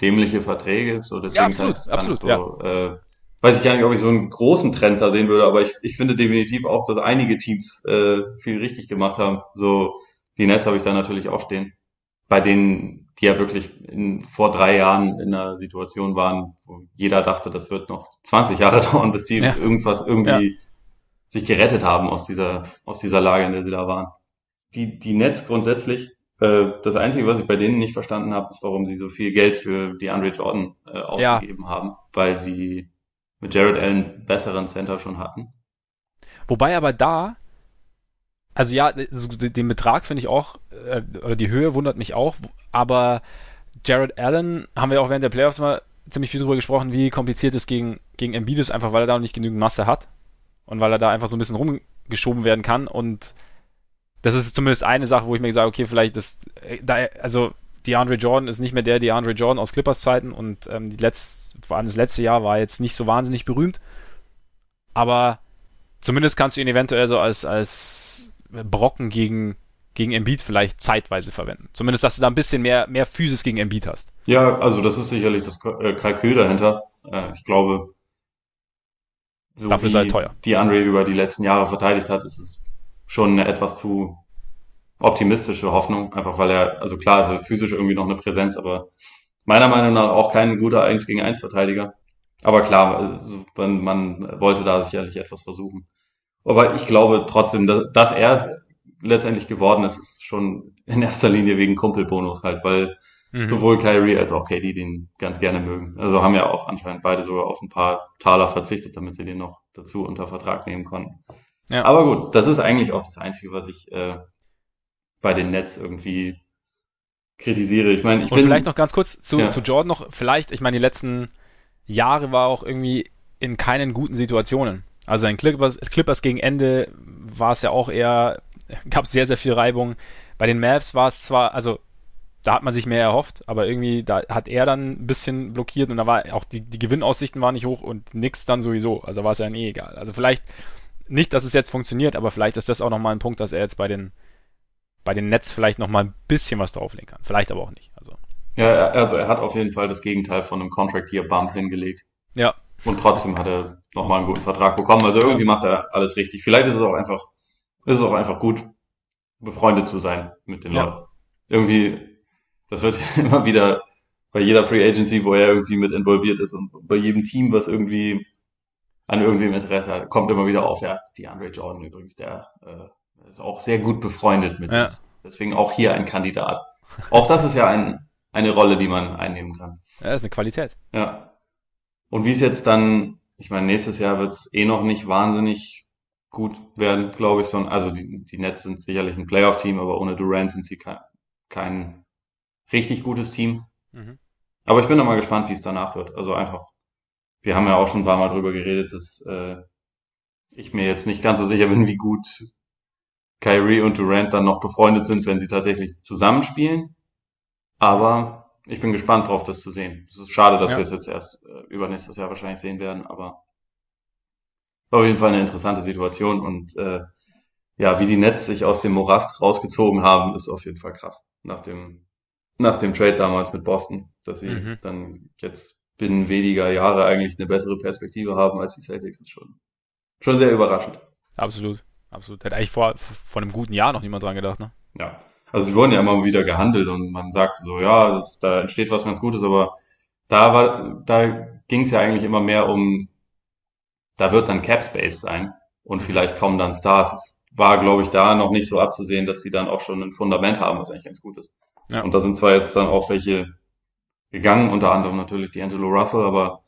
dämliche Verträge. So deswegen ja, absolut, halt absolut. So, ja. äh, weiß ich gar nicht, ob ich so einen großen Trend da sehen würde, aber ich, ich finde definitiv auch, dass einige Teams äh, viel richtig gemacht haben. So die Nets habe ich da natürlich auch stehen. Bei denen, die ja wirklich in, vor drei Jahren in einer Situation waren, wo jeder dachte, das wird noch 20 Jahre [laughs] dauern, bis die ja. irgendwas irgendwie ja. sich gerettet haben aus dieser, aus dieser Lage, in der sie da waren. Die, die Nets grundsätzlich äh, das Einzige, was ich bei denen nicht verstanden habe, ist, warum sie so viel Geld für die Andre Jordan äh, ausgegeben ja. haben, weil sie mit Jared Allen besseren Center schon hatten. Wobei aber da, also ja, den Betrag finde ich auch, äh, die Höhe wundert mich auch, aber Jared Allen haben wir auch während der Playoffs mal ziemlich viel drüber gesprochen, wie kompliziert es gegen, gegen Embiid ist, einfach weil er da noch nicht genügend Masse hat und weil er da einfach so ein bisschen rumgeschoben werden kann und das ist zumindest eine Sache, wo ich mir sage, okay, vielleicht das, äh, da, also DeAndre Jordan ist nicht mehr der DeAndre Jordan aus Clippers Zeiten und ähm, die letzt, vor allem das letzte Jahr war jetzt nicht so wahnsinnig berühmt. Aber zumindest kannst du ihn eventuell so als, als Brocken gegen, gegen Embiid vielleicht zeitweise verwenden. Zumindest, dass du da ein bisschen mehr, mehr Physis gegen Embiid hast. Ja, also das ist sicherlich das äh, Kalkül dahinter. Äh, ich glaube, so Dafür ist halt teuer. die Andre über die letzten Jahre verteidigt hat, ist es schon eine etwas zu optimistische Hoffnung, einfach weil er, also klar, ist er physisch irgendwie noch eine Präsenz, aber meiner Meinung nach auch kein guter 1 gegen 1 Verteidiger. Aber klar, also man, man wollte da sicherlich etwas versuchen. Aber ich glaube trotzdem, dass, dass er letztendlich geworden ist, ist schon in erster Linie wegen Kumpelbonus halt, weil mhm. sowohl Kyrie als auch KD den ganz gerne mögen. Also haben ja auch anscheinend beide sogar auf ein paar Taler verzichtet, damit sie den noch dazu unter Vertrag nehmen konnten. Ja. Aber gut, das ist eigentlich auch das Einzige, was ich äh, bei den Nets irgendwie kritisiere. Ich meine, ich Und bin, vielleicht noch ganz kurz zu, ja. zu Jordan noch, vielleicht, ich meine, die letzten Jahre war auch irgendwie in keinen guten Situationen. Also in Clippers, Clippers gegen Ende war es ja auch eher, [laughs] gab es sehr, sehr viel Reibung. Bei den Mavs war es zwar, also da hat man sich mehr erhofft, aber irgendwie, da hat er dann ein bisschen blockiert und da war auch die, die Gewinnaussichten waren nicht hoch und nix dann sowieso. Also war es ja eh egal. Also vielleicht nicht, dass es jetzt funktioniert, aber vielleicht ist das auch nochmal ein Punkt, dass er jetzt bei den, bei den Nets vielleicht nochmal ein bisschen was drauflegen kann. Vielleicht aber auch nicht. Also. Ja, also er hat auf jeden Fall das Gegenteil von einem Contract hier Bump hingelegt. Ja. Und trotzdem hat er nochmal einen guten Vertrag bekommen. Also irgendwie macht er alles richtig. Vielleicht ist es auch einfach, ist es auch einfach gut, befreundet zu sein mit den ja. Leuten. Irgendwie, das wird ja [laughs] immer wieder bei jeder Free Agency, wo er irgendwie mit involviert ist und bei jedem Team, was irgendwie an irgendwem Interesse hat, kommt immer wieder auf, ja, die Andre Jordan übrigens, der äh, ist auch sehr gut befreundet mit ja. uns. Deswegen auch hier ein Kandidat. Auch das ist ja ein, eine Rolle, die man einnehmen kann. Ja, ist eine Qualität. Ja. Und wie es jetzt dann, ich meine, nächstes Jahr wird es eh noch nicht wahnsinnig gut werden, glaube ich, sondern, also die, die Nets sind sicherlich ein Playoff-Team, aber ohne Durant sind sie kein, kein richtig gutes Team. Mhm. Aber ich bin da mal gespannt, wie es danach wird. Also einfach, wir haben ja auch schon ein paar Mal drüber geredet, dass äh, ich mir jetzt nicht ganz so sicher bin, wie gut Kyrie und Durant dann noch befreundet sind, wenn sie tatsächlich zusammenspielen. Aber ich bin gespannt drauf, das zu sehen. Es ist schade, dass ja. wir es jetzt erst äh, übernächstes Jahr wahrscheinlich sehen werden, aber auf jeden Fall eine interessante Situation und äh, ja, wie die Nets sich aus dem Morast rausgezogen haben, ist auf jeden Fall krass. Nach dem, nach dem Trade damals mit Boston, dass sie mhm. dann jetzt binnen weniger Jahre eigentlich eine bessere Perspektive haben als die Celtics, ist schon, schon sehr überraschend. Absolut, absolut. Hätte eigentlich vor, vor einem guten Jahr noch niemand dran gedacht, ne? Ja. Also sie wurden ja immer wieder gehandelt und man sagte so, ja, das, da entsteht was ganz Gutes, aber da war, da ging es ja eigentlich immer mehr um da wird dann Cap Space sein und vielleicht kommen dann Stars. Es war, glaube ich, da noch nicht so abzusehen, dass sie dann auch schon ein Fundament haben, was eigentlich ganz gut ist. Ja. Und da sind zwar jetzt dann auch welche gegangen, unter anderem natürlich die Angelo Russell, aber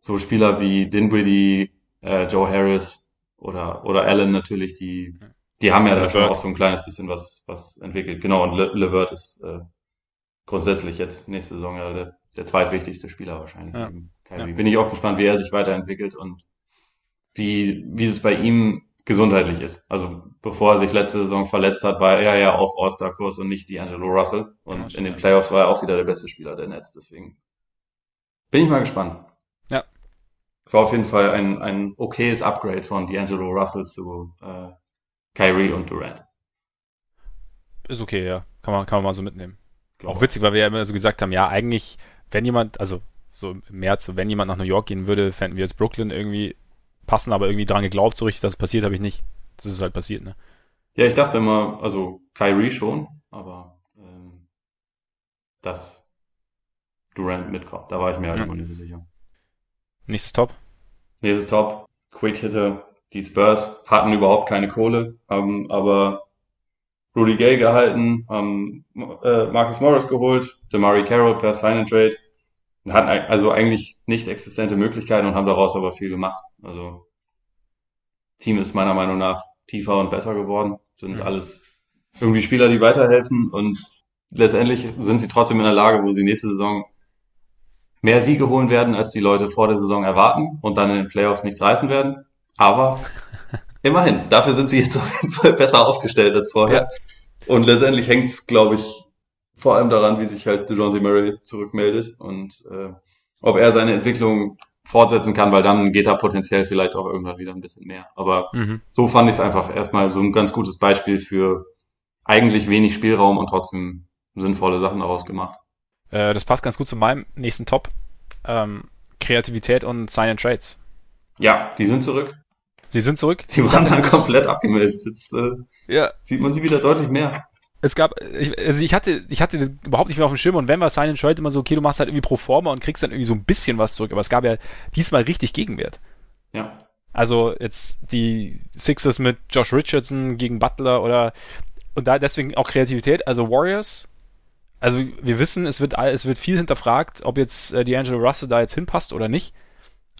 so Spieler wie Dinwiddie, äh, Joe Harris oder, oder Allen natürlich, die, die haben ja da schon auch so ein kleines bisschen was, was entwickelt. Genau, und Le Levert ist äh, grundsätzlich jetzt nächste Saison ja der, der zweitwichtigste Spieler wahrscheinlich. Ja. Ja. Bin ich auch gespannt, wie er sich weiterentwickelt und wie, wie es bei ihm gesundheitlich ist. Also bevor er sich letzte Saison verletzt hat, war er ja auf All-Star-Kurs und nicht D'Angelo Russell. Und ja, in den Playoffs war er auch wieder der beste Spieler der Nets. Deswegen bin ich mal gespannt. Ja. War auf jeden Fall ein, ein okayes Upgrade von D'Angelo Russell zu äh, Kyrie und Durant. Ist okay, ja. Kann man, kann man mal so mitnehmen. Glaub auch witzig, weil wir ja immer so gesagt haben, ja, eigentlich, wenn jemand, also so im März, wenn jemand nach New York gehen würde, fänden wir jetzt Brooklyn irgendwie passen, aber irgendwie dran geglaubt, so richtig, dass es passiert, habe ich nicht. Das ist halt passiert, ne? Ja, ich dachte immer, also Kyrie schon, aber ähm, dass Durant mitkommt, da war ich mir halt ja. immer nicht so sicher. Nächstes Top? Nächstes Top, Quick Hitter. Die Spurs hatten überhaupt keine Kohle, haben aber Rudy Gay gehalten, haben äh, Marcus Morris geholt, Demari Carroll per Sign and Trade hatten also eigentlich nicht existente Möglichkeiten und haben daraus aber viel gemacht. Also Team ist meiner Meinung nach tiefer und besser geworden, sind ja. alles irgendwie Spieler, die weiterhelfen und letztendlich sind sie trotzdem in der Lage, wo sie nächste Saison mehr Siege holen werden, als die Leute vor der Saison erwarten und dann in den Playoffs nichts reißen werden. Aber immerhin, dafür sind sie jetzt auf jeden Fall besser aufgestellt als vorher. Ja. Und letztendlich hängt es, glaube ich, vor allem daran, wie sich halt DeJounte Murray zurückmeldet und äh, ob er seine Entwicklung fortsetzen kann, weil dann geht er potenziell vielleicht auch irgendwann wieder ein bisschen mehr. Aber mhm. so fand ich es einfach erstmal so ein ganz gutes Beispiel für eigentlich wenig Spielraum und trotzdem sinnvolle Sachen daraus gemacht. Äh, das passt ganz gut zu meinem nächsten Top. Ähm, Kreativität und Sign and Trades. Ja, die sind zurück. Sie sind zurück. Die waren dann komplett abgemeldet. Jetzt äh, ja. sieht man sie wieder deutlich mehr. Es gab, ich, also ich hatte, ich hatte überhaupt nicht mehr auf dem Schirm und wenn war Sign and Trade immer so, okay, du machst halt irgendwie pro forma und kriegst dann irgendwie so ein bisschen was zurück, aber es gab ja diesmal richtig Gegenwert. Ja. Also jetzt die Sixers mit Josh Richardson gegen Butler oder und da deswegen auch Kreativität. Also Warriors. Also wir wissen, es wird es wird viel hinterfragt, ob jetzt äh, D'Angelo Russell da jetzt hinpasst oder nicht.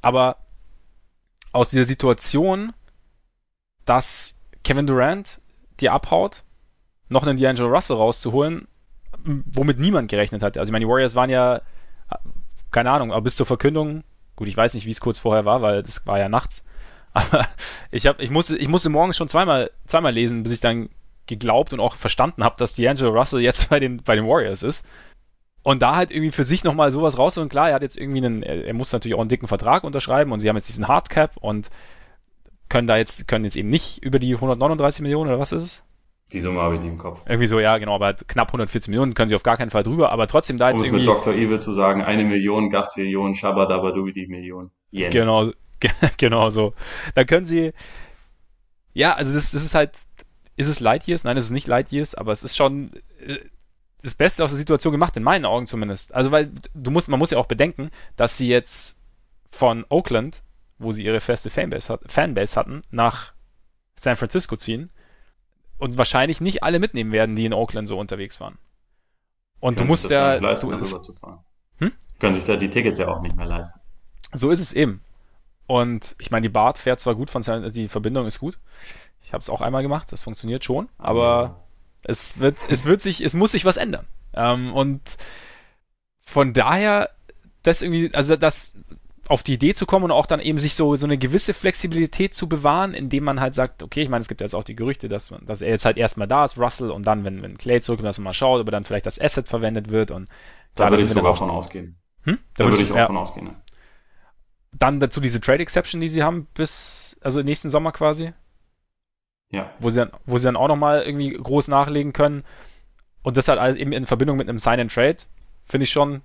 Aber aus dieser Situation, dass Kevin Durant dir abhaut, noch einen D'Angelo Russell rauszuholen, womit niemand gerechnet hat. Also ich meine, die Warriors waren ja, keine Ahnung, aber bis zur Verkündung, gut, ich weiß nicht, wie es kurz vorher war, weil das war ja nachts, [laughs] aber ich, hab, ich, musste, ich musste morgens schon zweimal, zweimal lesen, bis ich dann geglaubt und auch verstanden habe, dass D'Angelo Russell jetzt [laughs] bei den, bei den Warriors ist. Und da halt irgendwie für sich nochmal sowas raus und klar, er hat jetzt irgendwie einen, er, muss natürlich auch einen dicken Vertrag unterschreiben und sie haben jetzt diesen Hardcap und können da jetzt, können jetzt eben nicht über die 139 Millionen oder was ist es? Die Summe habe ich nicht im Kopf. Irgendwie so, ja, genau, aber halt knapp 140 Millionen können sie auf gar keinen Fall drüber, aber trotzdem da jetzt um irgendwie... mit Dr. Evil zu sagen, eine Million, Gastillion, Shabadabadubidi Million. Yen. Genau, [laughs] genau so. Da können sie, ja, also das, das ist halt, ist es Light Years? Nein, es ist nicht Light Years, aber es ist schon äh, das Beste aus der Situation gemacht, in meinen Augen zumindest. Also, weil du musst, man muss ja auch bedenken, dass sie jetzt von Oakland, wo sie ihre feste Fanbase, hat, Fanbase hatten, nach San Francisco ziehen und wahrscheinlich nicht alle mitnehmen werden, die in Oakland so unterwegs waren. Und Können du musst ja. Leisten, du, ist, hm? Können sich da die Tickets ja auch nicht mehr leisten. So ist es eben. Und ich meine, die BART fährt zwar gut, von die Verbindung ist gut. Ich habe es auch einmal gemacht, das funktioniert schon, aber es wird, es wird sich, es muss sich was ändern. Ähm, und von daher, das irgendwie, also das auf die Idee zu kommen und auch dann eben sich so, so eine gewisse Flexibilität zu bewahren, indem man halt sagt, okay, ich meine, es gibt jetzt auch die Gerüchte, dass, man, dass er jetzt halt erstmal da ist, Russell, und dann, wenn, wenn Clay zurückkommt, dass man mal schaut, ob er dann vielleicht das Asset verwendet wird und da würde ich sogar von ausgehen. Hm? Da, da würde ich auch ja. von ausgehen. Ne? Dann dazu diese Trade Exception, die sie haben, bis, also nächsten Sommer quasi. Ja. Wo sie dann, wo sie dann auch nochmal irgendwie groß nachlegen können. Und das halt alles eben in Verbindung mit einem Sign and Trade, finde ich schon,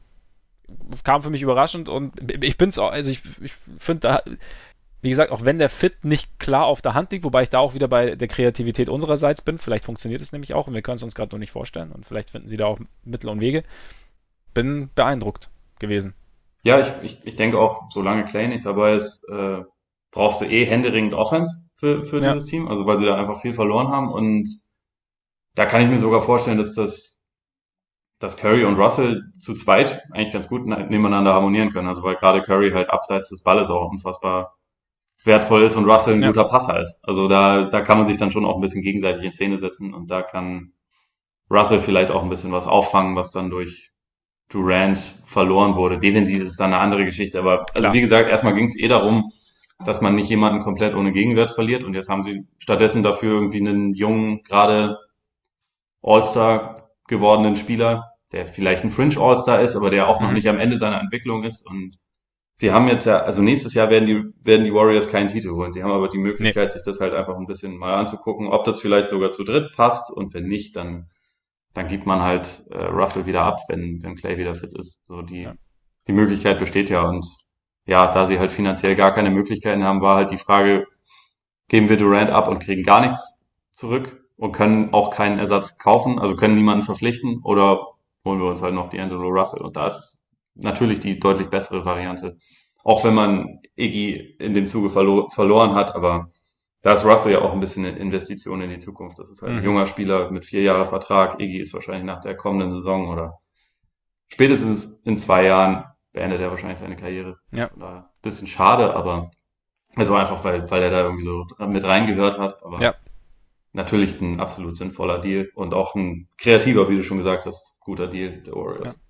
kam für mich überraschend und ich bin's auch, also ich, ich finde da, wie gesagt, auch wenn der Fit nicht klar auf der Hand liegt, wobei ich da auch wieder bei der Kreativität unsererseits bin, vielleicht funktioniert es nämlich auch und wir können es uns gerade noch nicht vorstellen und vielleicht finden sie da auch Mittel und Wege. Bin beeindruckt gewesen. Ja, ich, ich, ich denke auch, solange Clay nicht dabei ist, äh, brauchst du eh händeringend Offense für, für ja. dieses Team, also weil sie da einfach viel verloren haben und da kann ich mir sogar vorstellen, dass das dass Curry und Russell zu zweit eigentlich ganz gut nebeneinander harmonieren können. Also weil gerade Curry halt abseits des Balles auch unfassbar wertvoll ist und Russell ein ja. guter Passer ist. Also da, da kann man sich dann schon auch ein bisschen gegenseitig in Szene setzen und da kann Russell vielleicht auch ein bisschen was auffangen, was dann durch Durant verloren wurde. Defensiv ist dann eine andere Geschichte, aber also wie gesagt, erstmal ging es eh darum, dass man nicht jemanden komplett ohne Gegenwert verliert und jetzt haben sie stattdessen dafür irgendwie einen jungen, gerade All-Star gewordenen Spieler, der vielleicht ein Fringe All-Star ist, aber der auch noch mhm. nicht am Ende seiner Entwicklung ist und sie haben jetzt ja, also nächstes Jahr werden die, werden die Warriors keinen Titel holen. Sie haben aber die Möglichkeit, nee. sich das halt einfach ein bisschen mal anzugucken, ob das vielleicht sogar zu dritt passt und wenn nicht, dann dann gibt man halt äh, Russell wieder ab, wenn, wenn Clay wieder fit ist. So die, ja. die Möglichkeit besteht ja und ja, da sie halt finanziell gar keine Möglichkeiten haben, war halt die Frage, geben wir Durant ab und kriegen gar nichts zurück und können auch keinen Ersatz kaufen, also können niemanden verpflichten oder holen wir uns halt noch die Angelo Russell und da ist natürlich die deutlich bessere Variante. Auch wenn man Iggy in dem Zuge verlo verloren hat, aber da ist Russell ja auch ein bisschen eine Investition in die Zukunft. Das ist halt ein mhm. junger Spieler mit vier Jahre Vertrag. Iggy ist wahrscheinlich nach der kommenden Saison oder spätestens in zwei Jahren beendet er wahrscheinlich seine Karriere. Ja. Ein bisschen schade, aber also einfach, weil, weil er da irgendwie so mit reingehört hat. Aber ja. natürlich ein absolut sinnvoller Deal und auch ein kreativer, wie du schon gesagt hast, guter Deal der Warriors. Ja.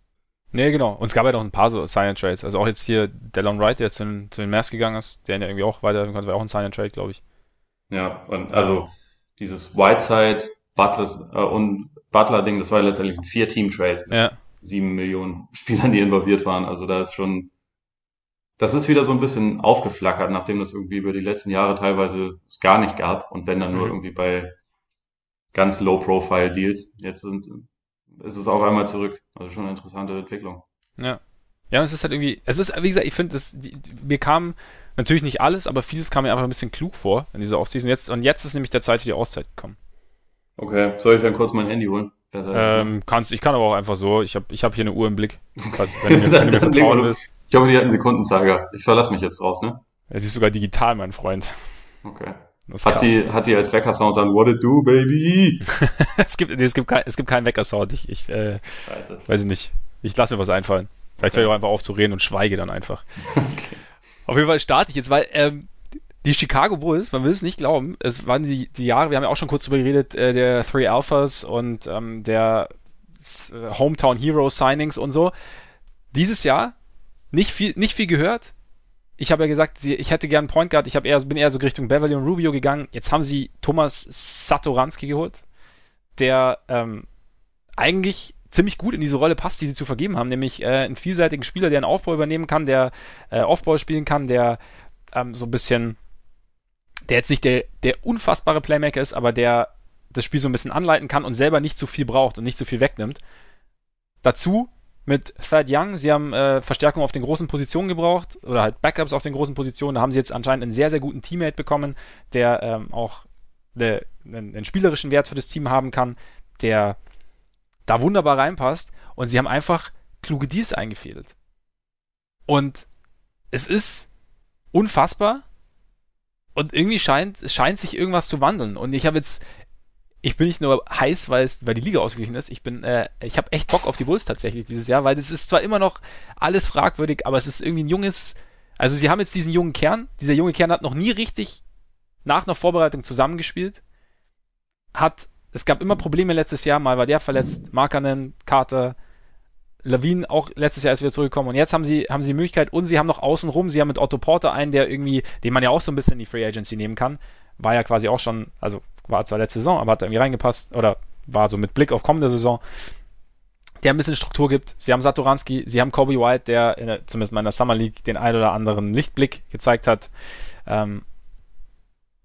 Nee, genau. Und es gab ja noch ein paar so Silent Trades. Also auch jetzt hier Delon Wright, der jetzt zu den, zu den Mavs gegangen ist, der ja irgendwie auch weiter konnte, war auch ein Silent Trade, glaube ich. Ja, und also dieses Whiteside, Butler äh, und Butler-Ding, das war ja letztendlich ein Vier-Team-Trade. Ja. Sieben Millionen [laughs] Spielern, die involviert waren. Also da ist schon, das ist wieder so ein bisschen aufgeflackert, nachdem das irgendwie über die letzten Jahre teilweise es gar nicht gab. Und wenn dann nur mhm. irgendwie bei ganz Low-Profile-Deals. Jetzt sind, ist es auf einmal zurück. Also schon eine interessante Entwicklung. Ja. Ja, es ist halt irgendwie, es ist, wie gesagt, ich finde, mir kam natürlich nicht alles, aber vieles kam mir einfach ein bisschen klug vor in dieser Offseason. Jetzt, und jetzt ist nämlich der Zeit für die Auszeit gekommen. Okay, soll ich dann kurz mein Handy holen? Ähm, kannst, ich kann aber auch einfach so. Ich habe ich hab hier eine Uhr im Blick. Kannst, wenn, du [laughs] mir, wenn du mir vertrauen willst. Ich hoffe, die hat einen Sekundenzeiger. Ich verlasse mich jetzt drauf, ne? Es ist sogar digital, mein Freund. Okay. Hat die, hat die als Weckersound dann What it do, baby? [laughs] es, gibt, nee, es, gibt kein, es gibt keinen Weckersound. Ich, ich äh, weiß ich nicht. Ich lasse mir was einfallen. Vielleicht okay. höre ich auch einfach auf zu reden und schweige dann einfach. [laughs] Okay. Auf jeden Fall starte ich jetzt, weil ähm, die Chicago Bulls, man will es nicht glauben, es waren die, die Jahre, wir haben ja auch schon kurz drüber geredet, äh, der Three Alphas und ähm, der äh, Hometown Hero Signings und so. Dieses Jahr nicht viel, nicht viel gehört. Ich habe ja gesagt, ich hätte gern Point Guard. Ich eher, bin eher so Richtung Beverly und Rubio gegangen. Jetzt haben sie Thomas Satoranski geholt, der ähm, eigentlich ziemlich gut in diese Rolle passt, die sie zu vergeben haben, nämlich äh, einen vielseitigen Spieler, der einen Aufbau übernehmen kann, der äh, Offball spielen kann, der ähm, so ein bisschen, der jetzt nicht der, der unfassbare Playmaker ist, aber der das Spiel so ein bisschen anleiten kann und selber nicht zu viel braucht und nicht zu viel wegnimmt. Dazu mit Thad Young, sie haben äh, Verstärkung auf den großen Positionen gebraucht oder halt Backups auf den großen Positionen. Da haben sie jetzt anscheinend einen sehr, sehr guten Teammate bekommen, der ähm, auch eine, einen, einen spielerischen Wert für das Team haben kann, der da wunderbar reinpasst und sie haben einfach kluge Deals eingefädelt. Und es ist unfassbar und irgendwie scheint, scheint sich irgendwas zu wandeln. Und ich habe jetzt, ich bin nicht nur heiß, weil, es, weil die Liga ausgeglichen ist, ich bin, äh, ich habe echt Bock auf die Bulls tatsächlich dieses Jahr, weil es ist zwar immer noch alles fragwürdig, aber es ist irgendwie ein junges, also sie haben jetzt diesen jungen Kern, dieser junge Kern hat noch nie richtig nach einer Vorbereitung zusammengespielt, hat es gab immer Probleme letztes Jahr, mal war der verletzt, Markanen, Carter, Lawine auch letztes Jahr ist wieder zurückgekommen und jetzt haben sie, haben sie die Möglichkeit und sie haben noch außenrum, sie haben mit Otto Porter einen, der irgendwie, den man ja auch so ein bisschen in die Free Agency nehmen kann, war ja quasi auch schon, also war zwar letzte Saison, aber hat da irgendwie reingepasst oder war so mit Blick auf kommende Saison, der ein bisschen Struktur gibt. Sie haben Satoranski, sie haben Kobe White, der, der zumindest in der Summer League den ein oder anderen Lichtblick gezeigt hat. Ähm,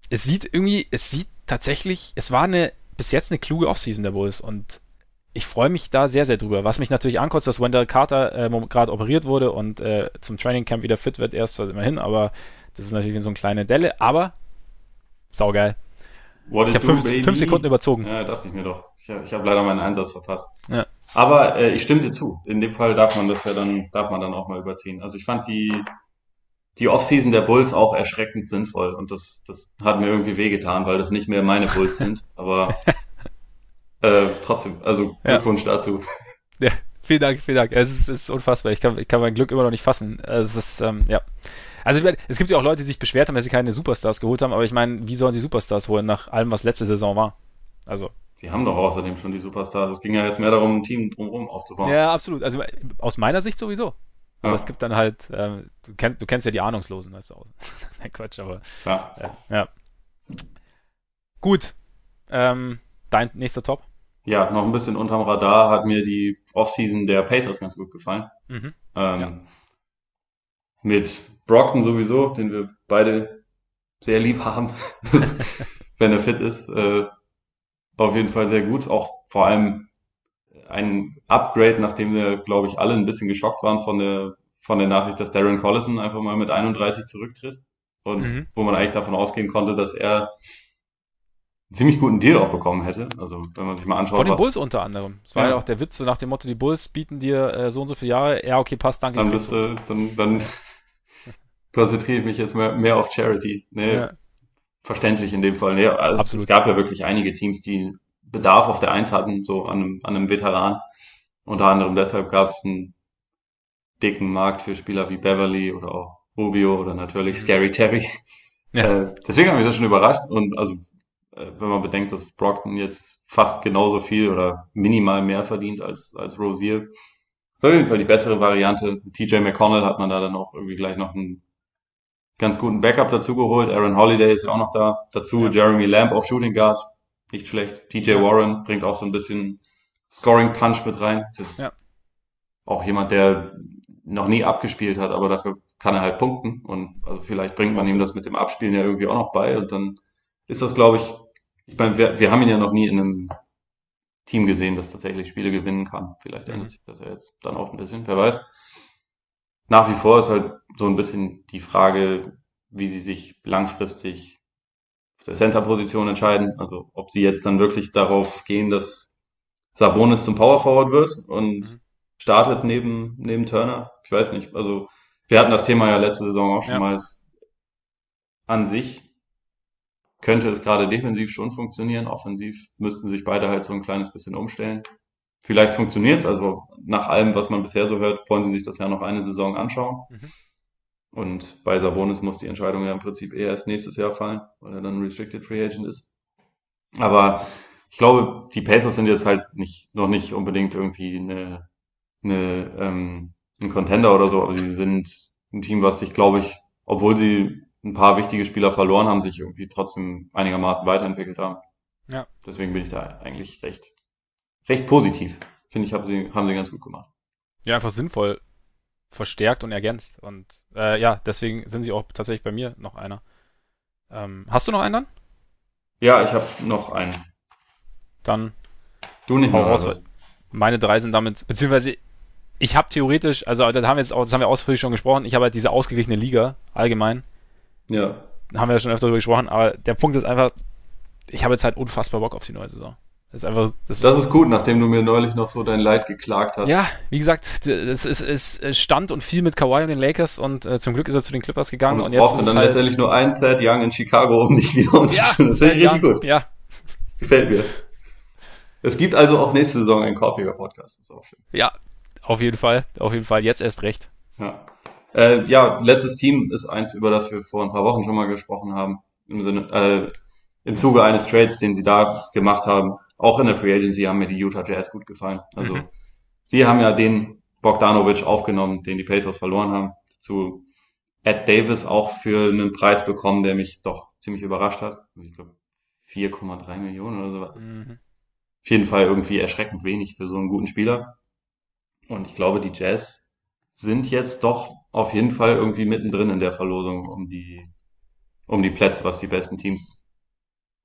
es sieht irgendwie, es sieht tatsächlich, es war eine bis jetzt eine kluge Offseason der Bulls und ich freue mich da sehr, sehr drüber. Was mich natürlich ankotzt, dass Wendell Carter äh, gerade operiert wurde und äh, zum Training Camp wieder fit wird, erst immerhin, aber das ist natürlich so eine kleine Delle, aber saugeil. What ich habe fünf, fünf, Sekunden überzogen. Ja, dachte ich mir doch. Ich habe hab leider meinen Einsatz verpasst. Ja. Aber äh, ich stimme dir zu. In dem Fall darf man das ja dann, darf man dann auch mal überziehen. Also ich fand die, die Offseason der Bulls auch erschreckend sinnvoll. Und das, das hat mir irgendwie wehgetan, weil das nicht mehr meine Bulls sind. Aber [laughs] äh, trotzdem, also Glückwunsch ja. dazu. [laughs] Ja, vielen Dank, vielen Dank. Es ist, ist unfassbar. Ich kann, ich kann mein Glück immer noch nicht fassen. Es ist, ähm, ja. Also es gibt ja auch Leute, die sich beschwert haben, dass sie keine Superstars geholt haben, aber ich meine, wie sollen sie Superstars holen nach allem, was letzte Saison war? Also. Die haben doch außerdem schon die Superstars. Es ging ja jetzt mehr darum, ein Team drumherum aufzubauen. Ja, absolut. Also aus meiner Sicht sowieso. Aber ja. es gibt dann halt, äh, du, kennst, du kennst ja die Ahnungslosen, weißt du auch. [laughs] Nein, Quatsch, aber. Ja. Äh, ja. Gut. Ähm, dein nächster Top? Ja, noch ein bisschen unterm Radar hat mir die Offseason der Pacers ganz gut gefallen. Mhm. Ähm, ja. Mit Brockton sowieso, den wir beide sehr lieb haben, [laughs] [laughs] wenn er fit ist. Äh, auf jeden Fall sehr gut. Auch vor allem ein Upgrade, nachdem wir, glaube ich, alle ein bisschen geschockt waren von der, von der Nachricht, dass Darren Collison einfach mal mit 31 zurücktritt. Und mhm. wo man eigentlich davon ausgehen konnte, dass er ziemlich guten Deal auch bekommen hätte. Also wenn man sich mal anschaut. Von den Bulls unter anderem. Das war ja. ja auch der Witz, so nach dem Motto, die Bulls bieten dir äh, so und so viele Jahre. Ja, okay, passt, danke. Dann, bist, äh, dann, dann [laughs] konzentriere ich mich jetzt mehr, mehr auf Charity. Nee, ja. verständlich in dem Fall. Nee, also Absolut. Es gab ja wirklich einige Teams, die Bedarf auf der Eins hatten, so an einem, an einem Veteran. Unter anderem deshalb gab es einen dicken Markt für Spieler wie Beverly oder auch Rubio oder natürlich mhm. Scary Terry. Ja. Äh, deswegen habe ich das schon überrascht und also wenn man bedenkt, dass Brockton jetzt fast genauso viel oder minimal mehr verdient als, als Rosier, ist auf jeden Fall die bessere Variante. TJ McConnell hat man da dann auch irgendwie gleich noch einen ganz guten Backup dazu geholt. Aaron Holiday ist ja auch noch da. Dazu ja. Jeremy Lamb auf Shooting Guard nicht schlecht. TJ ja. Warren bringt auch so ein bisschen Scoring Punch mit rein. Das ist ja. auch jemand, der noch nie abgespielt hat, aber dafür kann er halt punkten und also vielleicht bringt man ihm das mit dem Abspielen ja irgendwie auch noch bei und dann ist das, glaube ich, ich meine, wir, wir haben ihn ja noch nie in einem Team gesehen, das tatsächlich Spiele gewinnen kann. Vielleicht mhm. ändert sich das ja jetzt dann auch ein bisschen, wer weiß. Nach wie vor ist halt so ein bisschen die Frage, wie sie sich langfristig auf der Center-Position entscheiden. Also ob sie jetzt dann wirklich darauf gehen, dass Sabonis zum Power Forward wird und mhm. startet neben, neben Turner. Ich weiß nicht. Also wir hatten das Thema ja letzte Saison auch schon ja. mal. An sich könnte es gerade defensiv schon funktionieren. Offensiv müssten sich beide halt so ein kleines bisschen umstellen. Vielleicht funktioniert es, also nach allem, was man bisher so hört, wollen sie sich das ja noch eine Saison anschauen. Mhm. Und bei Sabonis muss die Entscheidung ja im Prinzip eher erst nächstes Jahr fallen, weil er dann Restricted Free Agent ist. Aber ich glaube, die Pacers sind jetzt halt nicht, noch nicht unbedingt irgendwie eine, eine, ähm, ein Contender oder so, aber sie sind ein Team, was sich, glaube ich, obwohl sie ein paar wichtige Spieler verloren haben, sich irgendwie trotzdem einigermaßen weiterentwickelt haben. Ja. Deswegen bin ich da eigentlich recht, recht positiv. Finde ich, haben sie, haben sie ganz gut gemacht. Ja, einfach sinnvoll verstärkt und ergänzt. Und äh, ja, deswegen sind sie auch tatsächlich bei mir noch einer. Ähm, hast du noch einen dann? Ja, ich habe noch einen. Dann du nicht mehr raus. Meine drei sind damit, beziehungsweise ich habe theoretisch, also das haben wir jetzt auch, das haben wir ausführlich schon gesprochen, ich habe halt diese ausgeglichene Liga allgemein. Ja. Haben wir ja schon öfter darüber gesprochen, aber der Punkt ist einfach, ich habe jetzt halt unfassbar Bock auf die neue Saison. Das ist einfach. Das, das ist, gut, nachdem du mir neulich noch so dein Leid geklagt hast. Ja, wie gesagt, es, ist, es stand und viel mit Kawhi und den Lakers und äh, zum Glück ist er zu den Clippers gegangen. Und, und jetzt ist dann halt letztendlich nur ein Thad Young in Chicago, um dich wieder umzustimmen. Ja, das finde ich richtig gut. Ja. Gefällt mir. Es gibt also auch nächste Saison einen Korpiger Podcast. Das ist auch schön. Ja, auf jeden Fall. Auf jeden Fall. Jetzt erst recht. Ja. Äh, ja, letztes Team ist eins, über das wir vor ein paar Wochen schon mal gesprochen haben. Im Sinne, äh, im Zuge eines Trades, den sie da gemacht haben. Auch in der Free Agency haben mir die Utah Jazz gut gefallen. Also, mhm. sie haben ja den Bogdanovic aufgenommen, den die Pacers verloren haben, zu Ed Davis auch für einen Preis bekommen, der mich doch ziemlich überrascht hat. Ich glaube, 4,3 Millionen oder sowas. Mhm. Auf jeden Fall irgendwie erschreckend wenig für so einen guten Spieler. Und ich glaube, die Jazz sind jetzt doch auf jeden Fall irgendwie mittendrin in der Verlosung um die, um die Plätze, was die besten Teams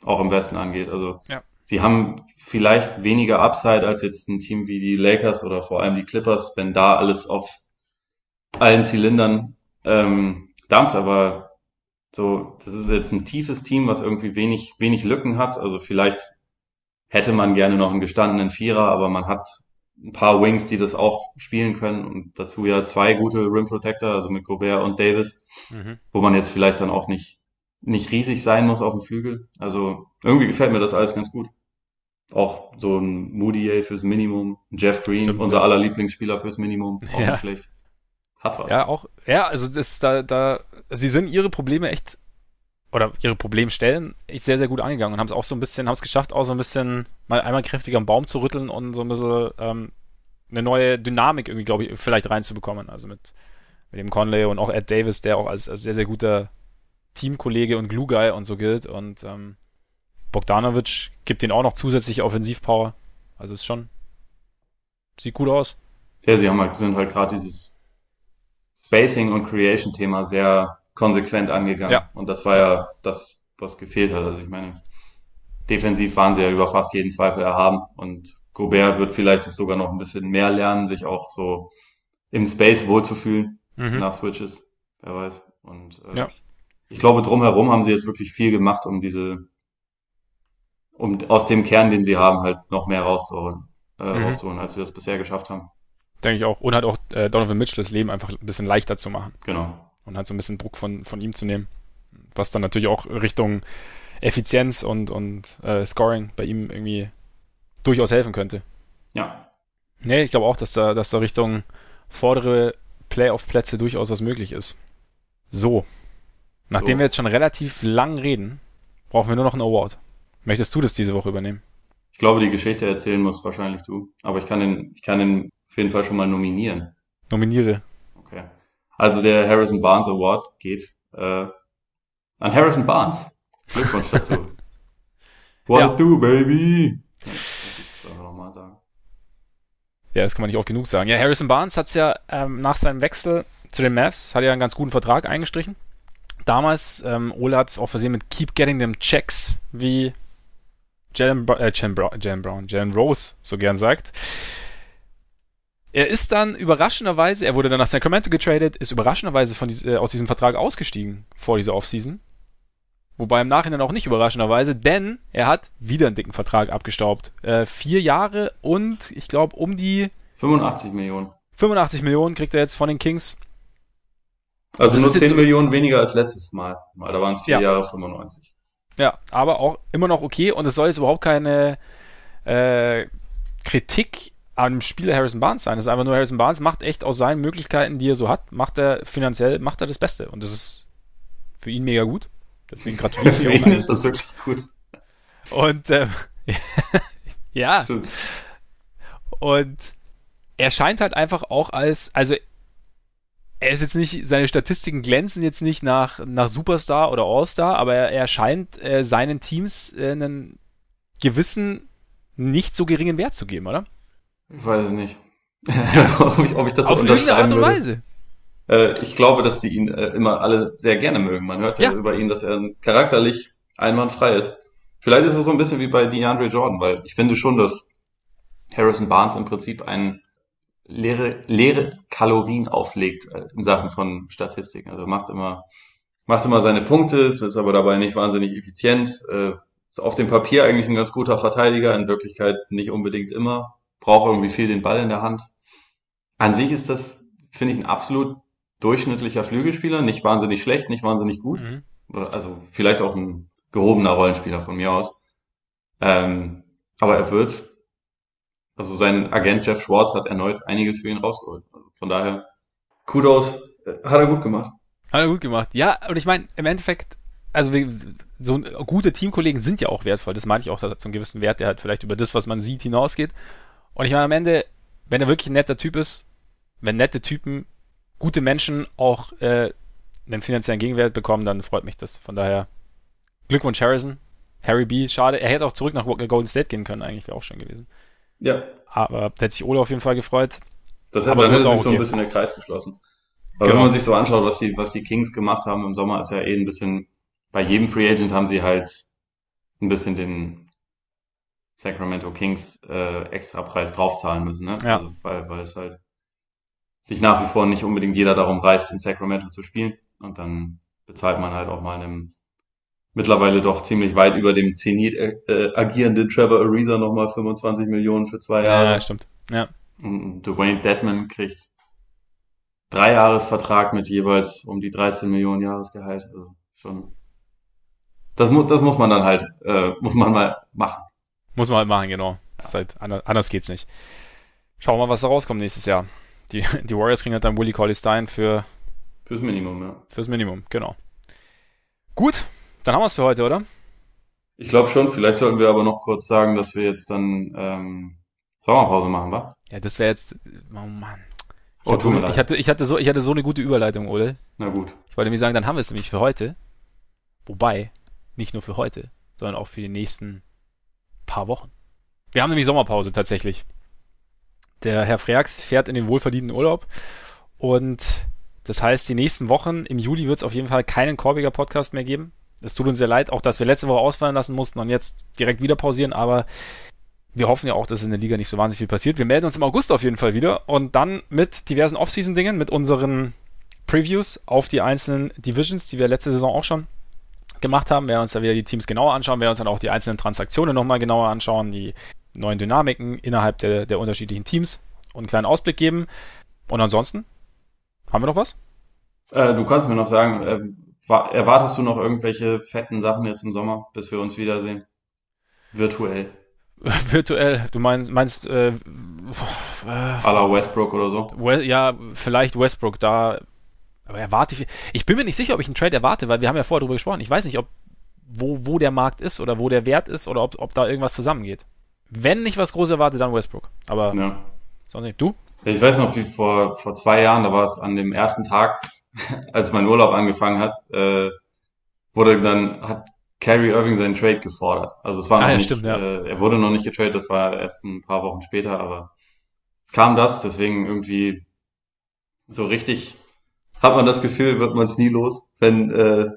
auch im Westen angeht. Also ja. sie haben vielleicht weniger Upside als jetzt ein Team wie die Lakers oder vor allem die Clippers, wenn da alles auf allen Zylindern ähm, dampft, aber so, das ist jetzt ein tiefes Team, was irgendwie wenig, wenig Lücken hat. Also vielleicht hätte man gerne noch einen gestandenen Vierer, aber man hat ein paar Wings, die das auch spielen können und dazu ja zwei gute Rim Protector, also mit Gobert und Davis, mhm. wo man jetzt vielleicht dann auch nicht, nicht riesig sein muss auf dem Flügel. Also irgendwie gefällt mir das alles ganz gut. Auch so ein Moody fürs Minimum, Jeff Green, Stimmt, unser ja. aller Lieblingsspieler fürs Minimum, auch ja. nicht schlecht. Hat was. Ja, auch, ja, also das da, da, sie sind ihre Probleme echt oder ihre Problemstellen echt sehr, sehr gut angegangen und haben es auch so ein bisschen, haben es geschafft, auch so ein bisschen mal einmal kräftiger am Baum zu rütteln und so ein bisschen ähm, eine neue Dynamik irgendwie, glaube ich, vielleicht reinzubekommen. Also mit, mit dem Conley und auch Ed Davis, der auch als, als sehr, sehr guter Teamkollege und Glue-Guy und so gilt. Und ähm, Bogdanovic gibt den auch noch zusätzliche Offensivpower. Also ist schon, sieht gut aus. Ja, sie haben halt, sind halt gerade dieses Spacing und Creation-Thema sehr konsequent angegangen. Ja. Und das war ja das, was gefehlt hat. Also ich meine, defensiv waren sie ja über fast jeden Zweifel erhaben und Gobert wird vielleicht sogar noch ein bisschen mehr lernen, sich auch so im Space wohlzufühlen mhm. nach Switches. Wer weiß. Und äh, ja. ich glaube, drumherum haben sie jetzt wirklich viel gemacht, um diese, um aus dem Kern, den sie haben, halt noch mehr rauszuholen, äh, mhm. rauszuholen, als wir das bisher geschafft haben. Denke ich auch. Und halt auch äh, Donovan Mitchell das Leben einfach ein bisschen leichter zu machen. Genau und halt so ein bisschen Druck von, von ihm zu nehmen. Was dann natürlich auch Richtung Effizienz und, und äh, Scoring bei ihm irgendwie durchaus helfen könnte. Ja. Nee, ich glaube auch, dass da, dass da Richtung vordere Playoff-Plätze durchaus was möglich ist. So. Nachdem so. wir jetzt schon relativ lang reden, brauchen wir nur noch einen Award. Möchtest du das diese Woche übernehmen? Ich glaube, die Geschichte erzählen muss wahrscheinlich du. Aber ich kann den, ich kann den auf jeden Fall schon mal nominieren. Nominiere. Also der Harrison Barnes Award geht äh, an Harrison Barnes. Glückwunsch dazu. [laughs] What ja. do, baby? Ja, nochmal sagen. Ja, das kann man nicht oft genug sagen. Ja, Harrison Barnes hat es ja ähm, nach seinem Wechsel zu den Mavs, hat ja einen ganz guten Vertrag eingestrichen. Damals, ähm, Ole hat es auch versehen mit Keep Getting Them Checks, wie Jalen, äh, Jalen, Brown, Jalen Brown, Jalen Rose so gern sagt. Er ist dann überraschenderweise, er wurde dann nach Sacramento getradet, ist überraschenderweise von äh, aus diesem Vertrag ausgestiegen vor dieser Offseason. Wobei im Nachhinein auch nicht überraschenderweise, denn er hat wieder einen dicken Vertrag abgestaubt. Äh, vier Jahre und ich glaube um die 85 Millionen. 85 Millionen kriegt er jetzt von den Kings. Also nur 10 Millionen weniger als letztes Mal. Da waren es vier ja. Jahre 95. Ja, aber auch immer noch okay und es soll jetzt überhaupt keine äh, Kritik am Spieler Harrison Barnes sein. Es ist einfach nur Harrison Barnes macht echt aus seinen Möglichkeiten, die er so hat, macht er finanziell, macht er das Beste und das ist für ihn mega gut. Deswegen gratuliere ich Für ihn ist das wirklich gut. Und ähm, [laughs] ja. Stimmt. Und er scheint halt einfach auch als, also er ist jetzt nicht, seine Statistiken glänzen jetzt nicht nach, nach Superstar oder All-Star, aber er, er scheint äh, seinen Teams äh, einen gewissen, nicht so geringen Wert zu geben, oder? Ich weiß es nicht. [laughs] ob, ich, ob ich das Auf so irgendeine Art und würde. Weise. Äh, ich glaube, dass die ihn äh, immer alle sehr gerne mögen. Man hört ja, ja, über ihn, dass er charakterlich einwandfrei ist. Vielleicht ist es so ein bisschen wie bei DeAndre Jordan, weil ich finde schon, dass Harrison Barnes im Prinzip einen leere, leere Kalorien auflegt äh, in Sachen von Statistiken. Also macht immer, macht immer seine Punkte, ist aber dabei nicht wahnsinnig effizient. Äh, ist auf dem Papier eigentlich ein ganz guter Verteidiger, in Wirklichkeit nicht unbedingt immer. Braucht irgendwie viel den Ball in der Hand. An sich ist das, finde ich, ein absolut durchschnittlicher Flügelspieler, nicht wahnsinnig schlecht, nicht wahnsinnig gut. Mhm. Also vielleicht auch ein gehobener Rollenspieler von mir aus. Ähm, aber er wird also sein Agent Jeff Schwartz hat erneut einiges für ihn rausgeholt. Also von daher, Kudos, äh, hat er gut gemacht. Hat er gut gemacht. Ja, und ich meine, im Endeffekt, also so gute Teamkollegen sind ja auch wertvoll. Das meine ich auch, dass so einen gewissen Wert, der halt vielleicht über das, was man sieht, hinausgeht. Und ich meine, am Ende, wenn er wirklich ein netter Typ ist, wenn nette Typen, gute Menschen auch äh, einen finanziellen Gegenwert bekommen, dann freut mich das. Von daher, Glückwunsch Harrison. Harry B. Schade, er hätte auch zurück nach Golden State gehen können, eigentlich wäre auch schön gewesen. Ja. Aber da hätte sich Ole auf jeden Fall gefreut. Das hätte, dann hätte sich okay. so ein bisschen der Kreis geschlossen. Aber genau. wenn man sich so anschaut, was die, was die Kings gemacht haben im Sommer, ist ja eh ein bisschen, bei jedem Free Agent haben sie halt ein bisschen den Sacramento Kings äh, extra Preis draufzahlen müssen, ne? Ja. Also, weil, weil es halt sich nach wie vor nicht unbedingt jeder darum reißt, in Sacramento zu spielen. Und dann bezahlt man halt auch mal einem mittlerweile doch ziemlich weit über dem Zenit äh, äh agierenden Trevor Ariza nochmal 25 Millionen für zwei Jahre. Ja, stimmt. Ja. Und Dwayne Deadman kriegt drei Jahresvertrag mit jeweils um die 13 Millionen Jahresgehalt. Also schon. Das, mu das muss man dann halt, äh, muss man mal machen. Muss man halt machen, genau. Ja. Halt, anders geht's nicht. Schauen wir mal, was da rauskommt nächstes Jahr. Die, [laughs] die Warriors kriegen halt dann Willie Colley Stein für Fürs Minimum, ja. Fürs Minimum, genau. Gut, dann haben wir es für heute, oder? Ich glaube schon. Vielleicht sollten wir aber noch kurz sagen, dass wir jetzt dann ähm, Sommerpause machen, wa? Ja, das wäre jetzt. Oh Mann. Ich, oh, hatte so, ich, hatte, ich, hatte so, ich hatte so eine gute Überleitung, Ole. Na gut. Ich wollte mir sagen, dann haben wir es nämlich für heute. Wobei, nicht nur für heute, sondern auch für die nächsten paar Wochen. Wir haben nämlich Sommerpause tatsächlich. Der Herr Freaks fährt in den wohlverdienten Urlaub und das heißt, die nächsten Wochen im Juli wird es auf jeden Fall keinen Korbiger Podcast mehr geben. Es tut uns sehr leid, auch dass wir letzte Woche ausfallen lassen mussten und jetzt direkt wieder pausieren, aber wir hoffen ja auch, dass in der Liga nicht so wahnsinnig viel passiert. Wir melden uns im August auf jeden Fall wieder und dann mit diversen Off-Season-Dingen, mit unseren Previews auf die einzelnen Divisions, die wir letzte Saison auch schon gemacht haben. Wir werden uns da wieder die Teams genauer anschauen, werden uns dann auch die einzelnen Transaktionen nochmal genauer anschauen, die neuen Dynamiken innerhalb der, der unterschiedlichen Teams und einen kleinen Ausblick geben. Und ansonsten, haben wir noch was? Äh, du kannst mir noch sagen, äh, Erwartest du noch irgendwelche fetten Sachen jetzt im Sommer, bis wir uns wiedersehen? Virtuell. [laughs] Virtuell, du meinst, meinst äh, äh, la Westbrook oder so? We ja, vielleicht Westbrook, da aber erwarte ich. Ich bin mir nicht sicher, ob ich einen Trade erwarte, weil wir haben ja vorher darüber gesprochen. Ich weiß nicht, ob wo, wo der Markt ist oder wo der Wert ist oder ob, ob da irgendwas zusammengeht. Wenn ich was Großes erwarte, dann Westbrook. Aber ja. sonst nicht. Du? Ich weiß noch, wie vor, vor zwei Jahren, da war es an dem ersten Tag [laughs] als mein Urlaub angefangen hat, äh, wurde dann, hat Kyrie Irving seinen Trade gefordert. Also es war noch ah, ja, nicht, stimmt, ja. äh, er wurde noch nicht getradet, das war erst ein paar Wochen später, aber es kam das, deswegen irgendwie so richtig hat man das Gefühl, wird man es nie los. Wenn äh,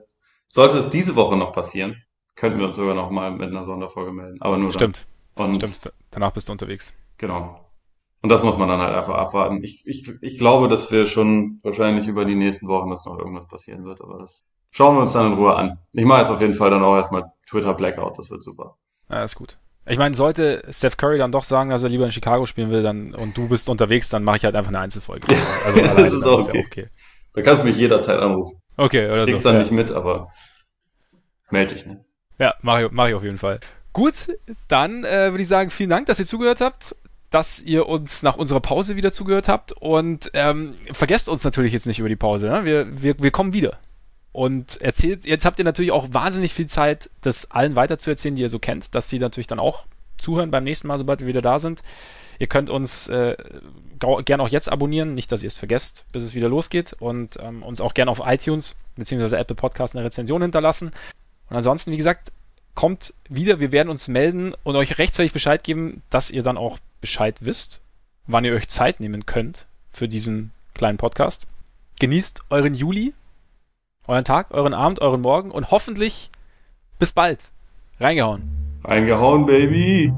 sollte es diese Woche noch passieren, könnten wir uns sogar noch mal mit einer Sonderfolge melden. Aber nur Stimmt. dann. Und Stimmt. Danach bist du unterwegs. Genau. Und das muss man dann halt einfach abwarten. Ich, ich, ich glaube, dass wir schon wahrscheinlich über die nächsten Wochen, dass noch irgendwas passieren wird, aber das schauen wir uns dann in Ruhe an. Ich mache jetzt auf jeden Fall dann auch erstmal Twitter Blackout, das wird super. Ja, ist gut. Ich meine, sollte Steph Curry dann doch sagen, dass er lieber in Chicago spielen will, dann und du bist unterwegs, dann mache ich halt einfach eine Einzelfolge. Also ja, [laughs] das ist auch okay. Ja okay. Da kannst du mich jederzeit anrufen. Okay, oder Kriegst so. dann ja. nicht mit, aber melde dich, ne? Ja, mache ich, mach ich auf jeden Fall. Gut, dann äh, würde ich sagen, vielen Dank, dass ihr zugehört habt dass ihr uns nach unserer Pause wieder zugehört habt und ähm, vergesst uns natürlich jetzt nicht über die Pause. Ne? Wir, wir, wir kommen wieder. Und erzählt, jetzt habt ihr natürlich auch wahnsinnig viel Zeit, das allen weiterzuerzählen, die ihr so kennt, dass sie natürlich dann auch zuhören beim nächsten Mal, sobald wir wieder da sind. Ihr könnt uns äh, gerne auch jetzt abonnieren, nicht, dass ihr es vergesst, bis es wieder losgeht und ähm, uns auch gerne auf iTunes bzw. Apple Podcast eine Rezension hinterlassen. Und ansonsten, wie gesagt, kommt wieder, wir werden uns melden und euch rechtzeitig Bescheid geben, dass ihr dann auch Bescheid wisst, wann ihr euch Zeit nehmen könnt für diesen kleinen Podcast. Genießt euren Juli, euren Tag, euren Abend, euren Morgen und hoffentlich bis bald. Reingehauen. Reingehauen, Baby.